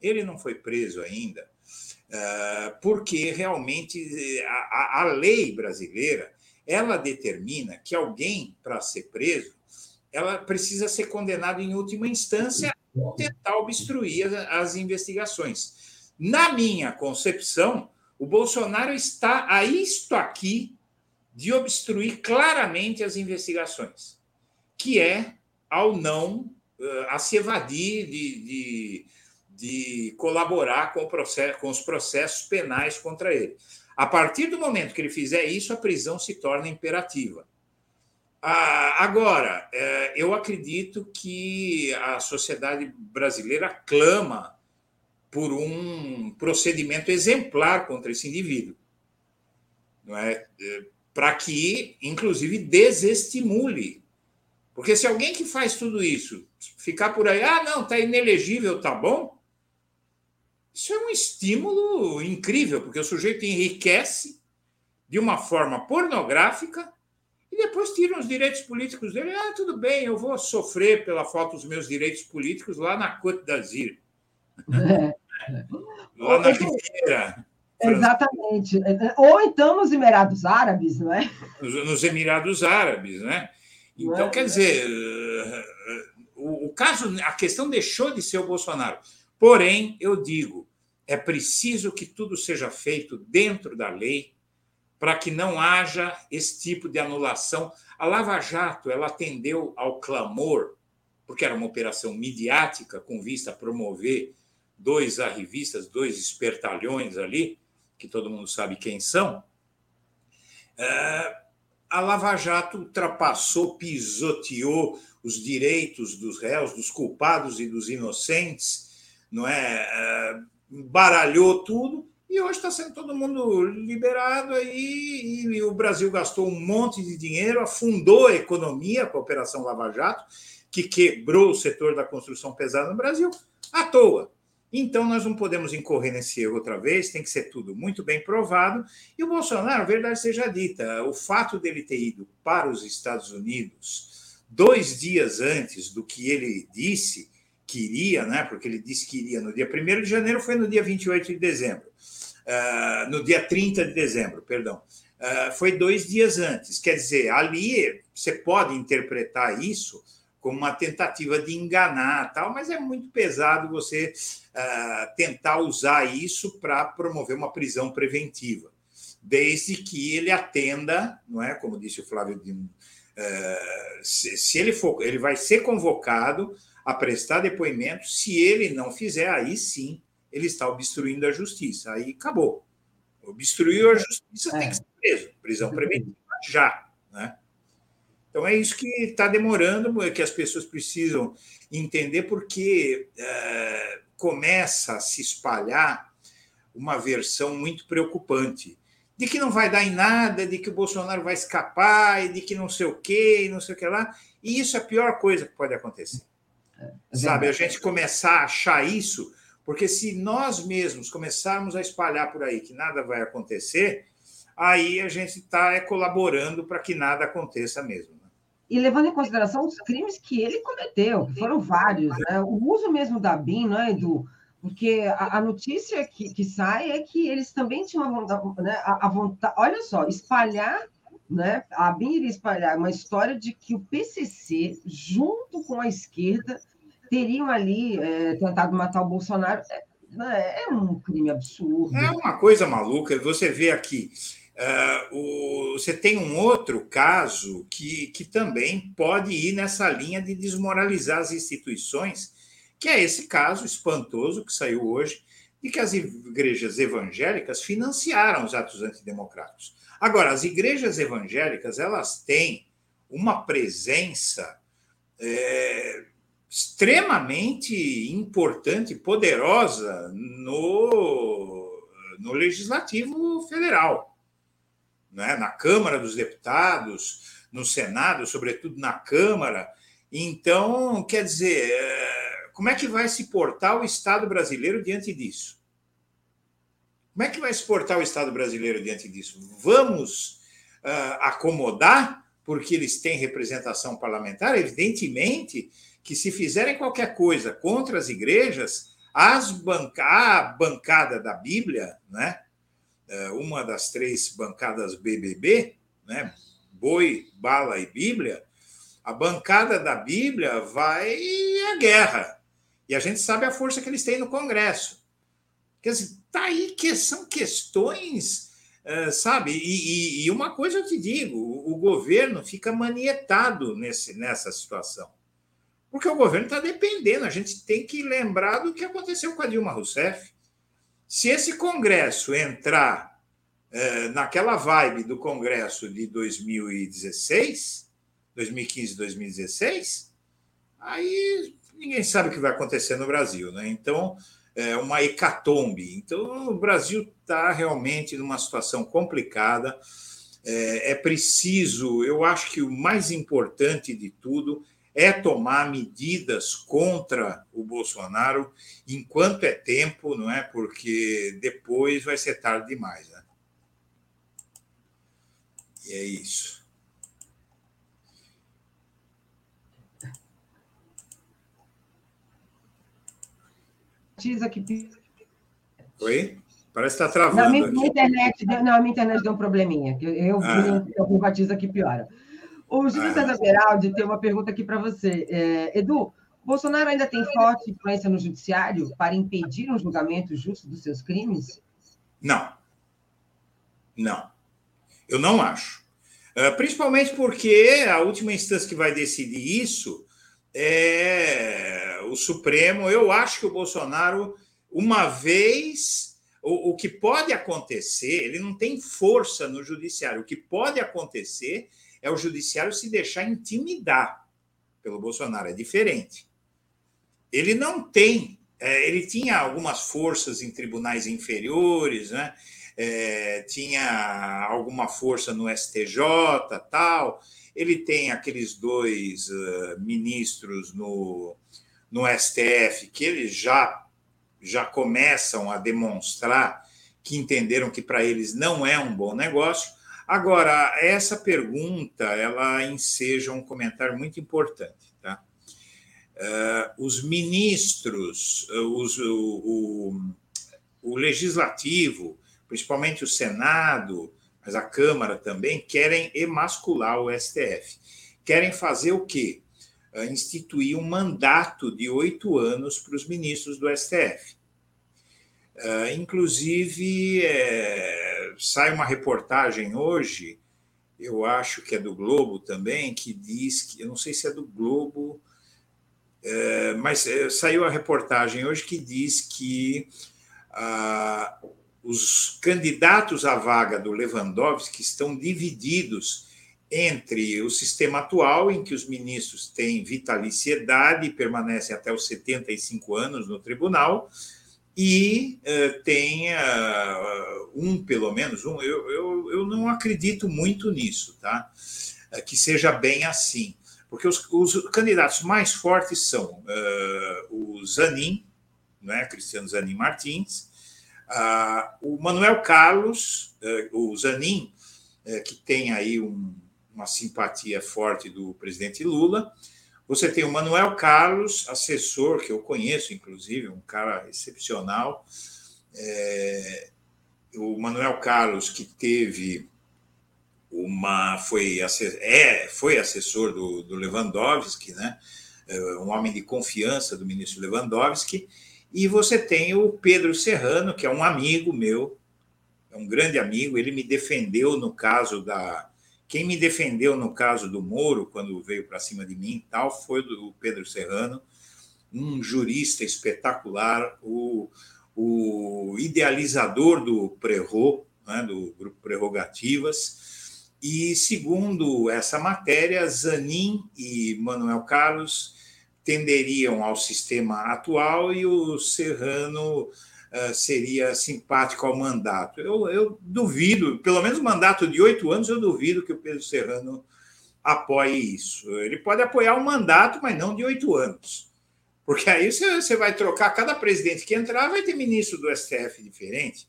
ele não foi preso ainda, ah, porque realmente eh, a, a lei brasileira ela determina que alguém, para ser preso, ela precisa ser condenado em última instância ou tentar obstruir as investigações. Na minha concepção, o Bolsonaro está a isto aqui de obstruir claramente as investigações, que é ao não eh, a se evadir de, de, de colaborar com, processo, com, os processos penais contra ele. A partir do momento que ele fizer isso, a prisão se torna imperativa. Ah, agora, eh, eu acredito que a sociedade brasileira clama por um procedimento exemplar contra esse indivíduo, não é? é? Para que, inclusive, desestimule. Porque se alguém que faz tudo isso ficar por aí, ah, não, está inelegível, tá bom? Isso é um estímulo incrível, porque o sujeito enriquece de uma forma pornográfica e depois tira os direitos políticos dele. Ah, tudo bem, eu vou sofrer pela falta dos meus direitos políticos lá na Côte d'Azur. É. Lá na Riviera. Exatamente. Ou então nos Emirados Árabes, não é? Nos Emirados Árabes, né? Então, é? quer dizer, o, o caso, a questão deixou de ser o Bolsonaro. Porém, eu digo, é preciso que tudo seja feito dentro da lei para que não haja esse tipo de anulação. A Lava Jato ela atendeu ao clamor, porque era uma operação midiática com vista a promover dois arrivistas, dois espertalhões ali, que todo mundo sabe quem são, é, a Lava Jato ultrapassou, pisoteou os direitos dos réus, dos culpados e dos inocentes, não é? é baralhou tudo, e hoje está sendo todo mundo liberado aí, e o Brasil gastou um monte de dinheiro, afundou a economia com a Operação Lava Jato, que quebrou o setor da construção pesada no Brasil, à toa. Então, nós não podemos incorrer nesse erro outra vez, tem que ser tudo muito bem provado. E o Bolsonaro, verdade seja dita, o fato dele ter ido para os Estados Unidos dois dias antes do que ele disse que iria, né? porque ele disse que iria no dia 1 de janeiro, foi no dia 28 de dezembro. Uh, no dia 30 de dezembro, perdão. Uh, foi dois dias antes. Quer dizer, ali você pode interpretar isso como uma tentativa de enganar, tal, mas é muito pesado você uh, tentar usar isso para promover uma prisão preventiva, desde que ele atenda, não é? Como disse o Flávio Dino, uh, se, se, ele for, ele vai ser convocado a prestar depoimento. Se ele não fizer, aí sim ele está obstruindo a justiça. Aí acabou. Obstruiu a justiça, é. tem que ser preso. Prisão preventiva já? Então é isso que está demorando, é que as pessoas precisam entender, porque é, começa a se espalhar uma versão muito preocupante de que não vai dar em nada, de que o Bolsonaro vai escapar, e de que não sei o quê, e não sei o que lá. E isso é a pior coisa que pode acontecer. É, é Sabe, a gente começar a achar isso, porque se nós mesmos começarmos a espalhar por aí que nada vai acontecer, aí a gente está é, colaborando para que nada aconteça mesmo e levando em consideração os crimes que ele cometeu, que foram vários, né? O uso mesmo da BIM, não é, Edu? Porque a, a notícia que, que, sai é que eles também tinham a vontade, né, a, a vontade olha só, espalhar, né? A BIM iria espalhar uma história de que o PCC, junto com a esquerda, teriam ali é, tentado matar o Bolsonaro. É, né, é um crime absurdo. É uma coisa maluca. Você vê aqui Uh, o, você tem um outro caso que, que também pode ir nessa linha de desmoralizar as instituições, que é esse caso espantoso que saiu hoje, de que as igrejas evangélicas financiaram os atos antidemocráticos. Agora, as igrejas evangélicas elas têm uma presença é, extremamente importante, poderosa no, no legislativo federal né, na Câmara dos Deputados, no Senado, sobretudo na Câmara. Então, quer dizer, é, como é que vai se portar o Estado brasileiro diante disso? Como é que vai se portar o Estado brasileiro diante disso? Vamos uh, acomodar porque eles têm representação parlamentar? Evidentemente que se fizerem qualquer coisa contra as igrejas, as banca a bancada da Bíblia, né, uma das três bancadas BBB, né? Boi, Bala e Bíblia, a bancada da Bíblia vai à guerra. E a gente sabe a força que eles têm no Congresso. Quer dizer, tá aí que são questões, é, sabe? E, e, e, uma coisa eu te digo: o governo fica manietado nesse, nessa situação. Porque o governo está dependendo. A gente tem que lembrar do que aconteceu com a Dilma Rousseff. Se esse Congresso entrar é, naquela vibe do Congresso de 2016, 2015, 2016, aí ninguém sabe o que vai acontecer no Brasil, né? Então, é uma hecatombe. Então, o Brasil está realmente numa situação complicada. É, é preciso, eu acho que o mais importante de tudo é tomar medidas contra o Bolsonaro enquanto é tempo, não é? Porque depois vai ser tarde demais. Né? E é isso. Oi? Parece que está travando. Não, minha, minha internet, não, a minha internet deu um probleminha. Eu, eu, ah. eu privatizo aqui piora. O Júlio César Beraldi tem uma pergunta aqui para você. É, Edu, Bolsonaro ainda tem forte influência no judiciário para impedir um julgamento justo dos seus crimes? Não. Não. Eu não acho. É, principalmente porque a última instância que vai decidir isso é o Supremo. Eu acho que o Bolsonaro, uma vez, o, o que pode acontecer, ele não tem força no judiciário. O que pode acontecer é o judiciário se deixar intimidar pelo Bolsonaro, é diferente. Ele não tem é, ele tinha algumas forças em tribunais inferiores, né? É, tinha alguma força no STJ, tal. Ele tem aqueles dois uh, ministros no, no STF que eles já já começam a demonstrar que entenderam que para eles não é um bom negócio. Agora, essa pergunta ela enseja um comentário muito importante. Tá? Uh, os ministros, uh, os, o, o, o, legislativo, principalmente o Senado, mas a Câmara também, querem emascular o STF. Querem fazer o quê? Uh, instituir um mandato de oito anos para os ministros do STF. Uh, inclusive, é, sai uma reportagem hoje, eu acho que é do Globo também, que diz que, eu não sei se é do Globo, é, mas é, saiu a reportagem hoje que diz que ah, os candidatos à vaga do Lewandowski estão divididos entre o sistema atual, em que os ministros têm vitaliciedade e permanecem até os 75 anos no tribunal, e uh, tenha um, pelo menos um, eu, eu, eu não acredito muito nisso, tá? Uh, que seja bem assim, porque os, os candidatos mais fortes são uh, o Zanin, né, Cristiano Zanin Martins, o Manuel Carlos, o Zanin, que tem aí um, uma simpatia forte do presidente Lula, você tem o Manuel Carlos, assessor, que eu conheço, inclusive, um cara excepcional. É, o Manuel Carlos, que teve uma. foi, é, foi assessor do, do Lewandowski, né? É, um homem de confiança do ministro Lewandowski. E você tem o Pedro Serrano, que é um amigo meu, é um grande amigo, ele me defendeu no caso da quem me defendeu no caso do Moro, quando veio para cima de mim tal, foi o Pedro Serrano, um jurista espetacular, o, o idealizador do Prerro, né, do Grupo Prerrogativas. E, segundo essa matéria, Zanin e Manuel Carlos tenderiam ao sistema atual e o Serrano seria simpático ao mandato. Eu, eu duvido, pelo menos mandato de oito anos, eu duvido que o Pedro Serrano apoie isso. Ele pode apoiar o mandato, mas não de oito anos. Porque aí você vai trocar, cada presidente que entrar vai ter ministro do STF diferente.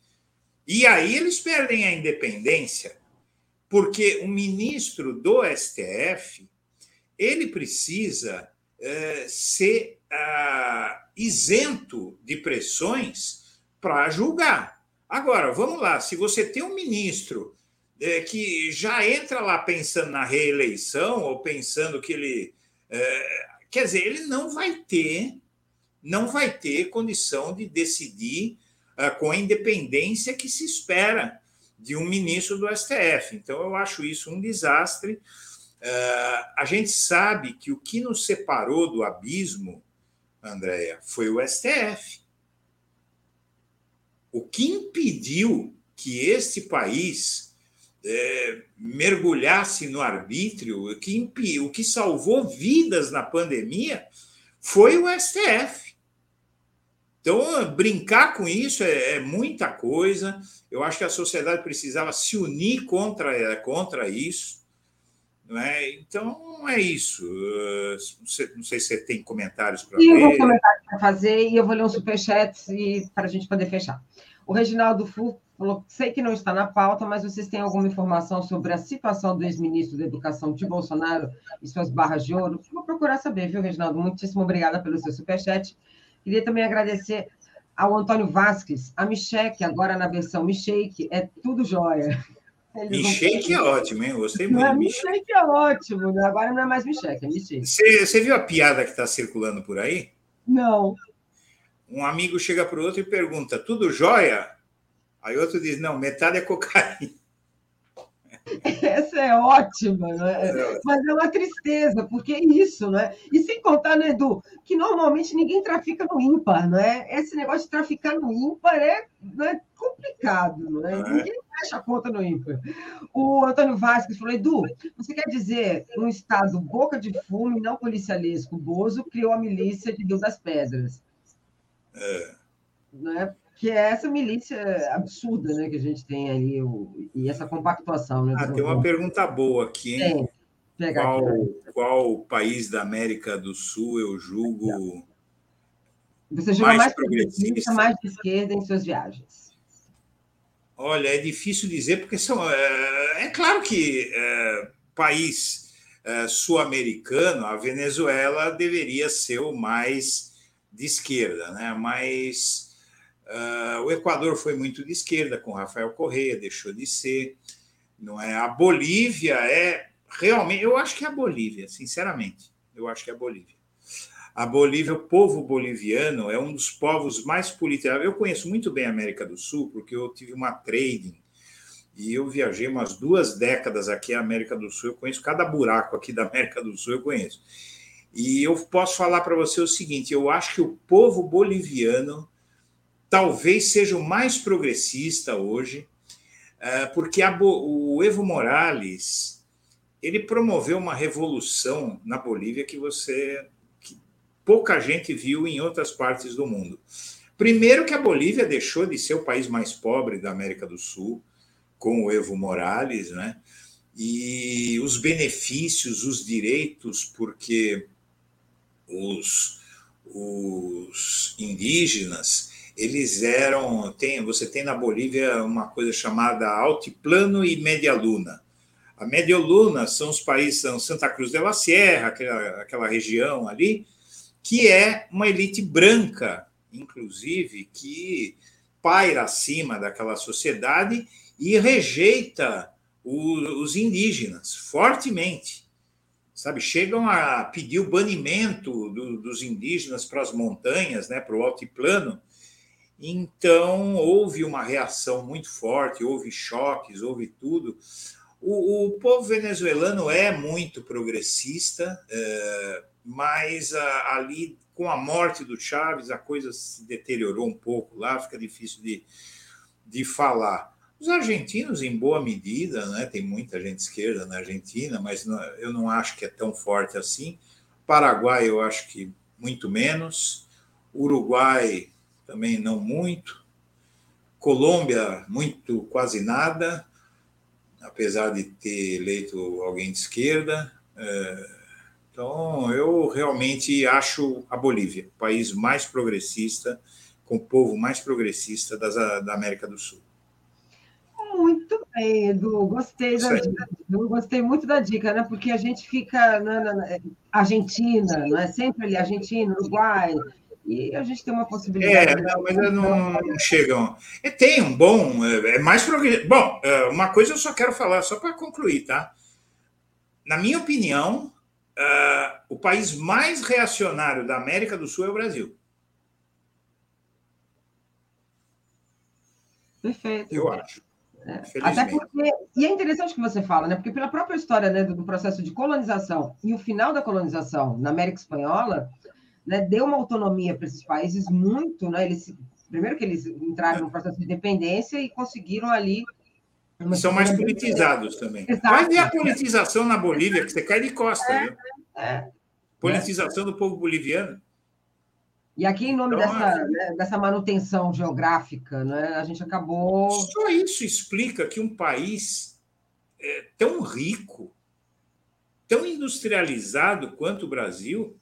E aí eles perdem a independência, porque o ministro do STF ele precisa é, ser ah, isento de pressões para julgar. Agora, vamos lá, se você tem um ministro é, que já entra lá pensando na reeleição ou pensando que ele. É, quer dizer, ele não vai ter, não vai ter condição de decidir é, com a independência que se espera de um ministro do STF. Então, eu acho isso um desastre. É, a gente sabe que o que nos separou do abismo, Andréia, foi o STF. O que impediu que este país é, mergulhasse no arbítrio, o que, o que salvou vidas na pandemia foi o STF. Então, brincar com isso é, é, muita coisa. Eu acho que a sociedade precisava se unir contra, contra isso. Não é? Então, é isso. Não sei, não sei se você tem comentários para fazer. Eu vou comentários para fazer e eu vou ler um superchat para a gente poder fechar. O Reginaldo Fu falou: sei que não está na pauta, mas vocês têm alguma informação sobre a situação do ex-ministro da Educação de Bolsonaro e suas barras de ouro? Vou procurar saber, viu, Reginaldo? Muitíssimo obrigada pelo seu superchat. Queria também agradecer ao Antônio Vasques, a Micheque, agora na versão Micheque, é tudo jóia. Micheque é ótimo, hein? Gostei muito. Não, Micheque é ótimo, agora não é mais Micheque, é Micheque. Você, você viu a piada que está circulando por aí? Não um amigo chega para o outro e pergunta: tudo jóia? Aí outro diz: não, metade é cocaína. É ótima, né? É. mas é uma tristeza, porque é isso, né? E sem contar, né, Edu, que normalmente ninguém trafica no ímpar, não é? Esse negócio de traficar no ímpar é, é complicado, não é? Ninguém fecha a conta no ímpar. O Antônio Vasquez falou, Edu, você quer dizer um Estado boca de fumo e não policialesco, Bozo criou a milícia de Deus das Pedras. É. Né? Que é essa milícia absurda né, que a gente tem ali, o, e essa compactuação. Né, ah, tem uma pergunta boa aqui, hein? Tem. Qual, aqui. qual país da América do Sul eu julgo. Você julga mais, mais progressista, mais de esquerda em suas viagens? Olha, é difícil dizer, porque são, é, é claro que é, país é, sul-americano, a Venezuela deveria ser o mais de esquerda, né? mas uh, o Equador foi muito de esquerda com Rafael Correia, deixou de ser. Não é? A Bolívia é realmente, eu acho que é a Bolívia, sinceramente, eu acho que é a Bolívia. A Bolívia, o povo boliviano, é um dos povos mais politizados. Eu conheço muito bem a América do Sul, porque eu tive uma trading e eu viajei umas duas décadas aqui na América do Sul. Eu conheço cada buraco aqui da América do Sul, eu conheço. E eu posso falar para você o seguinte: eu acho que o povo boliviano talvez seja o mais progressista hoje, eh, porque o Evo Morales ele promoveu uma revolução na Bolívia que você pouca gente viu em outras partes do mundo. Primeiro, que a Bolívia deixou de ser o país mais pobre da América do Sul, com o Evo Morales, né? E os benefícios, os direitos, porque os, os indígenas eles eram tem você tem na Bolívia uma coisa chamada altiplano e média luna a média luna são os países são Santa Cruz de la Sierra aquela, aquela região ali que é uma elite branca, inclusive, que paira acima daquela sociedade e rejeita o, os indígenas fortemente. Sabe, chegam a pedir o banimento do, dos indígenas para as montanhas, né, para o altiplano. Então, houve uma reação muito forte, houve choques, houve tudo. O, o povo venezuelano é muito progressista, é, mas a, ali, com a morte do Chaves, a coisa se deteriorou um pouco lá, fica difícil de, de falar. Os argentinos, em boa medida, né, tem muita gente esquerda na Argentina, mas não, eu não acho que é tão forte assim. Paraguai, eu acho que muito menos. Uruguai, também não muito. Colômbia, muito, quase nada, apesar de ter eleito alguém de esquerda. É, então, eu realmente acho a Bolívia o país mais progressista, com o povo mais progressista das, da América do Sul. Muito bem, Edu. Gostei da dica. Eu gostei muito da dica, né? Porque a gente fica na, na, na Argentina, não é sempre ali Argentina, Uruguai, e a gente tem uma possibilidade. É, não, mas não, não chegam. E tem um bom, é, é mais progressista. Bom, é, uma coisa eu só quero falar, só para concluir, tá? Na minha opinião, uh, o país mais reacionário da América do Sul é o Brasil. Perfeito. Eu acho. É. Até porque, e é interessante que você fala, né? Porque pela própria história né, do, processo de colonização e o final da colonização na América Espanhola, né, deu uma autonomia para esses países muito, né? Eles, primeiro que eles entraram no processo de independência e conseguiram ali são mais politizados também. Exato. Vai ver a politização na Bolívia, que você cai de costa. É, é, politização do povo boliviano. E aqui, em nome então, dessa, né, dessa manutenção geográfica, né, a gente acabou. Só isso explica que um país é, tão rico, tão industrializado quanto o Brasil,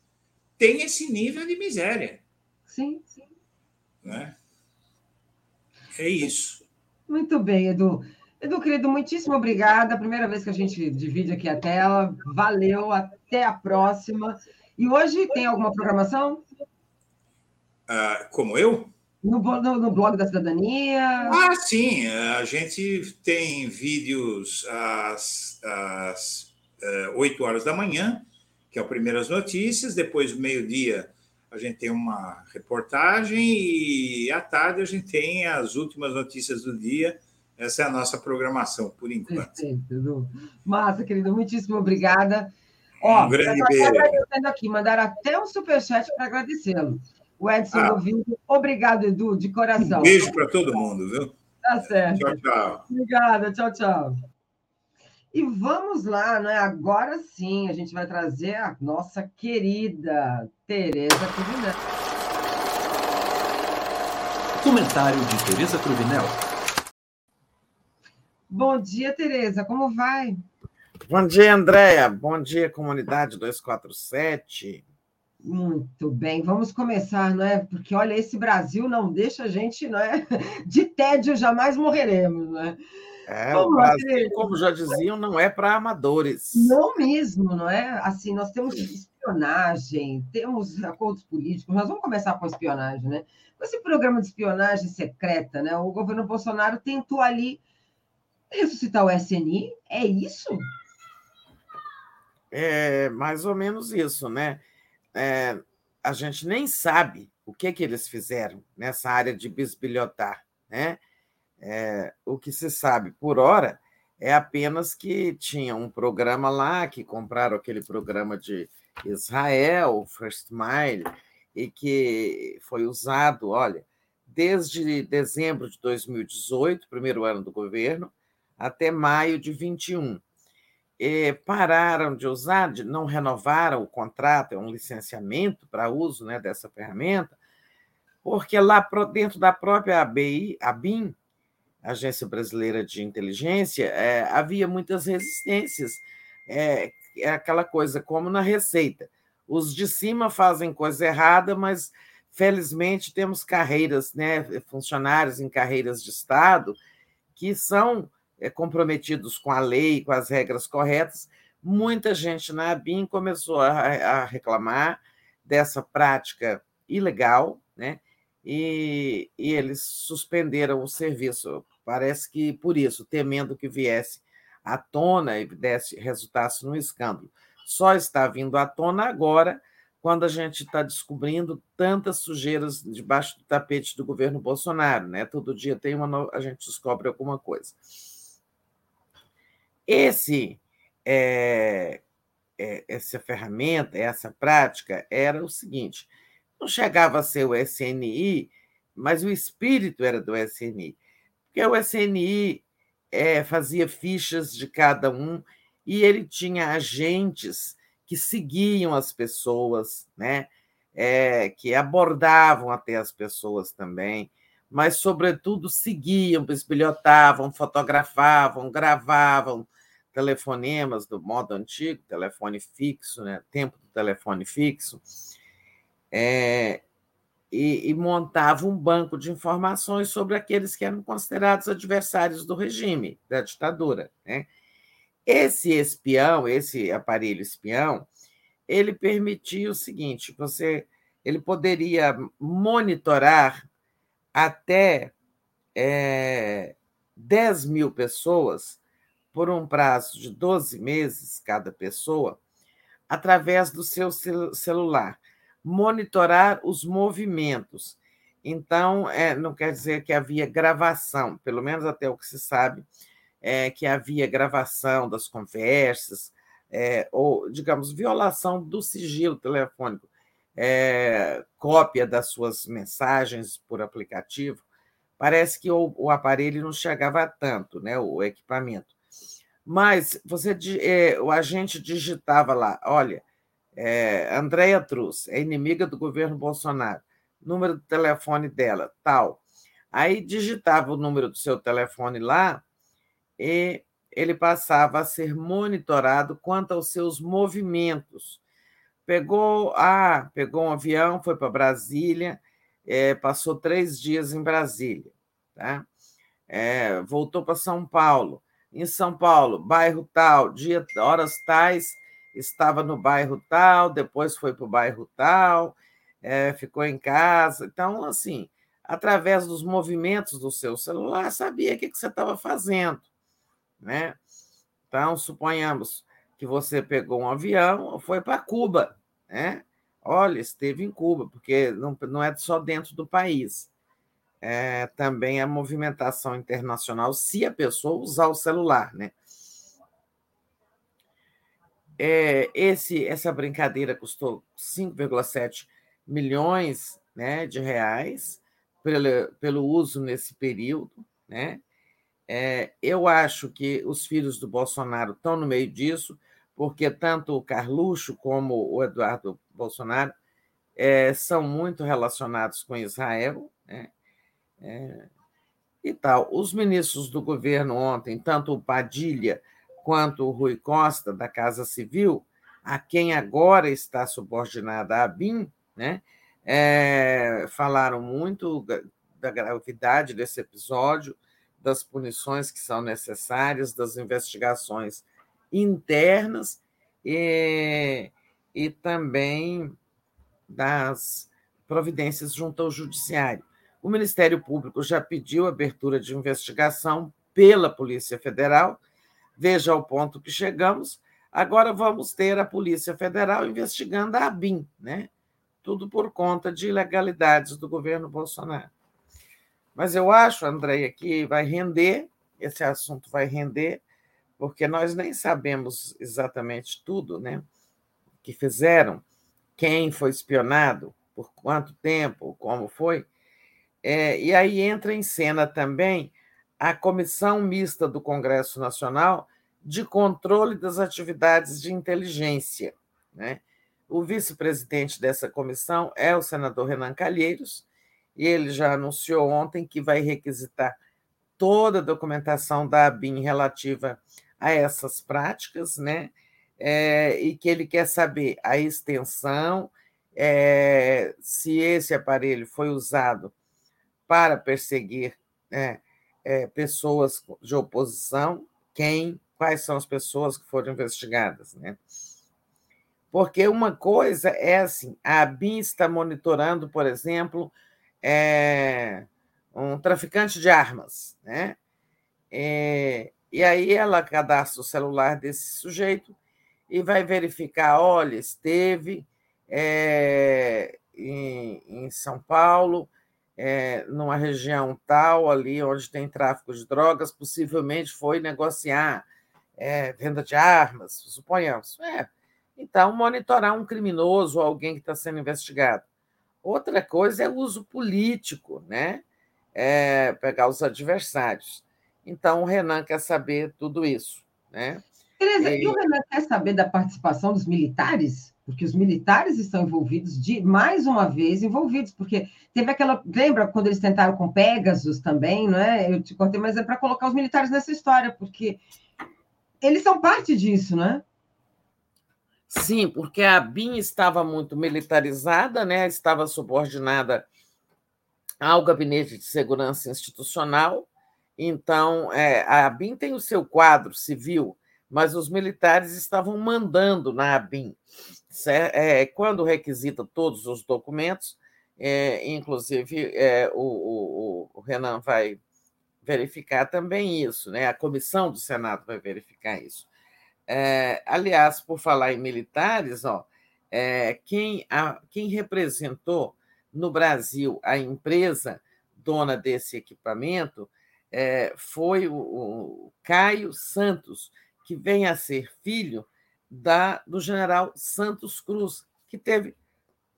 tem esse nível de miséria. Sim, sim. Né? É isso. Muito bem, Edu. Edu, querido, muitíssimo obrigada. Primeira vez que a gente divide aqui a tela. Valeu, até a próxima. E hoje tem alguma programação? Ah, como eu? No, no, no, blog da cidadania? Ah, sim. A gente tem vídeos às, às uh, 8 horas da manhã, que é o Primeiras Notícias. Depois, meio-dia, a gente tem uma reportagem. E à tarde, a gente tem as últimas notícias do dia essa é a nossa programação, por enquanto. Perfeito, Edu. Massa, querido, muitíssimo obrigada. Ó, um grande beijo. aqui, mandaram até um superchat para agradecê-lo. O Edson ah. Ouvindo. Obrigado, Edu, de coração. Um beijo para todo mundo, viu? Tá certo. Tchau, tchau. Obrigada, tchau, tchau. E vamos lá, né? Agora sim, a gente vai trazer a nossa querida Tereza Cubinete. Comentário de Tereza Cruvinel. Bom dia, Tereza. Como vai? Bom dia, Andréia. Bom dia, comunidade 247. Muito bem, vamos começar, não é? Porque olha, esse Brasil não deixa a gente, não é? De tédio jamais morreremos, não é? É, o Brasil, como já diziam, não é para amadores. Não mesmo, não é? Assim, nós temos espionagem, temos acordos políticos, nós vamos começar com espionagem, né? Esse programa de espionagem secreta, né? O governo Bolsonaro tentou ali ressuscitar o SNI, é isso? É mais ou menos isso, né? É, a gente nem sabe o que, que eles fizeram nessa área de bisbilhotar, né? É, o que se sabe por hora é apenas que tinha um programa lá, que compraram aquele programa de Israel, First Mile, e que foi usado, olha, desde dezembro de 2018, primeiro ano do governo, até maio de 21. E pararam de usar, não renovaram o contrato, é um licenciamento para uso né, dessa ferramenta, porque lá dentro da própria ABI, a BIM, Agência Brasileira de Inteligência, é, havia muitas resistências. É, é aquela coisa como na Receita. Os de cima fazem coisa errada, mas felizmente temos carreiras, né, funcionários em carreiras de Estado que são é, comprometidos com a lei, com as regras corretas. Muita gente na ABIN começou a, a reclamar dessa prática ilegal, né? E, e, eles suspenderam o serviço Parece que por isso, temendo que viesse à tona e desse, resultasse num escândalo. Só está vindo à tona agora, quando a gente está descobrindo tantas sujeiras debaixo do tapete do governo Bolsonaro. Né? Todo dia tem uma a gente descobre alguma coisa. Esse, é, é, essa ferramenta, essa prática, era o seguinte: não chegava a ser o SNI, mas o espírito era do SNI porque o SNI é, fazia fichas de cada um e ele tinha agentes que seguiam as pessoas, né? É, que abordavam até as pessoas também, mas, sobretudo, seguiam, bisbilhotavam, fotografavam, gravavam telefonemas do modo antigo, telefone fixo, né? tempo do telefone fixo. É, e, e, montava um banco de informações sobre aqueles que eram considerados adversários do regime, da ditadura. Né? Esse espião, esse aparelho espião, ele permitia o seguinte: você, ele poderia monitorar até é, 10 mil pessoas por um prazo de 12 meses cada pessoa, através do seu celular monitorar os movimentos. Então, é, não quer dizer que havia gravação, pelo menos até o que se sabe, é que havia gravação das conversas, é, ou, digamos, violação do sigilo telefônico, é, cópia das suas mensagens por aplicativo. Parece que o, o, aparelho não chegava a tanto, né, o equipamento. Mas você, é, o agente digitava lá, olha, é, Andréia Truz, é inimiga do governo Bolsonaro. Número do telefone dela, tal. Aí digitava o número do seu telefone lá e ele passava a ser monitorado quanto aos seus movimentos. Pegou, ah, pegou um avião, foi para Brasília, é, passou três dias em Brasília, tá? É, voltou para São Paulo. Em São Paulo, bairro tal, dia, horas tais, estava no bairro tal, depois foi para o bairro tal, é, ficou em casa. Então, assim, através dos movimentos do seu celular, sabia o que, que você estava fazendo. Né? Então, suponhamos que você pegou um avião foi para Cuba. Né? Olha, esteve em Cuba, porque não, não é só dentro do país. É, também a movimentação internacional, se a pessoa usar o celular, né? É, esse, essa brincadeira custou 5,7 milhões né, de reais pelo, pelo uso nesse período. Né? É, eu acho que os filhos do Bolsonaro estão no meio disso, porque tanto o Carluxo como o Eduardo Bolsonaro é, são muito relacionados com Israel. Né? É, e tal. Os ministros do governo ontem, tanto o Padilha quanto o Rui Costa, da Casa Civil, a quem agora está subordinada a BIM, né, é, falaram muito da gravidade desse episódio, das punições que são necessárias, das investigações internas e, e também das providências junto ao Judiciário. O Ministério Público já pediu abertura de investigação pela Polícia Federal. Veja o ponto que chegamos. Agora vamos ter a Polícia Federal investigando a ABIN, né? Tudo por conta de ilegalidades do governo Bolsonaro. Mas eu acho, Andréia, que vai render, esse assunto vai render, porque nós nem sabemos exatamente tudo, né? Que fizeram, quem foi espionado, por quanto tempo, como foi. É, e aí entra em cena também a Comissão Mista do Congresso Nacional de Controle das Atividades de Inteligência. Né? O vice-presidente dessa comissão é o senador Renan Calheiros, e ele já anunciou ontem que vai requisitar toda a documentação da ABIN relativa a essas práticas, né? É, e que ele quer saber a extensão, é, se esse aparelho foi usado para perseguir é, é, pessoas de oposição, quem, quais são as pessoas que foram investigadas, né? Porque uma coisa é assim, a ABIN está monitorando, por exemplo, é, um traficante de armas, né? É, e aí ela cadastra o celular desse sujeito e vai verificar, olha, esteve é, em, em São Paulo, é, numa região tal, ali onde tem tráfico de drogas, possivelmente foi negociar é, venda de armas, suponhamos. É. Então, monitorar um criminoso, alguém que está sendo investigado. Outra coisa é o uso político, né? É pegar os adversários. Então, o Renan quer saber tudo isso. Né? Tereza, e... e o Renan quer saber da participação dos militares? porque os militares estão envolvidos, de mais uma vez envolvidos, porque teve aquela. Lembra quando eles tentaram com Pegasus também, não é? Eu te cortei, mas é para colocar os militares nessa história, porque eles são parte disso, né? Sim, porque a BIM estava muito militarizada, né? estava subordinada ao Gabinete de Segurança Institucional. Então, é, a ABIN tem o seu quadro civil, mas os militares estavam mandando na ABIN. É, quando requisita todos os documentos, é, inclusive é, o, o, o, Renan vai verificar também isso, né? a comissão do Senado vai verificar isso. É, aliás, por falar em militares, ó, é, quem, a, quem representou no Brasil a empresa dona desse equipamento é, foi o, o Caio Santos, que vem a ser filho da, do general Santos Cruz, que teve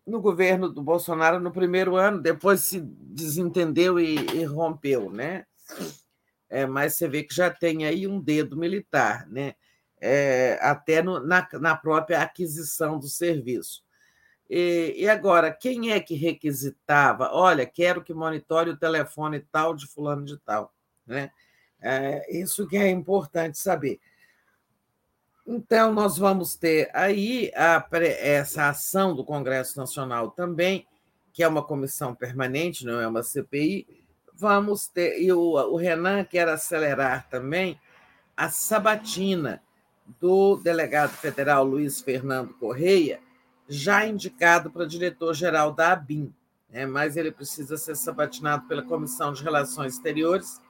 no governo do Bolsonaro no primeiro ano, depois se desentendeu e, e rompeu, né? É, mas você vê que já tem aí um dedo militar, né? É, até no, na, na própria aquisição do serviço. E, e, agora, quem é que requisitava? Olha, quero que monitore o telefone tal de fulano de tal. Né? É, isso que é importante saber. Então, nós vamos ter aí a, essa ação do Congresso Nacional também, que é uma comissão permanente, não é uma CPI. Vamos ter, e o, o Renan quer acelerar também a sabatina do delegado federal Luiz Fernando Correia, já indicado para diretor-geral da ABIN, né? mas ele precisa ser sabatinado pela Comissão de Relações Exteriores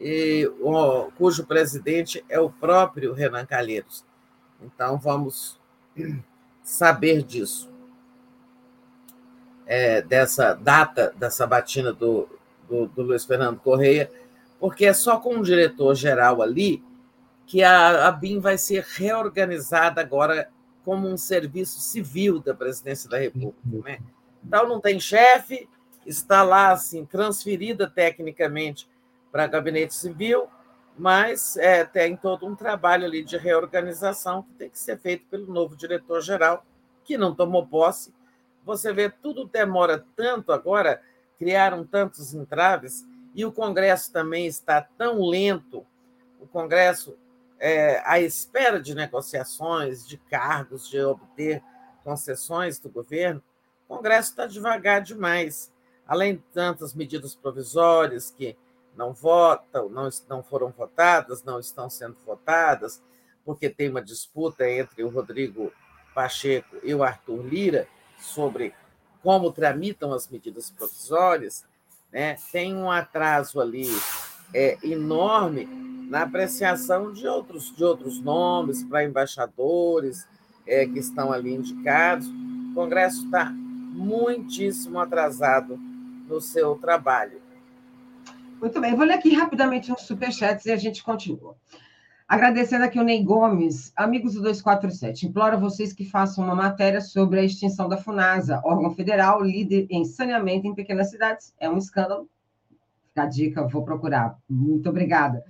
e, o, cujo presidente é o próprio Renan Calheiros. Então, vamos saber disso, é, dessa data da sabatina do, do, do Luiz Fernando Correia, porque é só com o diretor-geral ali que a, a BIM vai ser reorganizada agora como um serviço civil da presidência da República. Né? Então, não tem chefe, está lá assim, transferida tecnicamente para gabinete civil, mas é, tem todo um trabalho ali de reorganização que tem que ser feito pelo novo diretor-geral, que não tomou posse. Você vê, tudo demora tanto agora, criaram tantos entraves e o Congresso também está tão lento. O Congresso, é, à espera de negociações, de cargos, de obter concessões do governo, o Congresso está devagar demais. Além de tantas medidas provisórias que não votam, não, não foram votadas, não estão sendo votadas, porque tem uma disputa entre o Rodrigo Pacheco e o Arthur Lira sobre como tramitam as medidas provisórias, né? tem um atraso ali é, enorme na apreciação de outros, de outros nomes para embaixadores é, que estão ali indicados. O Congresso está muitíssimo atrasado no seu trabalho. Muito bem, vou ler aqui rapidamente uns superchats e a gente continua. Agradecendo aqui o Ney Gomes, amigos do 247, imploro a vocês que façam uma matéria sobre a extinção da FUNASA, órgão federal líder em saneamento em pequenas cidades. É um escândalo. Fica a dica, vou procurar. Muito obrigada.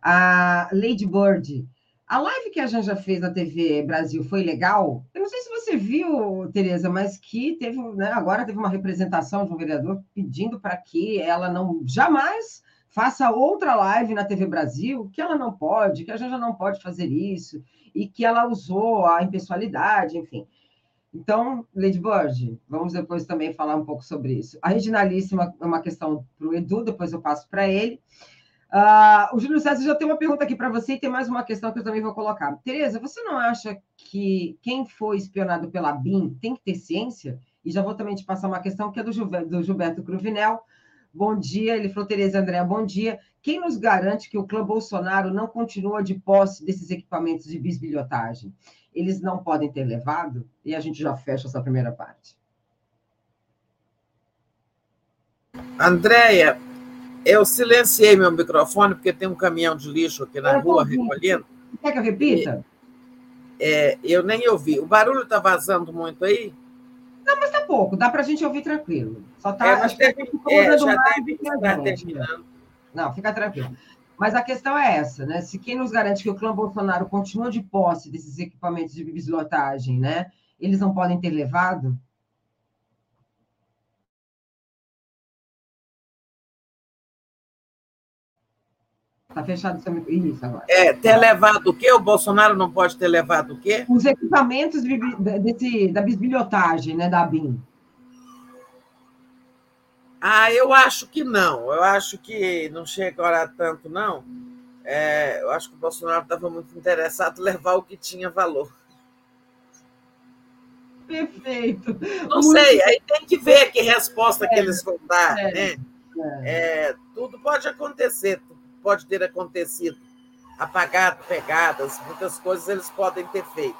A Lady Bird, a live que a Janja fez na TV Brasil foi legal? Eu não sei se você viu, Tereza, mas que teve, né, agora teve uma representação de um vereador pedindo para que ela não jamais faça outra live na TV Brasil, que ela não pode, que a Janja não pode fazer isso, e que ela usou a impessoalidade, enfim. Então, Lady Bird, vamos depois também falar um pouco sobre isso. A Reginalíssima é uma questão para o Edu, depois eu passo para ele. Uh, o Júlio César já tem uma pergunta aqui para você e tem mais uma questão que eu também vou colocar. Tereza, você não acha que quem foi espionado pela BIM tem que ter ciência? E já vou também te passar uma questão que é do Gilberto, Cruvinel. Bom dia, ele falou, Tereza André, bom dia. Quem nos garante que o clã Bolsonaro não continua de posse desses equipamentos de bisbilhotagem? Eles não podem ter levado? E a gente já fecha essa primeira parte. Andréia, eu silenciei meu microfone porque tem um caminhão de lixo aqui na eu rua recolhendo. Quer que eu repita? É, eu nem ouvi. O barulho está vazando muito aí? Não, mas tá pouco, dá para a gente ouvir tranquilo. Só tá. É, acho que ficou é, já deve estar terminando. Não, fica tranquilo. Mas a questão é essa, né? Se quem nos garante que o clã Bolsonaro continua de posse desses equipamentos de bislotagem, né? Eles não podem ter levado? Está fechado o seu Isso agora. É, ter levado o quê? O Bolsonaro não pode ter levado o quê? Os equipamentos desse, da bisbilhotagem, né, da BIM. Ah, eu acho que não. Eu acho que não chega a tanto, não. É, eu acho que o Bolsonaro estava muito interessado em levar o que tinha valor. Perfeito. Não muito sei, aí tem que ver que resposta é, que eles vão dar. É, né? É. tudo pode acontecer, pode ter acontecido. Apagado pegadas, muitas coisas eles podem ter feito.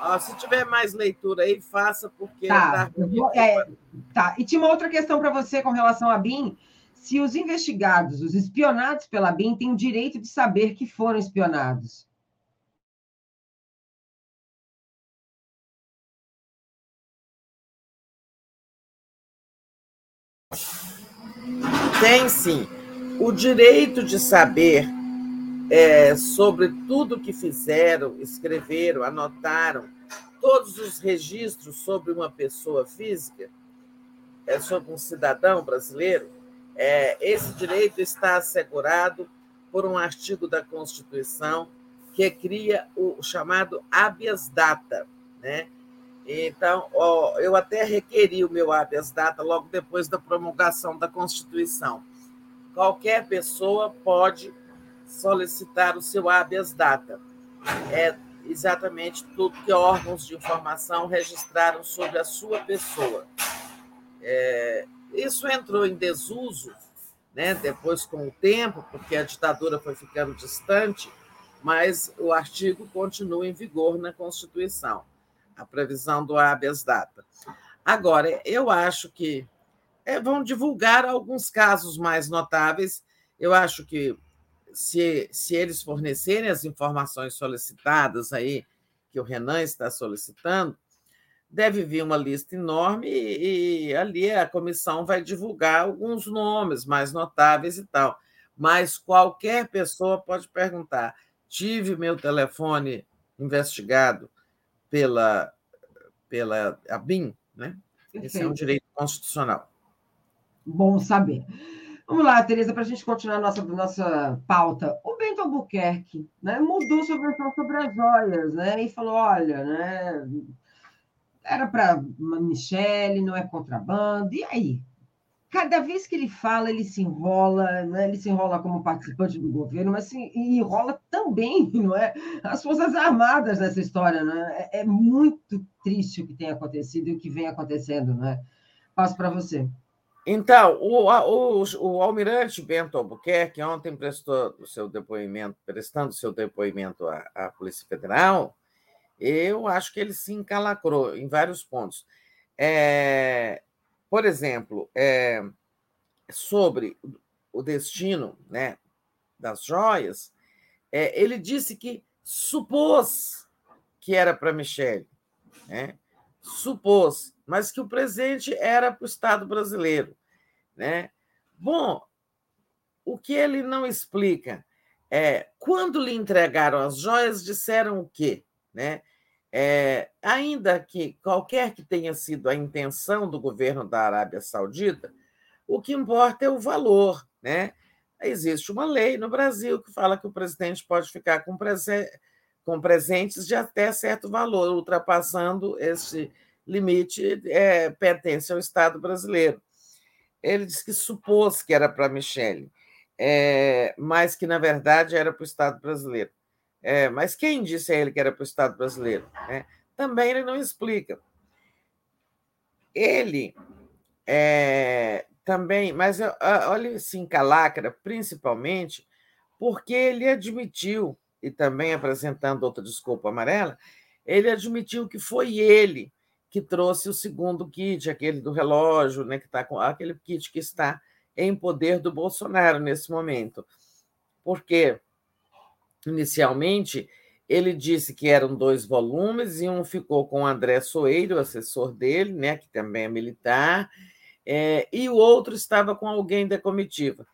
Ah, se tiver mais leitura aí, faça, porque. Tá, tá, vou, é, tá. E tinha uma outra questão para você com relação à BIM. Se os investigados, os espionados pela BIM, têm o direito de saber que foram espionados. Tem sim o direito de saber é, sobre tudo que fizeram, escreveram, anotaram, todos os registros sobre uma pessoa física, é, sobre um cidadão brasileiro, é, esse direito está assegurado por um artigo da Constituição que cria o chamado habeas data, né? Então, ó, eu até requeri o meu habeas data logo depois da promulgação da Constituição qualquer pessoa pode solicitar o seu habeas data. É exatamente tudo que órgãos de informação registraram sobre a sua pessoa. É, isso entrou em desuso, né, depois com o tempo, porque a ditadura foi ficando distante, mas o artigo continua em vigor na Constituição, a previsão do habeas data. Agora, eu acho que é, vão divulgar alguns casos mais notáveis. Eu acho que se, se eles fornecerem as informações solicitadas aí, que o Renan está solicitando, deve vir uma lista enorme e, e ali a comissão vai divulgar alguns nomes mais notáveis e tal. Mas qualquer pessoa pode perguntar: tive meu telefone investigado pela, pela ABIN, né? Esse é um direito constitucional. Bom saber. Vamos lá, Tereza, para a gente continuar a nossa, nossa pauta. O Bento Albuquerque né, mudou sua versão sobre as joias, né? E falou: olha, né? Era para Michele, não é contrabando. E aí? Cada vez que ele fala, ele se enrola, né? ele se enrola como participante do governo, mas se enrola também, não é? As Forças Armadas nessa história, né? É, é muito triste o que tem acontecido e o que vem acontecendo, né? Passo para você. Então, o, o, o almirante Bento Albuquerque ontem prestou o seu depoimento, prestando seu depoimento à, à Polícia Federal, eu acho que ele se encalacrou em vários pontos. É, por exemplo, é, sobre o destino né, das joias, é, ele disse que supôs que era para Michele, né? supôs, mas que o presente era para o Estado brasileiro. Né? Bom, o que ele não explica é quando lhe entregaram as joias, disseram o quê? Né? É, ainda que qualquer que tenha sido a intenção do governo da Arábia Saudita, o que importa é o valor. Né? Existe uma lei no Brasil que fala que o presidente pode ficar com, com presentes de até certo valor, ultrapassando esse limite, é, pertence ao Estado brasileiro. Ele disse que supôs que era para Michele, é, mas que, na verdade, era para o Estado brasileiro. É, mas quem disse a ele que era para o Estado brasileiro? É, também ele não explica. Ele é, também, mas olha se encalacra, principalmente porque ele admitiu, e também apresentando outra desculpa amarela, ele admitiu que foi ele que trouxe o segundo kit, aquele do relógio, né, que está com aquele kit que está em poder do Bolsonaro nesse momento. Porque Inicialmente, ele disse que eram dois volumes e um ficou com o André Soeiro, assessor dele, né, que também é militar, é, e o outro estava com alguém da comitiva.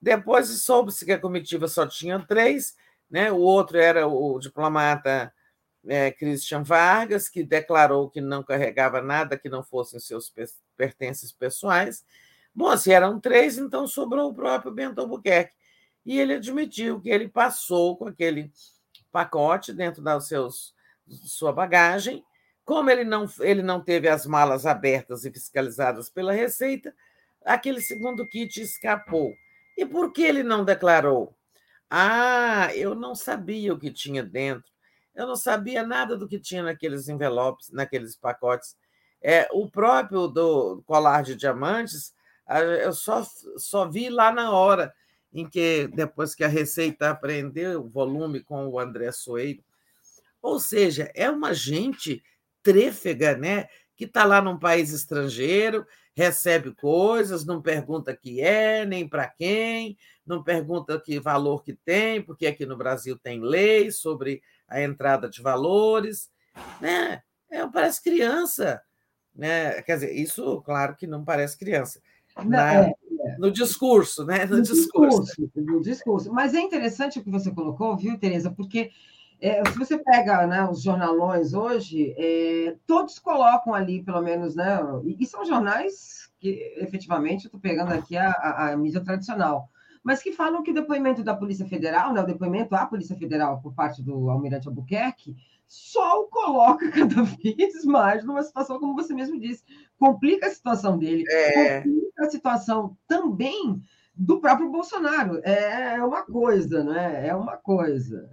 Depois soube-se que a comitiva só tinha três, né, o outro era o diplomata é, Christian Vargas, que declarou que não carregava nada que não fossem seus pertences pessoais. Bom, se eram três, então sobrou o próprio Bento Albuquerque e ele admitiu que ele passou com aquele pacote dentro da seus, sua bagagem. Como ele não, ele não teve as malas abertas e fiscalizadas pela Receita, aquele segundo kit escapou. E por que ele não declarou? Ah, eu não sabia o que tinha dentro. Eu não sabia nada do que tinha naqueles envelopes, naqueles pacotes. É, o próprio do colar de diamantes, eu só, só vi lá na hora em que, depois que a Receita aprendeu o volume com o André Soeiro. Ou seja, é uma gente trêfega, né? que está lá num país estrangeiro, recebe coisas, não pergunta que é, nem para quem, não pergunta que valor que tem, porque aqui no Brasil tem lei sobre a entrada de valores, né? É, parece criança, né? Quer dizer, isso, claro que não parece criança. Não, é, no discurso, né? No, no discurso. discurso. No discurso. Mas é interessante o que você colocou, viu, Tereza? Porque é, se você pega né, os jornalões hoje, é, todos colocam ali, pelo menos, né? E, e são jornais que, efetivamente, eu estou pegando aqui a, a, a, mídia tradicional, mas que falam que o depoimento da Polícia Federal, né, o depoimento à Polícia Federal por parte do Almirante Albuquerque, só o coloca cada vez mais numa situação, como você mesmo disse, complica a situação dele, é... complica a situação também do próprio Bolsonaro. É uma coisa, né? É uma coisa.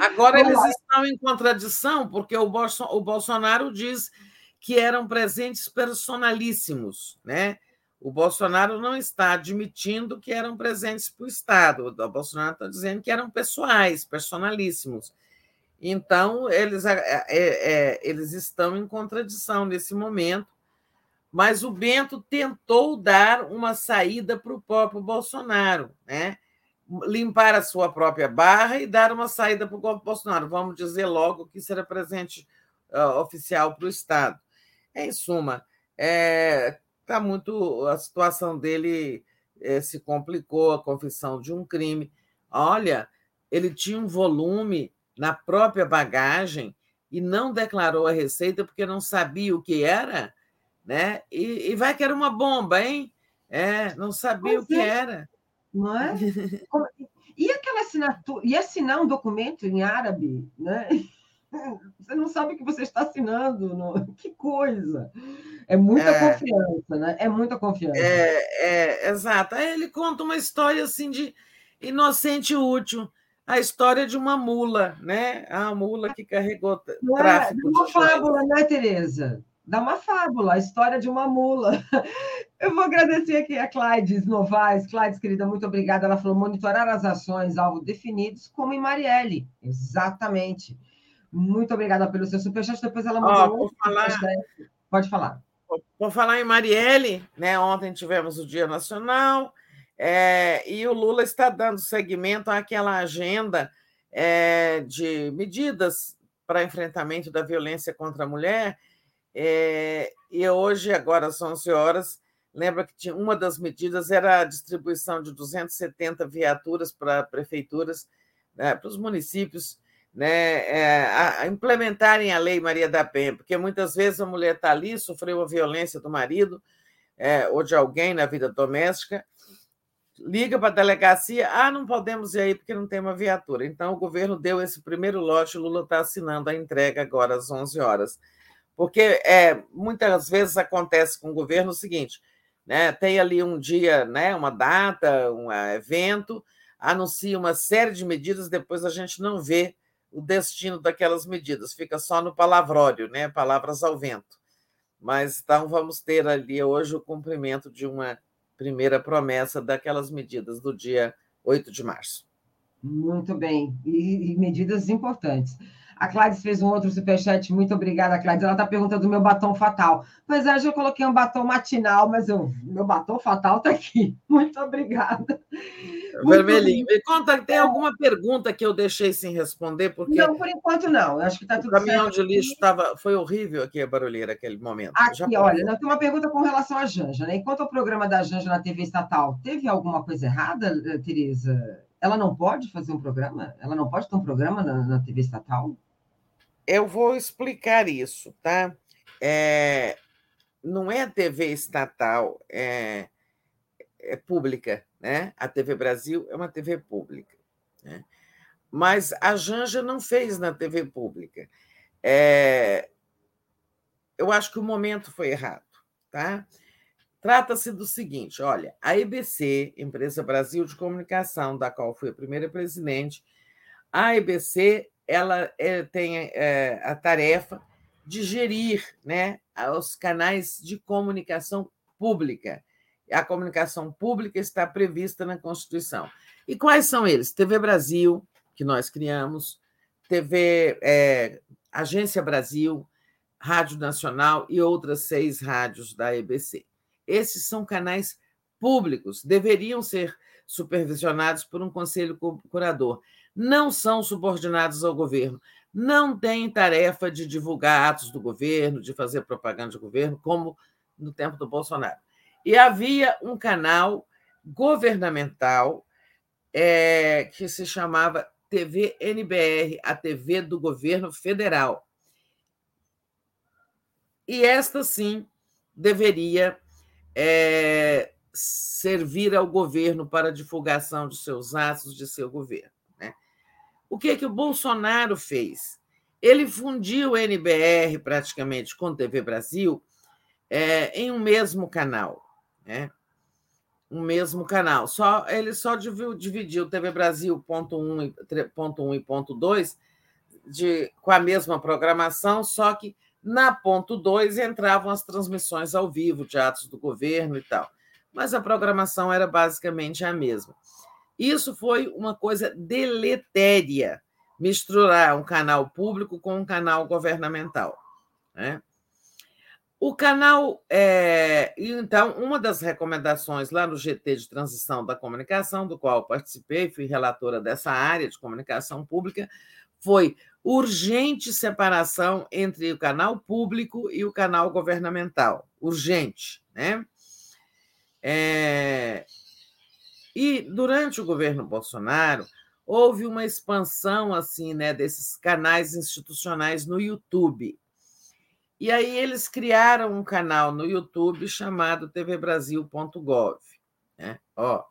Agora eles estão em contradição, porque o, Bolso o Bolsonaro diz que eram presentes personalíssimos, né? O Bolsonaro não está admitindo que eram presentes para o Estado. O Bolsonaro está dizendo que eram pessoais, personalíssimos. Então, eles, é, é, eles estão em contradição nesse momento, mas o Bento tentou dar uma saída para o próprio Bolsonaro, né? limpar a sua própria barra e dar uma saída para o Bolsonaro. Vamos dizer logo que será presente uh, oficial para o Estado. Em suma, é, tá muito a situação dele é, se complicou, a confissão de um crime. Olha, ele tinha um volume na própria bagagem e não declarou a receita porque não sabia o que era, né? E, e vai que era uma bomba, hein? É, não sabia pois o que é. era. Não é? E aquela assinatura, e assinar um documento em árabe, né? Você não sabe o que você está assinando, não. que coisa. É muita é, confiança, né? É muita confiança. É, é, exato. Aí ele conta uma história assim de inocente e útil. A história de uma mula, né? A mula que carregou não é? tráfico. É, uma fábula, né, Tereza? Dá uma fábula, a história de uma mula. Eu vou agradecer aqui a Clydes Novaes. Clydes, querida, muito obrigada. Ela falou monitorar as ações, alvo definidos, como em Marielle. Exatamente. Muito obrigada pelo seu superchat. Depois ela mandou. Oh, falar... Pode falar. Por falar em Marielle, né? Ontem tivemos o Dia Nacional é, e o Lula está dando seguimento àquela agenda é, de medidas para enfrentamento da violência contra a mulher. É, e hoje, agora às 11 horas, lembra que tinha, uma das medidas era a distribuição de 270 viaturas para prefeituras, né, para os municípios né, é, a, a implementarem a lei Maria da Penha, porque muitas vezes a mulher está ali, sofreu a violência do marido é, ou de alguém na vida doméstica, liga para a delegacia, ah, não podemos ir aí porque não tem uma viatura. Então, o governo deu esse primeiro lote, Lula está assinando a entrega agora às 11 horas. Porque é, muitas vezes acontece com o governo o seguinte, né, tem ali um dia, né, uma data, um evento, anuncia uma série de medidas, depois a gente não vê o destino daquelas medidas, fica só no palavrório, né? palavras ao vento. Mas então vamos ter ali hoje o cumprimento de uma primeira promessa daquelas medidas do dia 8 de março. Muito bem, e, e medidas importantes. A Cláudia fez um outro superchat. Muito obrigada, Cláudia. Ela está perguntando do meu batom fatal. Pois é, eu coloquei um batom matinal, mas eu, meu batom fatal está aqui. Muito obrigada. Vermelhinho. Me conta, tem alguma pergunta que eu deixei sem responder? Porque não, por enquanto não. Eu acho que está tudo certo. O caminhão de lixo tava, foi horrível aqui a barulheira aquele momento. Aqui, olha, tem uma pergunta com relação à Janja. Né? Enquanto o programa da Janja na TV estatal, teve alguma coisa errada, Tereza? Ela não pode fazer um programa? Ela não pode ter um programa na, na TV estatal? Eu vou explicar isso, tá? É, não é a TV estatal, é, é, pública, né? A TV Brasil é uma TV pública, né? Mas a Janja não fez na TV pública. É, eu acho que o momento foi errado, tá? Trata-se do seguinte: olha, a EBC, Empresa Brasil de Comunicação, da qual fui a primeira presidente, a EBC ela é, tem é, a tarefa de gerir né, os canais de comunicação pública. A comunicação pública está prevista na Constituição. E quais são eles? TV Brasil, que nós criamos, TV é, Agência Brasil, Rádio Nacional e outras seis rádios da EBC. Esses são canais públicos, deveriam ser supervisionados por um conselho curador não são subordinados ao governo, não têm tarefa de divulgar atos do governo, de fazer propaganda do governo, como no tempo do Bolsonaro. E havia um canal governamental é, que se chamava TV NBR, a TV do governo federal. E esta, sim, deveria é, servir ao governo para divulgação de seus atos de seu governo. O que, é que o Bolsonaro fez? Ele fundiu o NBR praticamente com TV Brasil é, em um mesmo canal. Né? Um mesmo canal. Só, ele só dividiu TV Brasil ponto 1, ponto 1 e ponto 2 de, com a mesma programação, só que na ponto 2 entravam as transmissões ao vivo de atos do governo e tal. Mas a programação era basicamente a mesma. Isso foi uma coisa deletéria, misturar um canal público com um canal governamental. Né? O canal. É... Então, uma das recomendações lá no GT de Transição da Comunicação, do qual participei, fui relatora dessa área de comunicação pública, foi urgente separação entre o canal público e o canal governamental. Urgente. Né? É... E durante o governo Bolsonaro houve uma expansão assim, né, desses canais institucionais no YouTube. E aí eles criaram um canal no YouTube chamado tvbrasil.gov. Né? Ó,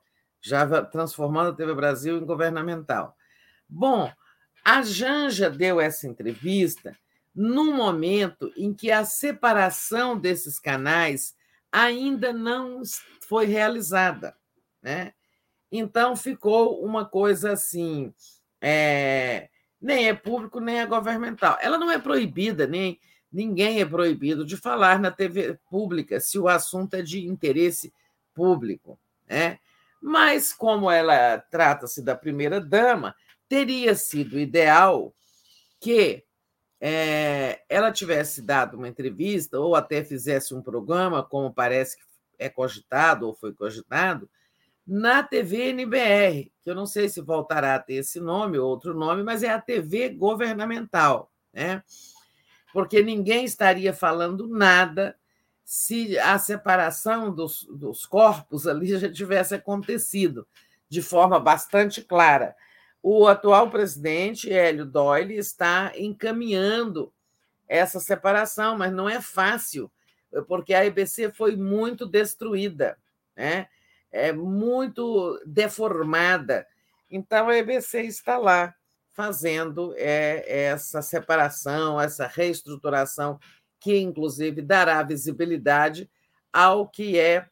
já transformando a TV Brasil em governamental. Bom, a Janja deu essa entrevista num momento em que a separação desses canais ainda não foi realizada. Né? Então ficou uma coisa assim, é, nem é público, nem é governamental. Ela não é proibida, nem ninguém é proibido de falar na TV pública se o assunto é de interesse público. Né? Mas, como ela trata-se da primeira dama, teria sido ideal que é, ela tivesse dado uma entrevista ou até fizesse um programa, como parece que é cogitado ou foi cogitado, na TV NBR, que eu não sei se voltará a ter esse nome ou outro nome, mas é a TV governamental, né? Porque ninguém estaria falando nada se a separação dos, dos corpos ali já tivesse acontecido de forma bastante clara. O atual presidente, Hélio Doyle, está encaminhando essa separação, mas não é fácil, porque a EBC foi muito destruída, né? É muito deformada. Então, a EBC está lá fazendo é, essa separação, essa reestruturação, que, inclusive, dará visibilidade ao que é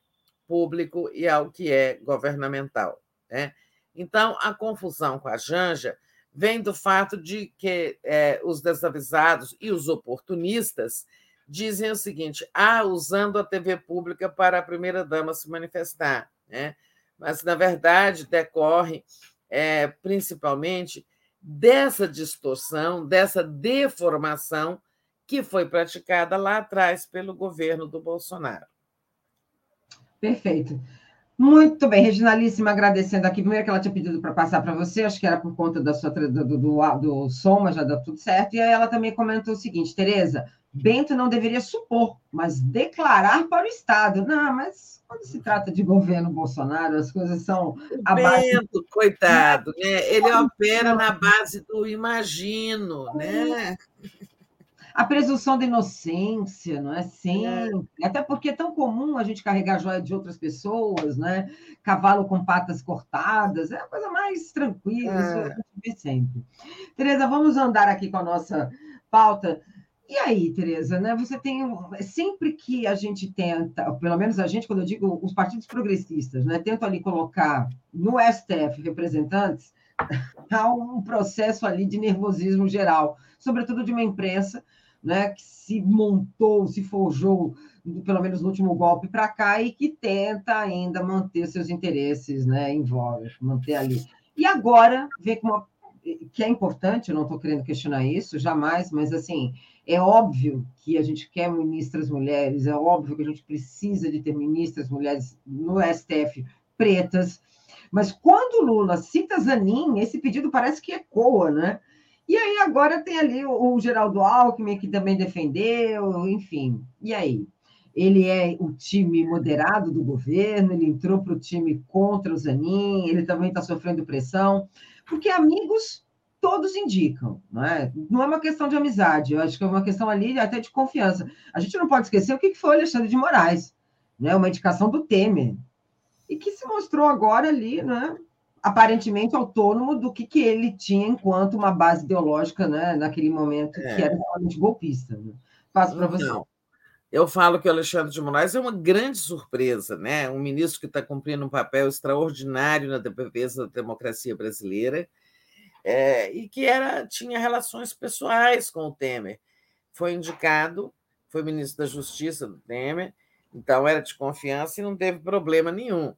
público e ao que é governamental. Né? Então, a confusão com a Janja vem do fato de que é, os desavisados e os oportunistas dizem o seguinte: ah, usando a TV pública para a primeira-dama se manifestar. Né? Mas, na verdade, decorre é, principalmente dessa distorção, dessa deformação que foi praticada lá atrás pelo governo do Bolsonaro. Perfeito. Muito bem, Reginalíssima, agradecendo aqui. Primeiro que ela tinha pedido para passar para você, acho que era por conta da sua, do, do, do, som, mas já deu tudo certo. E aí ela também comentou o seguinte: Tereza, Bento não deveria supor, mas declarar para o Estado. Não, mas quando se trata de governo Bolsonaro, as coisas são. O Bento, coitado, né? ele opera na base do imagino, né? a presunção da inocência, não é? Sempre. É. Até porque é tão comum a gente carregar joia de outras pessoas, né? Cavalo com patas cortadas, é a coisa mais tranquila, é. isso a gente vê sempre. Tereza, vamos andar aqui com a nossa pauta. E aí, Tereza, né? Você tem sempre que a gente tenta, pelo menos a gente, quando eu digo os partidos progressistas, né, tentam ali colocar no STF representantes, há um processo ali de nervosismo geral, sobretudo de uma imprensa né, que se montou, se forjou, pelo menos no último golpe para cá, e que tenta ainda manter seus interesses né, em voga, manter ali. E agora, vê como que é importante, eu não estou querendo questionar isso, jamais, mas assim, é óbvio que a gente quer ministras mulheres, é óbvio que a gente precisa de ter ministras mulheres no STF pretas, mas quando Lula cita Zanin, esse pedido parece que ecoa, né? E aí agora tem ali o, o Geraldo Alckmin, que também defendeu, enfim. E aí? Ele é o time moderado do governo, ele entrou para o time contra o Zanin, ele também está sofrendo pressão, porque amigos todos indicam, não é? Não é uma questão de amizade, eu acho que é uma questão ali até de confiança. A gente não pode esquecer o que foi Alexandre de Moraes, né? Uma indicação do Temer, e que se mostrou agora ali, né? aparentemente autônomo do que, que ele tinha enquanto uma base ideológica né, naquele momento, é. que era realmente golpista. Né? Passo para você. Não. Eu falo que o Alexandre de Moraes é uma grande surpresa, né? um ministro que está cumprindo um papel extraordinário na defesa da democracia brasileira é, e que era tinha relações pessoais com o Temer. Foi indicado, foi ministro da Justiça do Temer, então era de confiança e não teve problema nenhum.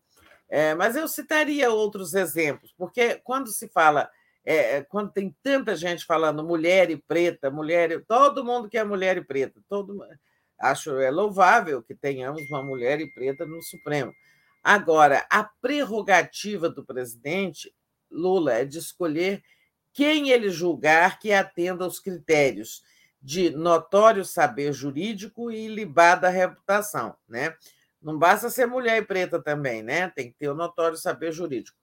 É, mas eu citaria outros exemplos, porque quando se fala, é, quando tem tanta gente falando mulher e preta, mulher, todo mundo quer mulher e preta, todo acho é louvável que tenhamos uma mulher e preta no Supremo. Agora, a prerrogativa do presidente Lula é de escolher quem ele julgar que atenda aos critérios de notório saber jurídico e libada reputação, né? Não basta ser mulher e preta também, né? Tem que ter o notório saber jurídico.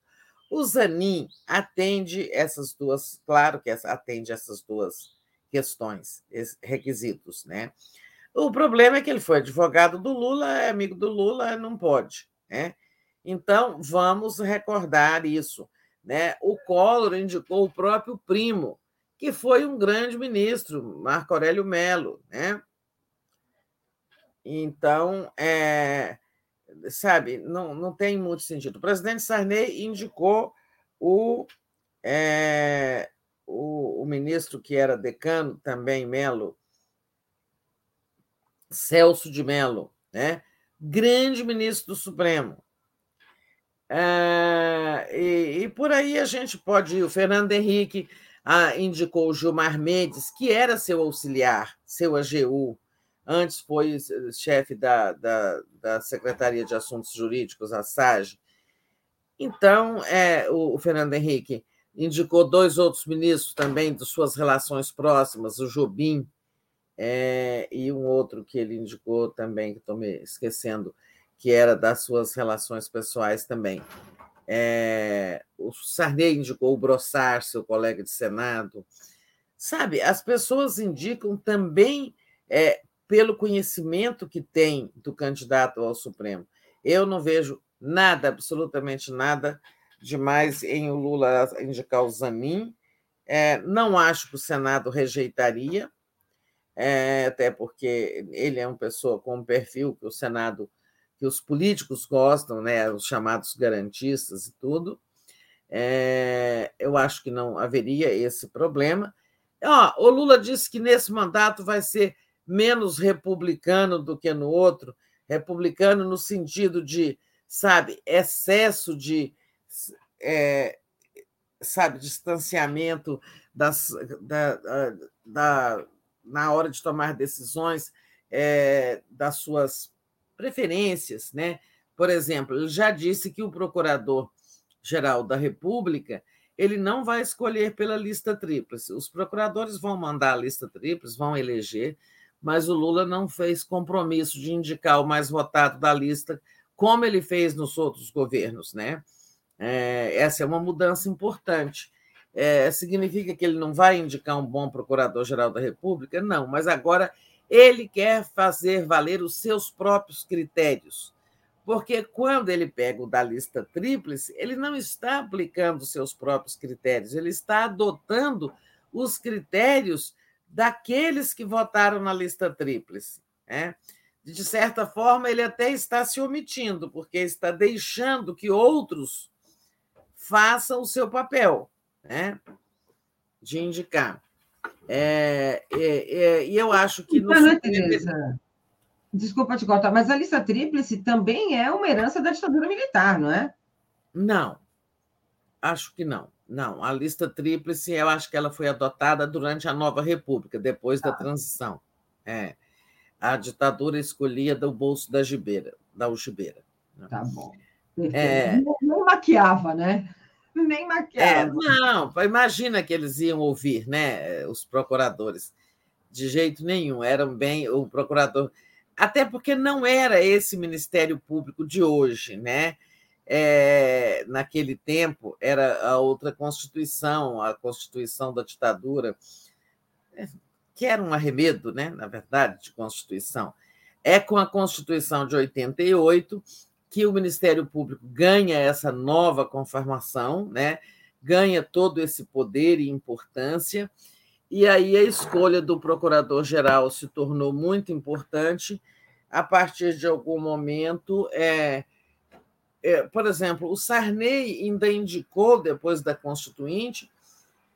O Zanin atende essas duas, claro que atende essas duas questões, requisitos, né? O problema é que ele foi advogado do Lula, é amigo do Lula, não pode. Né? Então, vamos recordar isso. Né? O Collor indicou o próprio primo, que foi um grande ministro, Marco Aurélio Melo. Né? Então, é, sabe, não, não tem muito sentido. O presidente Sarney indicou o, é, o, o ministro que era decano também, Melo, Celso de Mello, né? grande ministro do Supremo. É, e, e, por aí a gente pode. O Fernando Henrique ah, indicou o Gilmar Mendes, que era seu auxiliar, seu AGU, antes foi chefe da, da, da Secretaria de Assuntos Jurídicos, a SAGE. Então, é, o, o Fernando Henrique indicou dois outros ministros também de suas relações próximas, o Jobim é, e um outro que ele indicou também, que estou me esquecendo, que era das suas relações pessoais também. É, o Sarney indicou o Brossard, seu colega de Senado. Sabe, as pessoas indicam também é, pelo conhecimento que tem do candidato ao Supremo. Eu não vejo nada, absolutamente nada, demais em o Lula indicar o Zanin. É, não acho que o Senado rejeitaria, é, até porque ele é uma pessoa com um perfil que o Senado, que os políticos gostam, né, os chamados garantistas e tudo. É, eu acho que não haveria esse problema. O Lula disse que nesse mandato vai ser menos republicano do que no outro, republicano no sentido de, sabe, excesso de, é, sabe, distanciamento das, da, da, na hora de tomar decisões é, das suas preferências, né? Por exemplo, ele já disse que o procurador-geral da República ele não vai escolher pela lista tríplice. Os procuradores vão mandar a lista tríplice, vão eleger, mas o Lula não fez compromisso de indicar o mais votado da lista, como ele fez nos outros governos, né? É, essa é uma mudança importante. É, significa que ele não vai indicar um bom procurador-geral da República? Não, mas agora ele quer fazer valer os seus próprios critérios. Porque quando ele pega o da lista tríplice, ele não está aplicando seus próprios critérios, ele está adotando os critérios daqueles que votaram na lista tríplice. Né? De certa forma, ele até está se omitindo, porque está deixando que outros façam o seu papel né? de indicar. É, é, é, e eu acho que. No Ana Tereza, desculpa te cortar, mas a lista tríplice também é uma herança da ditadura militar, não é? Não, acho que não. Não, a lista tríplice, eu acho que ela foi adotada durante a Nova República, depois da ah. transição. É. A ditadura escolhia do bolso da gibeira, da algibeira. Né? Tá bom. É... Não, não maquiava, né? Nem maquiava. É, não, imagina que eles iam ouvir, né? Os procuradores. De jeito nenhum. Eram bem. O procurador. Até porque não era esse Ministério Público de hoje, né? É, naquele tempo era a outra Constituição, a Constituição da ditadura, que era um arremedo, né, na verdade, de Constituição. É com a Constituição de 88 que o Ministério Público ganha essa nova conformação, né? ganha todo esse poder e importância, e aí a escolha do procurador-geral se tornou muito importante a partir de algum momento. É, é, por exemplo, o Sarney ainda indicou, depois da Constituinte,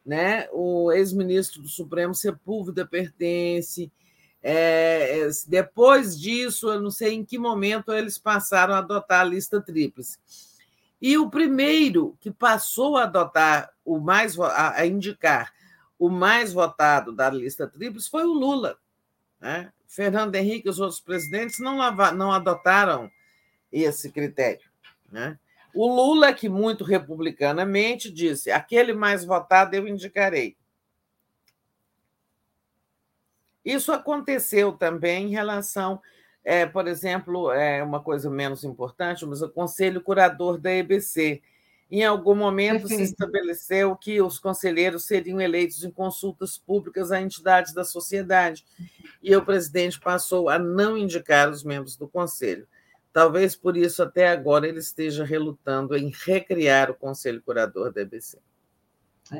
né, o ex-ministro do Supremo Sepúlveda pertence, é, depois disso, eu não sei em que momento eles passaram a adotar a lista tríplice. E o primeiro que passou a adotar o mais a indicar o mais votado da lista tríplice foi o Lula. Né? Fernando Henrique e os outros presidentes não, não adotaram esse critério. Né? O Lula, que muito republicanamente disse: aquele mais votado eu indicarei. Isso aconteceu também em relação, é, por exemplo, é uma coisa menos importante, mas o Conselho Curador da EBC. Em algum momento Perfeito. se estabeleceu que os conselheiros seriam eleitos em consultas públicas a entidades da sociedade, e o presidente passou a não indicar os membros do conselho. Talvez por isso, até agora, ele esteja relutando em recriar o conselho curador da EBC.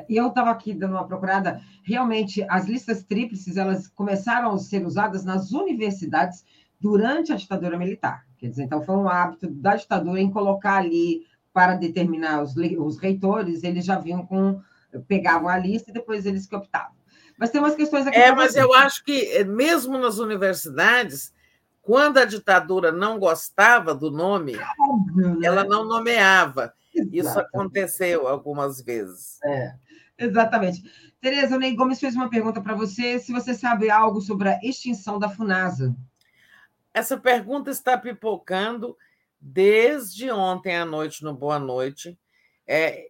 E eu estava aqui dando uma procurada. Realmente, as listas tríplices elas começaram a ser usadas nas universidades durante a ditadura militar. Quer dizer, então foi um hábito da ditadura em colocar ali para determinar os, os reitores, eles já vinham com pegavam a lista e depois eles que optavam. Mas tem umas questões aqui. É, mas eu acho que eh, mesmo nas universidades, quando a ditadura não gostava do nome, Óbvio, né? ela não nomeava. Exatamente. Isso aconteceu algumas vezes. É, exatamente. Tereza, o Ney Gomes fez uma pergunta para você, se você sabe algo sobre a extinção da FUNASA. Essa pergunta está pipocando desde ontem à noite no Boa Noite. É,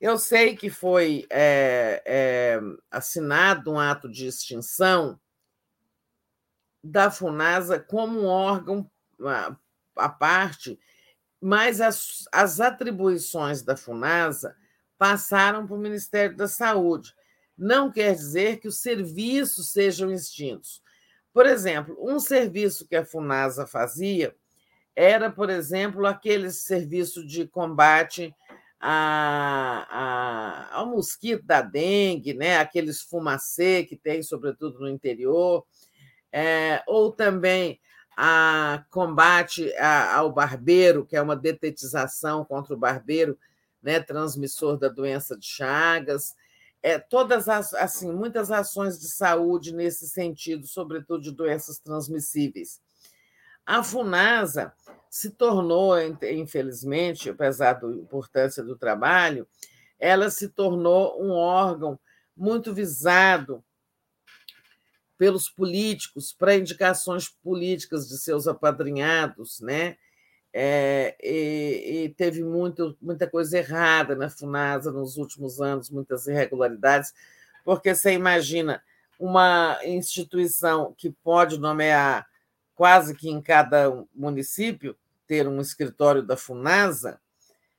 eu sei que foi é, é, assinado um ato de extinção da FUNASA como um órgão à parte mas as, as atribuições da FUNASA passaram para o Ministério da Saúde. Não quer dizer que os serviços sejam extintos. Por exemplo, um serviço que a FUNASA fazia era, por exemplo, aquele serviço de combate a, a, ao mosquito da dengue, né? aqueles fumacê que tem, sobretudo no interior, é, ou também a combate ao barbeiro, que é uma detetização contra o barbeiro, né, transmissor da doença de Chagas, é, todas as assim muitas ações de saúde nesse sentido, sobretudo de doenças transmissíveis. A Funasa se tornou, infelizmente, apesar da importância do trabalho, ela se tornou um órgão muito visado pelos políticos para indicações políticas de seus apadrinhados, né? É, e, e, teve muito, muita coisa errada na FUNASA nos últimos anos, muitas irregularidades, porque você imagina uma instituição que pode nomear quase que em cada município ter um escritório da FUNASA,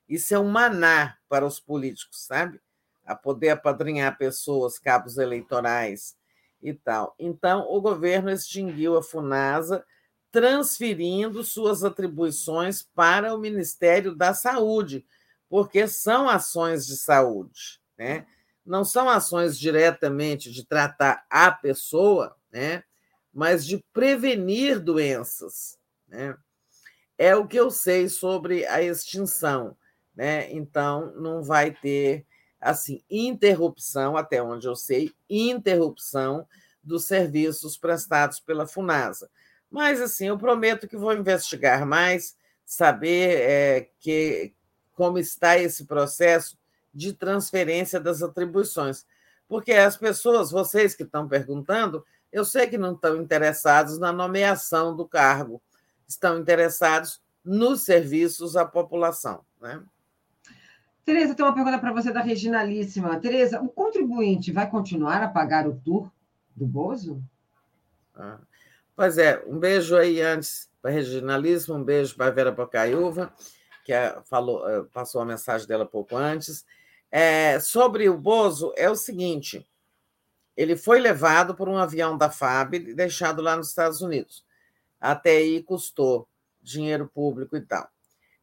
isso é um maná para os políticos, sabe? A poder apadrinhar pessoas, cabos eleitorais, e tal. Então, o governo extinguiu a FUNASA, transferindo suas atribuições para o Ministério da Saúde, porque são ações de saúde, né? Não são ações diretamente de tratar a pessoa, né? Mas de prevenir doenças, né? É o que eu sei sobre a extinção, né? Então, não vai ter assim, interrupção, até onde eu sei, interrupção dos serviços prestados pela FUNASA. Mas, assim, eu prometo que vou investigar mais, saber é, que, como está esse processo de transferência das atribuições. Porque as pessoas, vocês que estão perguntando, eu sei que não estão interessados na nomeação do cargo, estão interessados nos serviços à população. Né? Tereza, tem uma pergunta para você da Reginalíssima. Tereza, o contribuinte vai continuar a pagar o tour do Bozo? Ah, pois é, um beijo aí antes para a Reginalíssima, um beijo para a Vera Bocaiúva, que é, falou, é, passou a mensagem dela pouco antes. É, sobre o Bozo, é o seguinte: ele foi levado por um avião da FAB e deixado lá nos Estados Unidos. Até aí custou dinheiro público e tal.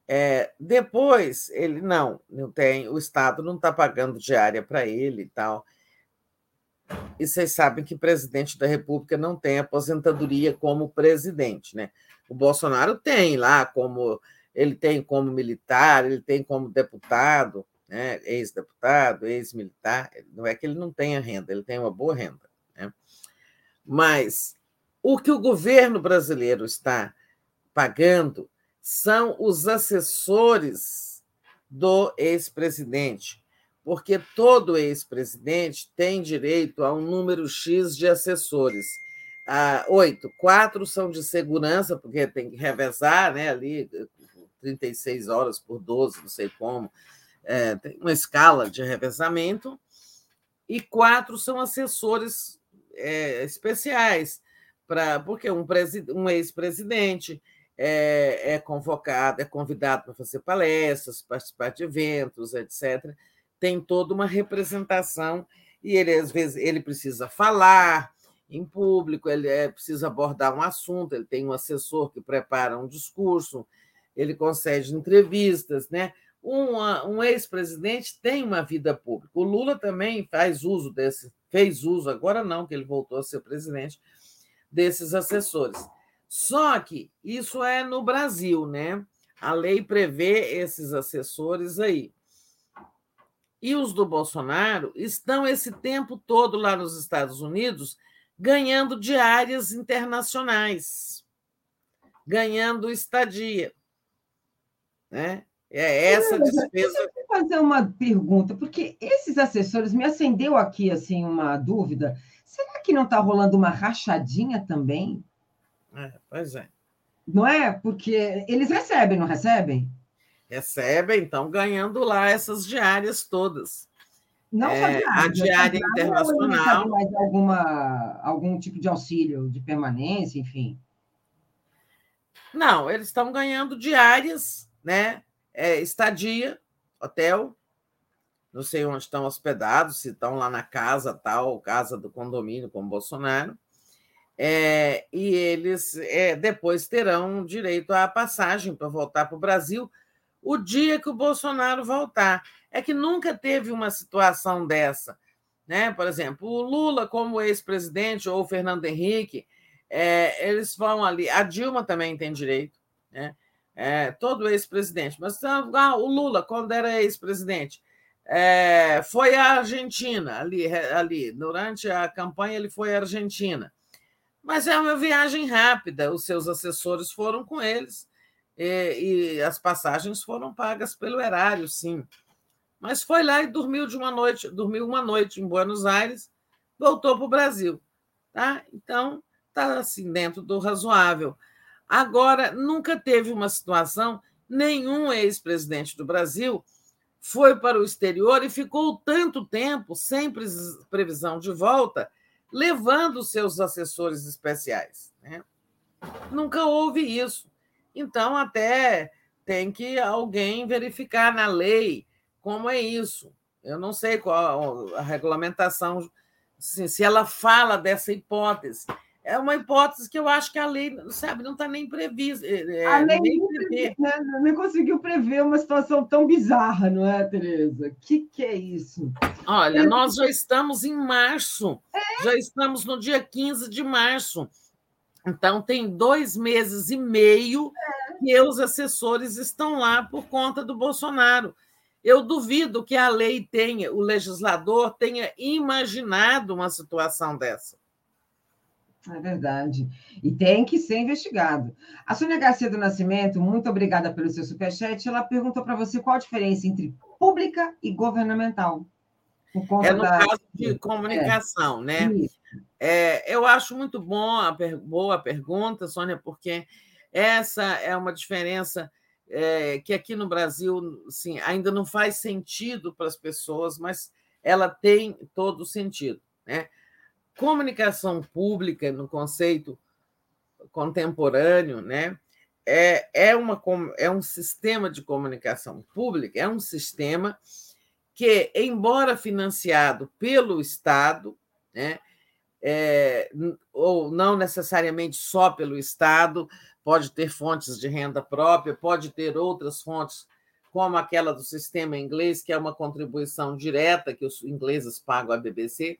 É, depois, ele não, não tem, o Estado não está pagando diária para ele e tal. E vocês sabem que presidente da República não tem aposentadoria como presidente, né? O Bolsonaro tem lá como ele tem como militar, ele tem como deputado, né? ex-deputado, ex-militar. Não é que ele não tenha renda, ele tem uma boa renda. Né? Mas o que o governo brasileiro está pagando são os assessores do ex-presidente, porque todo ex-presidente tem direito a um número X de assessores. Ah, oito, quatro são de segurança, porque tem que revezar né, ali 36 horas por 12, não sei como, é, tem uma escala de revezamento, e quatro são assessores é, especiais, pra, porque um, um ex-presidente é, é convocado, é convidado para fazer palestras, participar de eventos, etc. Tem toda uma representação e ele às vezes ele precisa falar em público, ele é, precisa abordar um assunto, ele tem um assessor que prepara um discurso, ele concede entrevistas, né? Um, um ex-presidente tem uma vida pública. O Lula também faz uso desse, fez uso, agora não, que ele voltou a ser presidente, desses assessores. Só que isso é no Brasil, né? A lei prevê esses assessores aí. E os do Bolsonaro estão esse tempo todo lá nos Estados Unidos ganhando diárias internacionais, ganhando estadia. Né? É essa despesa. Deixa eu fazer uma pergunta, porque esses assessores me acendeu aqui assim uma dúvida. Será que não está rolando uma rachadinha também? É, pois é. Não é? Porque eles recebem, não recebem? Recebem, então ganhando lá essas diárias todas. Não é, só diária, a diária internacional. Mais alguma, algum tipo de auxílio de permanência, enfim. Não, eles estão ganhando diárias, né? É, estadia, hotel, não sei onde estão hospedados, se estão lá na casa tal, casa do condomínio, como Bolsonaro. É, e eles é, depois terão direito à passagem para voltar para o Brasil o dia que o Bolsonaro voltar. É que nunca teve uma situação dessa. Né? Por exemplo, o Lula, como ex-presidente, ou o Fernando Henrique, é, eles vão ali. A Dilma também tem direito, né? É, todo ex-presidente. Mas ah, o Lula, quando era ex-presidente, é, foi à Argentina, ali, ali. Durante a campanha, ele foi à Argentina. Mas é uma viagem rápida, os seus assessores foram com eles e, e as passagens foram pagas pelo erário, sim. Mas foi lá e dormiu de uma noite, dormiu uma noite em Buenos Aires, voltou para o Brasil. Tá? Então, está assim, dentro do razoável. Agora, nunca teve uma situação, nenhum ex-presidente do Brasil foi para o exterior e ficou tanto tempo sem previsão de volta levando seus assessores especiais. Né? Nunca houve isso. Então, até tem que alguém verificar na lei como é isso. Eu não sei qual a regulamentação, se ela fala dessa hipótese. É uma hipótese que eu acho que a lei, sabe, não está nem prevista. É, é a lei nem, prever, né? nem conseguiu prever uma situação tão bizarra, não é, Tereza? O que, que é isso? Olha, nós já estamos em março, é? já estamos no dia 15 de março. Então, tem dois meses e meio é. que os assessores estão lá por conta do Bolsonaro. Eu duvido que a lei tenha, o legislador tenha imaginado uma situação dessa. É verdade. E tem que ser investigado. A Sônia Garcia do Nascimento, muito obrigada pelo seu superchat. Ela perguntou para você qual a diferença entre pública e governamental. É no da... caso de comunicação, é. né? É, eu acho muito bom a per... boa pergunta, Sônia, porque essa é uma diferença é, que aqui no Brasil sim, ainda não faz sentido para as pessoas, mas ela tem todo sentido. Né? Comunicação pública, no conceito contemporâneo, né? é, é, uma, é um sistema de comunicação pública, é um sistema que, embora financiado pelo Estado, né, é, ou não necessariamente só pelo Estado, pode ter fontes de renda própria, pode ter outras fontes, como aquela do sistema inglês, que é uma contribuição direta que os ingleses pagam à BBC.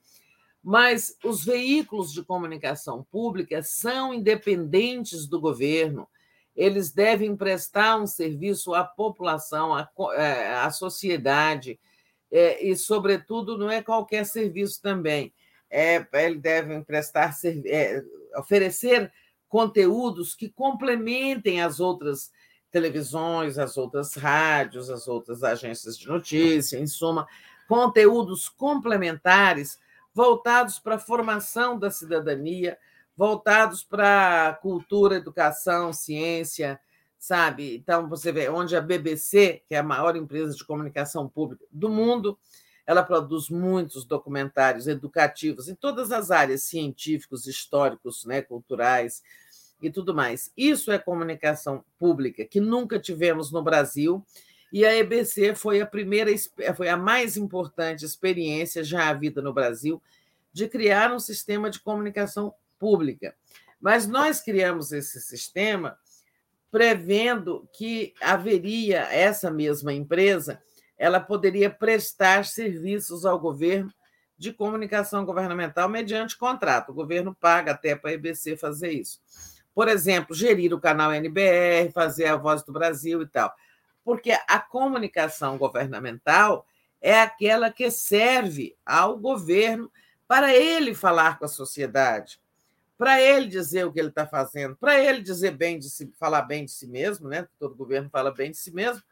Mas os veículos de comunicação pública são independentes do governo, eles devem prestar um serviço à população, à, é, à sociedade, é, e, sobretudo, não é qualquer serviço também. É, ele deve prestar, é, oferecer conteúdos que complementem as outras televisões, as outras rádios, as outras agências de notícia, em suma, conteúdos complementares voltados para a formação da cidadania, voltados para cultura, educação, ciência, sabe? Então, você vê onde a BBC, que é a maior empresa de comunicação pública do mundo, ela produz muitos documentários educativos em todas as áreas científicos, históricos, né, culturais, e tudo mais. Isso é comunicação pública, que nunca tivemos no Brasil, e a EBC foi a primeira, foi a mais importante experiência já havida no Brasil de criar um sistema de comunicação pública. Mas nós criamos esse sistema prevendo que haveria essa mesma empresa, ela poderia prestar serviços ao governo de comunicação governamental mediante contrato. O governo paga até para a EBC fazer isso. Por exemplo, gerir o canal NBR, fazer a Voz do Brasil e tal. Porque a comunicação governamental é aquela que serve ao governo para ele falar com a sociedade, para ele dizer o que ele está fazendo, para ele dizer bem de si, falar bem de si mesmo, né? Todo governo fala bem de si mesmo,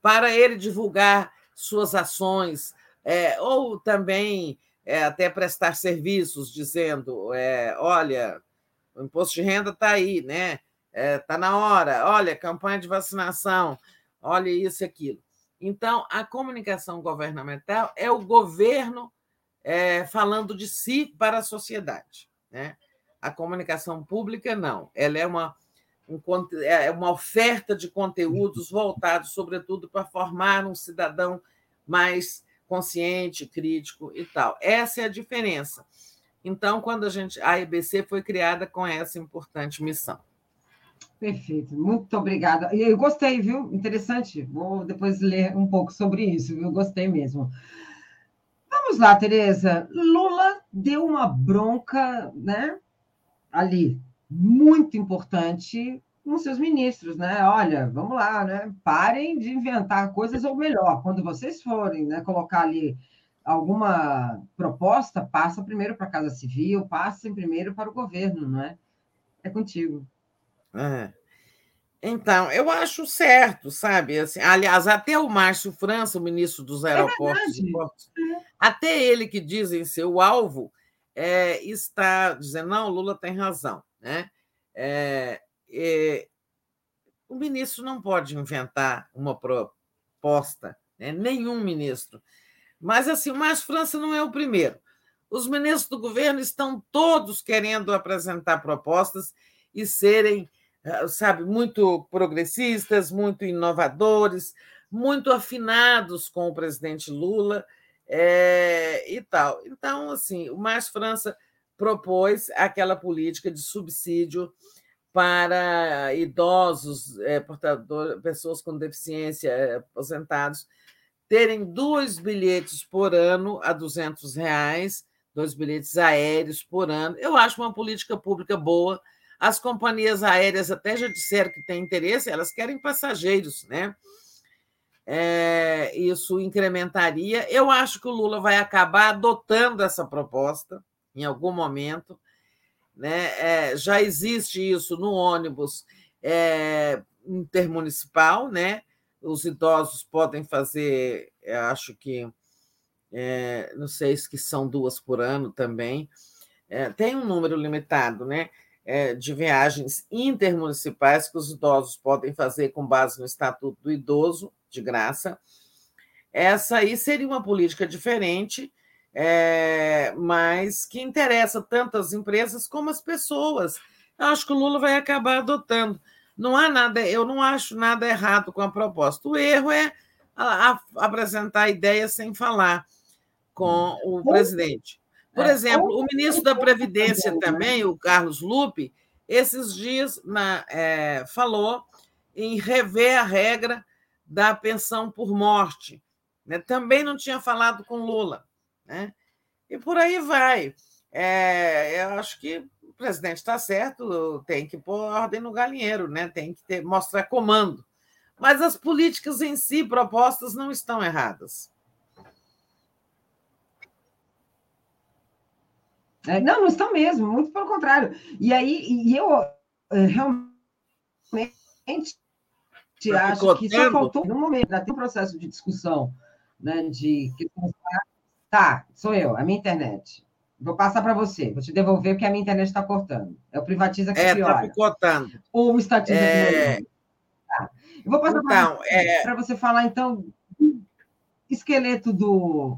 para ele divulgar suas ações, é, ou também é, até prestar serviços, dizendo: é, olha, o imposto de renda está aí, né? Está é, na hora, olha, campanha de vacinação, olha isso e aquilo. Então, a comunicação governamental é o governo é, falando de si para a sociedade. Né? A comunicação pública, não. Ela é uma, um, é uma oferta de conteúdos voltados, sobretudo, para formar um cidadão mais consciente, crítico e tal. Essa é a diferença. Então, quando a gente a EBC foi criada com essa importante missão. Perfeito, muito obrigada. Eu gostei, viu? Interessante. Vou depois ler um pouco sobre isso, eu gostei mesmo. Vamos lá, Tereza. Lula deu uma bronca, né? Ali, muito importante com seus ministros, né? Olha, vamos lá, né? Parem de inventar coisas, ou melhor, quando vocês forem né, colocar ali alguma proposta, passa primeiro para a Casa Civil, passem primeiro para o governo, não é? É contigo. É. Então, eu acho certo, sabe? Assim, aliás, até o Márcio França, o ministro dos é aeroportos, é até ele que dizem ser o alvo, é, está dizendo, não, Lula tem razão. Né? É, o ministro não pode inventar uma proposta, né? nenhum ministro. Mas, assim, o Márcio França não é o primeiro. Os ministros do governo estão todos querendo apresentar propostas e serem sabe, muito progressistas, muito inovadores, muito afinados com o presidente Lula é, e tal. Então, assim, o Mais França propôs aquela política de subsídio para idosos, é, pessoas com deficiência, aposentados, terem dois bilhetes por ano a 200 reais, dois bilhetes aéreos por ano. Eu acho uma política pública boa, as companhias aéreas até já disseram que têm interesse, elas querem passageiros, né? É, isso incrementaria. Eu acho que o Lula vai acabar adotando essa proposta em algum momento. Né? É, já existe isso no ônibus é, intermunicipal, né? Os idosos podem fazer, acho que, é, não sei se são duas por ano também. É, tem um número limitado, né? É, de viagens intermunicipais que os idosos podem fazer com base no Estatuto do Idoso, de graça. Essa aí seria uma política diferente, é, mas que interessa tanto as empresas como as pessoas. Eu acho que o Lula vai acabar adotando. Não há nada, eu não acho nada errado com a proposta. O erro é a, a, apresentar ideias sem falar com o presidente. Por é, exemplo, o ministro da Previdência também, o Carlos Lupe, esses dias na, é, falou em rever a regra da pensão por morte. Né? Também não tinha falado com Lula. Né? E por aí vai. É, eu acho que o presidente está certo, tem que pôr ordem no galinheiro, né? tem que ter, mostrar comando. Mas as políticas em si propostas não estão erradas. É, não, não estão mesmo, muito pelo contrário. E aí, e eu eh, realmente acho que só faltou no momento, tem um processo de discussão, né, de tá, sou eu, a minha internet. Vou passar para você, vou te devolver porque a minha internet está cortando. É o privatiza que é, piora. Está picotando. Ou o estatiza é... tá. Eu vou passar então, para é... você falar, então, esqueleto do,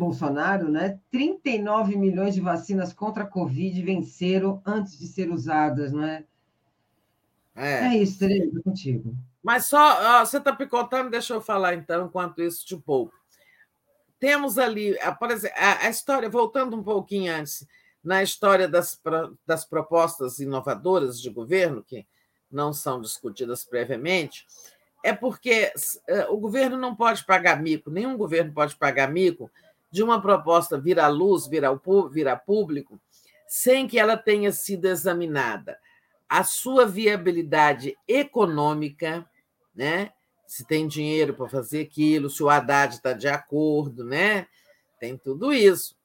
Bolsonaro, né? 39 milhões de vacinas contra a Covid venceram antes de ser usadas, não é? É, é isso, Tereza, contigo. Mas só, ó, você está picotando, deixa eu falar então, enquanto isso, de pouco. Temos ali, por exemplo, a, a história, voltando um pouquinho antes, na história das, das propostas inovadoras de governo, que não são discutidas previamente, é porque é, o governo não pode pagar mico, nenhum governo pode pagar mico de uma proposta vir à luz, vir, ao, vir a público, sem que ela tenha sido examinada. A sua viabilidade econômica, né? se tem dinheiro para fazer aquilo, se o Haddad está de acordo, né? tem tudo isso.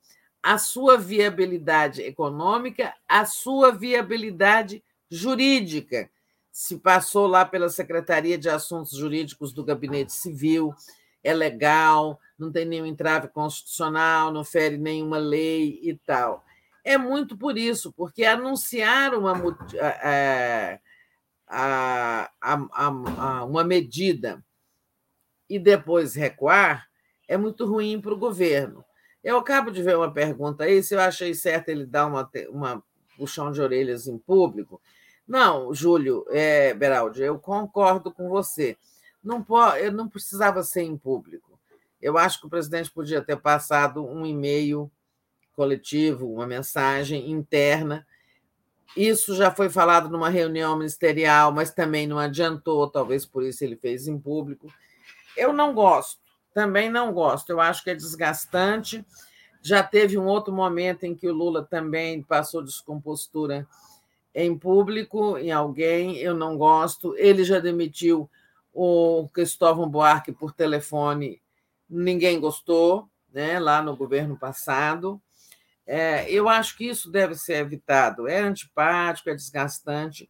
A sua viabilidade econômica, a sua viabilidade jurídica, se passou lá pela Secretaria de Assuntos Jurídicos do Gabinete Civil, é legal, não tem nenhum entrave constitucional, não fere nenhuma lei e tal. É muito por isso, porque anunciar uma, a, a, a, uma medida e depois recuar é muito ruim para o governo. Eu acabo de ver uma pergunta aí, se eu achei certo ele dar uma, uma puxão de orelhas em público. Não, Júlio, é, Beraldi, eu concordo com você. Não, pode, eu não precisava ser em público. Eu acho que o presidente podia ter passado um e-mail coletivo, uma mensagem interna. Isso já foi falado numa reunião ministerial, mas também não adiantou, talvez por isso ele fez em público. Eu não gosto, também não gosto. Eu acho que é desgastante. Já teve um outro momento em que o Lula também passou descompostura em público, em alguém, eu não gosto. Ele já demitiu o Cristóvão Buarque por telefone, ninguém gostou, né, lá no governo passado. É, eu acho que isso deve ser evitado. É antipático, é desgastante.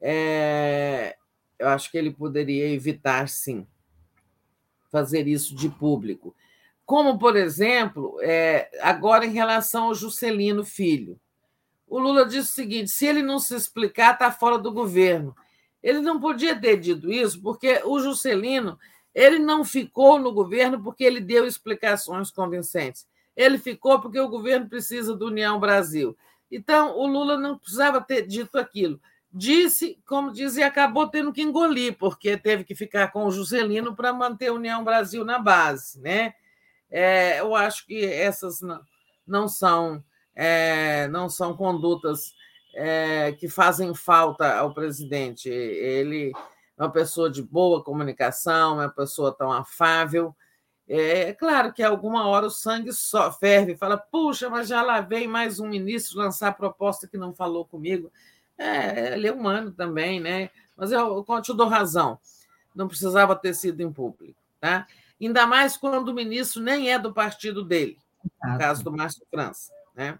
É, eu acho que ele poderia evitar, sim, fazer isso de público. Como, por exemplo, é, agora em relação ao Juscelino Filho o Lula disse o seguinte: se ele não se explicar, está fora do governo. Ele não podia ter dito isso, porque o Juscelino ele não ficou no governo porque ele deu explicações convincentes. Ele ficou porque o governo precisa do União Brasil. Então, o Lula não precisava ter dito aquilo. Disse, como dizia, acabou tendo que engolir, porque teve que ficar com o Juscelino para manter a União Brasil na base. Né? É, eu acho que essas não, não são é, não são condutas é, que fazem falta ao presidente. Ele é uma pessoa de boa comunicação, é uma pessoa tão afável. É claro que alguma hora o sangue só ferve, fala, puxa, mas já lá vem mais um ministro lançar proposta que não falou comigo. É, ele é humano também, né? Mas eu, eu te dou razão, não precisava ter sido em público, tá? Ainda mais quando o ministro nem é do partido dele, no caso do Márcio França. Né?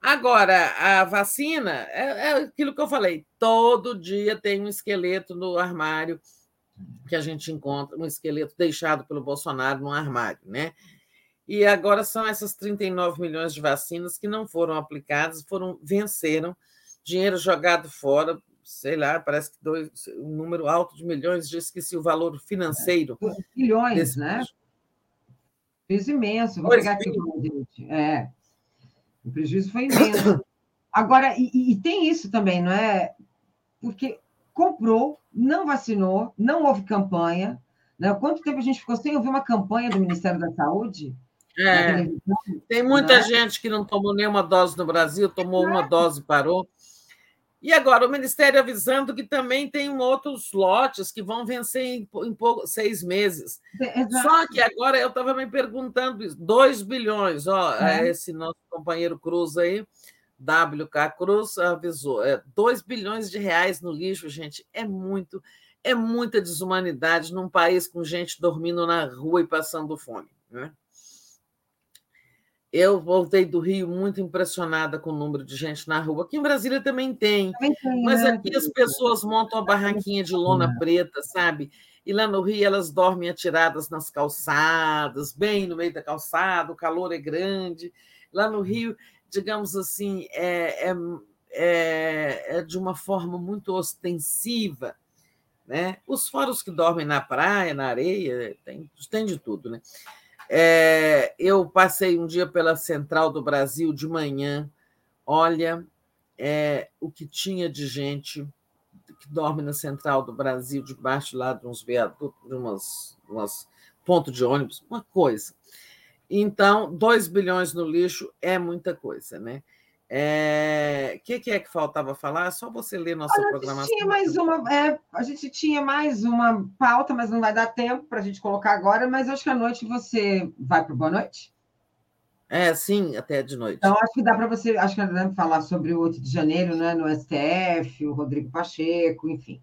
Agora, a vacina é, é aquilo que eu falei: todo dia tem um esqueleto no armário que a gente encontra, um esqueleto deixado pelo Bolsonaro no armário, né? E agora são essas 39 milhões de vacinas que não foram aplicadas, foram venceram, dinheiro jogado fora, sei lá, parece que dois, um número alto de milhões, já esqueci o valor financeiro. Milhões, né? Fez imenso. Vou pegar aqui gente. É. O prejuízo foi imenso. Agora, e, e, tem isso também, não é? Porque comprou, não vacinou, não houve campanha. Né? Quanto tempo a gente ficou sem ouvir uma campanha do Ministério da Saúde? É, tem muita é? gente que não tomou nenhuma dose no Brasil, tomou uma dose e parou. E agora o Ministério avisando que também tem outros lotes que vão vencer em, em seis meses. Exato. Só que agora eu estava me perguntando isso: 2 bilhões, ó, é. esse nosso companheiro Cruz aí, WK Cruz, avisou, é, 2 bilhões de reais no lixo, gente, é muito, é muita desumanidade num país com gente dormindo na rua e passando fome. Né? Eu voltei do Rio muito impressionada com o número de gente na rua. Aqui em Brasília também tem, também tem mas né? aqui as pessoas montam a barraquinha de lona preta, sabe? E lá no Rio elas dormem atiradas nas calçadas, bem no meio da calçada, o calor é grande. Lá no Rio, digamos assim, é, é, é, é de uma forma muito ostensiva. Né? Os fóruns que dormem na praia, na areia, tem, tem de tudo, né? É, eu passei um dia pela Central do Brasil de manhã. Olha, é, o que tinha de gente que dorme na Central do Brasil, debaixo lá de uns viadutos, de umas, umas pontos de ônibus, uma coisa. Então, 2 bilhões no lixo é muita coisa, né? O é... que, que, é que faltava falar? É só você ler nossa a programação. Tinha mais uma, é, a gente tinha mais uma pauta, mas não vai dar tempo para a gente colocar agora. Mas acho que à noite você vai para Boa Noite? É, sim, até de noite. Então, acho que dá para você, acho que dá para falar sobre o 8 de janeiro, né, no STF, o Rodrigo Pacheco, enfim.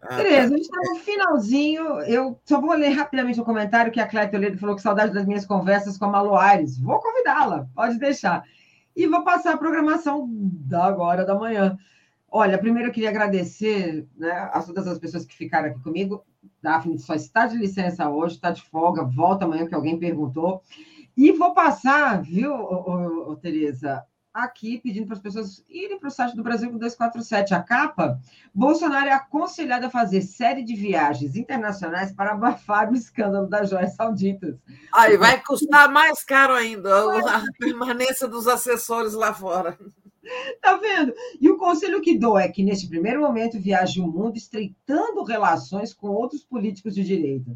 Ah, Tereza, tá. a gente está no finalzinho. Eu só vou ler rapidamente o um comentário que a Cléia Toledo falou que saudade das minhas conversas com a Malu Aires. Vou convidá-la, pode deixar. E vou passar a programação da agora da manhã. Olha, primeiro eu queria agradecer né, a todas as pessoas que ficaram aqui comigo. Daphne só está de licença hoje, está de folga, volta amanhã, que alguém perguntou. E vou passar, viu, Tereza, aqui pedindo para as pessoas irem para o site do Brasil 247. A capa, Bolsonaro é aconselhado a fazer série de viagens internacionais para abafar o escândalo das joias sauditas. Aí vai custar mais caro ainda a permanência dos assessores lá fora. Tá vendo? E o conselho que dou é que, neste primeiro momento, viaje o mundo estreitando relações com outros políticos de direita,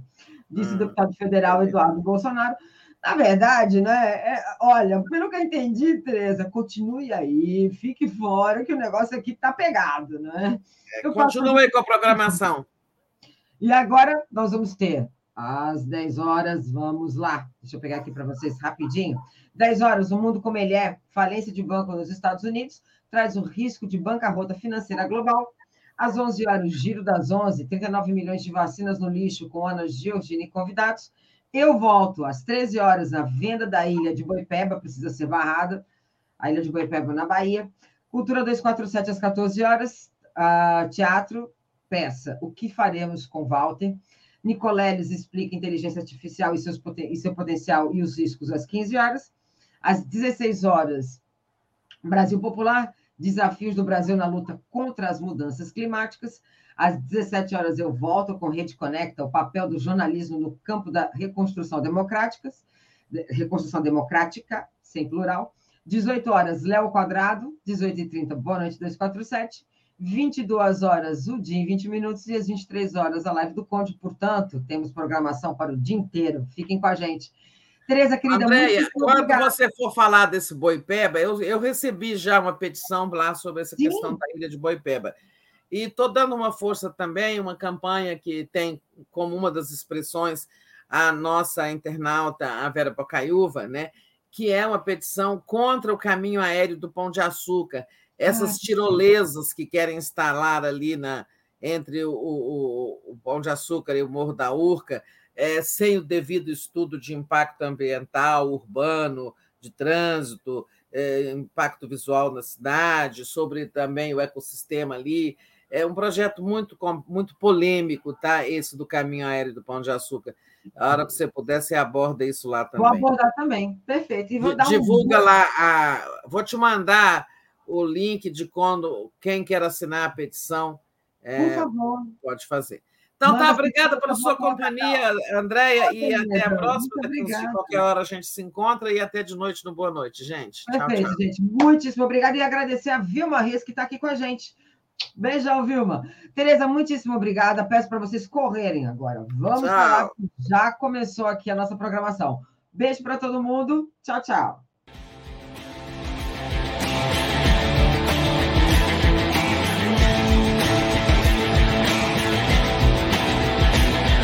disse hum. o deputado federal Eduardo Bolsonaro, na verdade, né? É, olha, pelo que eu entendi, Tereza, continue aí, fique fora, que o negócio aqui está pegado, né? É, continue com a programação. E agora nós vamos ter às 10 horas, vamos lá. Deixa eu pegar aqui para vocês rapidinho. 10 horas, o mundo como ele é, falência de banco nos Estados Unidos, traz o risco de bancarrota financeira global. Às 11 horas, o giro das 11, 39 milhões de vacinas no lixo com Ana Giorgini e convidados. Eu volto às 13 horas, a venda da ilha de Boipeba precisa ser barrada, a ilha de Boipeba na Bahia. Cultura 247 às 14 horas, uh, teatro, peça O que faremos com Walter? Nicoleles explica inteligência artificial e, seus, e seu potencial e os riscos às 15 horas. Às 16 horas, Brasil Popular, desafios do Brasil na luta contra as mudanças climáticas. Às 17 horas eu volto com Rede Conecta, o papel do jornalismo no campo da reconstrução democrática, reconstrução democrática, sem plural. 18 horas, Léo Quadrado, 18h30, Boa Noite 247. 22 horas, o dia em 20 minutos, e às 23 horas, a live do Conde. Portanto, temos programação para o dia inteiro. Fiquem com a gente. Tereza, querida, Andréia, quando obrigada. você for falar desse Boipeba, eu, eu recebi já uma petição lá sobre essa Sim. questão da ilha de Boipeba. E estou dando uma força também, uma campanha que tem como uma das expressões a nossa internauta, a Vera Bocaiúva, né? que é uma petição contra o caminho aéreo do Pão de Açúcar, essas ah, tirolesas que querem instalar ali na, entre o, o, o Pão de Açúcar e o Morro da Urca, é, sem o devido estudo de impacto ambiental, urbano, de trânsito, é, impacto visual na cidade, sobre também o ecossistema ali. É um projeto muito, muito polêmico, tá? Esse do caminho aéreo do Pão de Açúcar. A hora que você puder, você aborda isso lá também. Vou abordar também, perfeito. E vou dar Divulga um... lá, a... vou te mandar o link de quando quem quer assinar a petição. É, Por favor. Pode fazer. Então, Manda tá, obrigada pela sua companhia, Andréia, e até a próxima. De qualquer hora a gente se encontra e até de noite no Boa Noite, gente. Perfeito, tchau, tchau. gente. Muitíssimo obrigada e agradecer a Vilma Reis, que está aqui com a gente. Beijão, Vilma. Tereza, muitíssimo obrigada. Peço para vocês correrem agora. Vamos tchau. falar. Já começou aqui a nossa programação. Beijo para todo mundo. Tchau, tchau.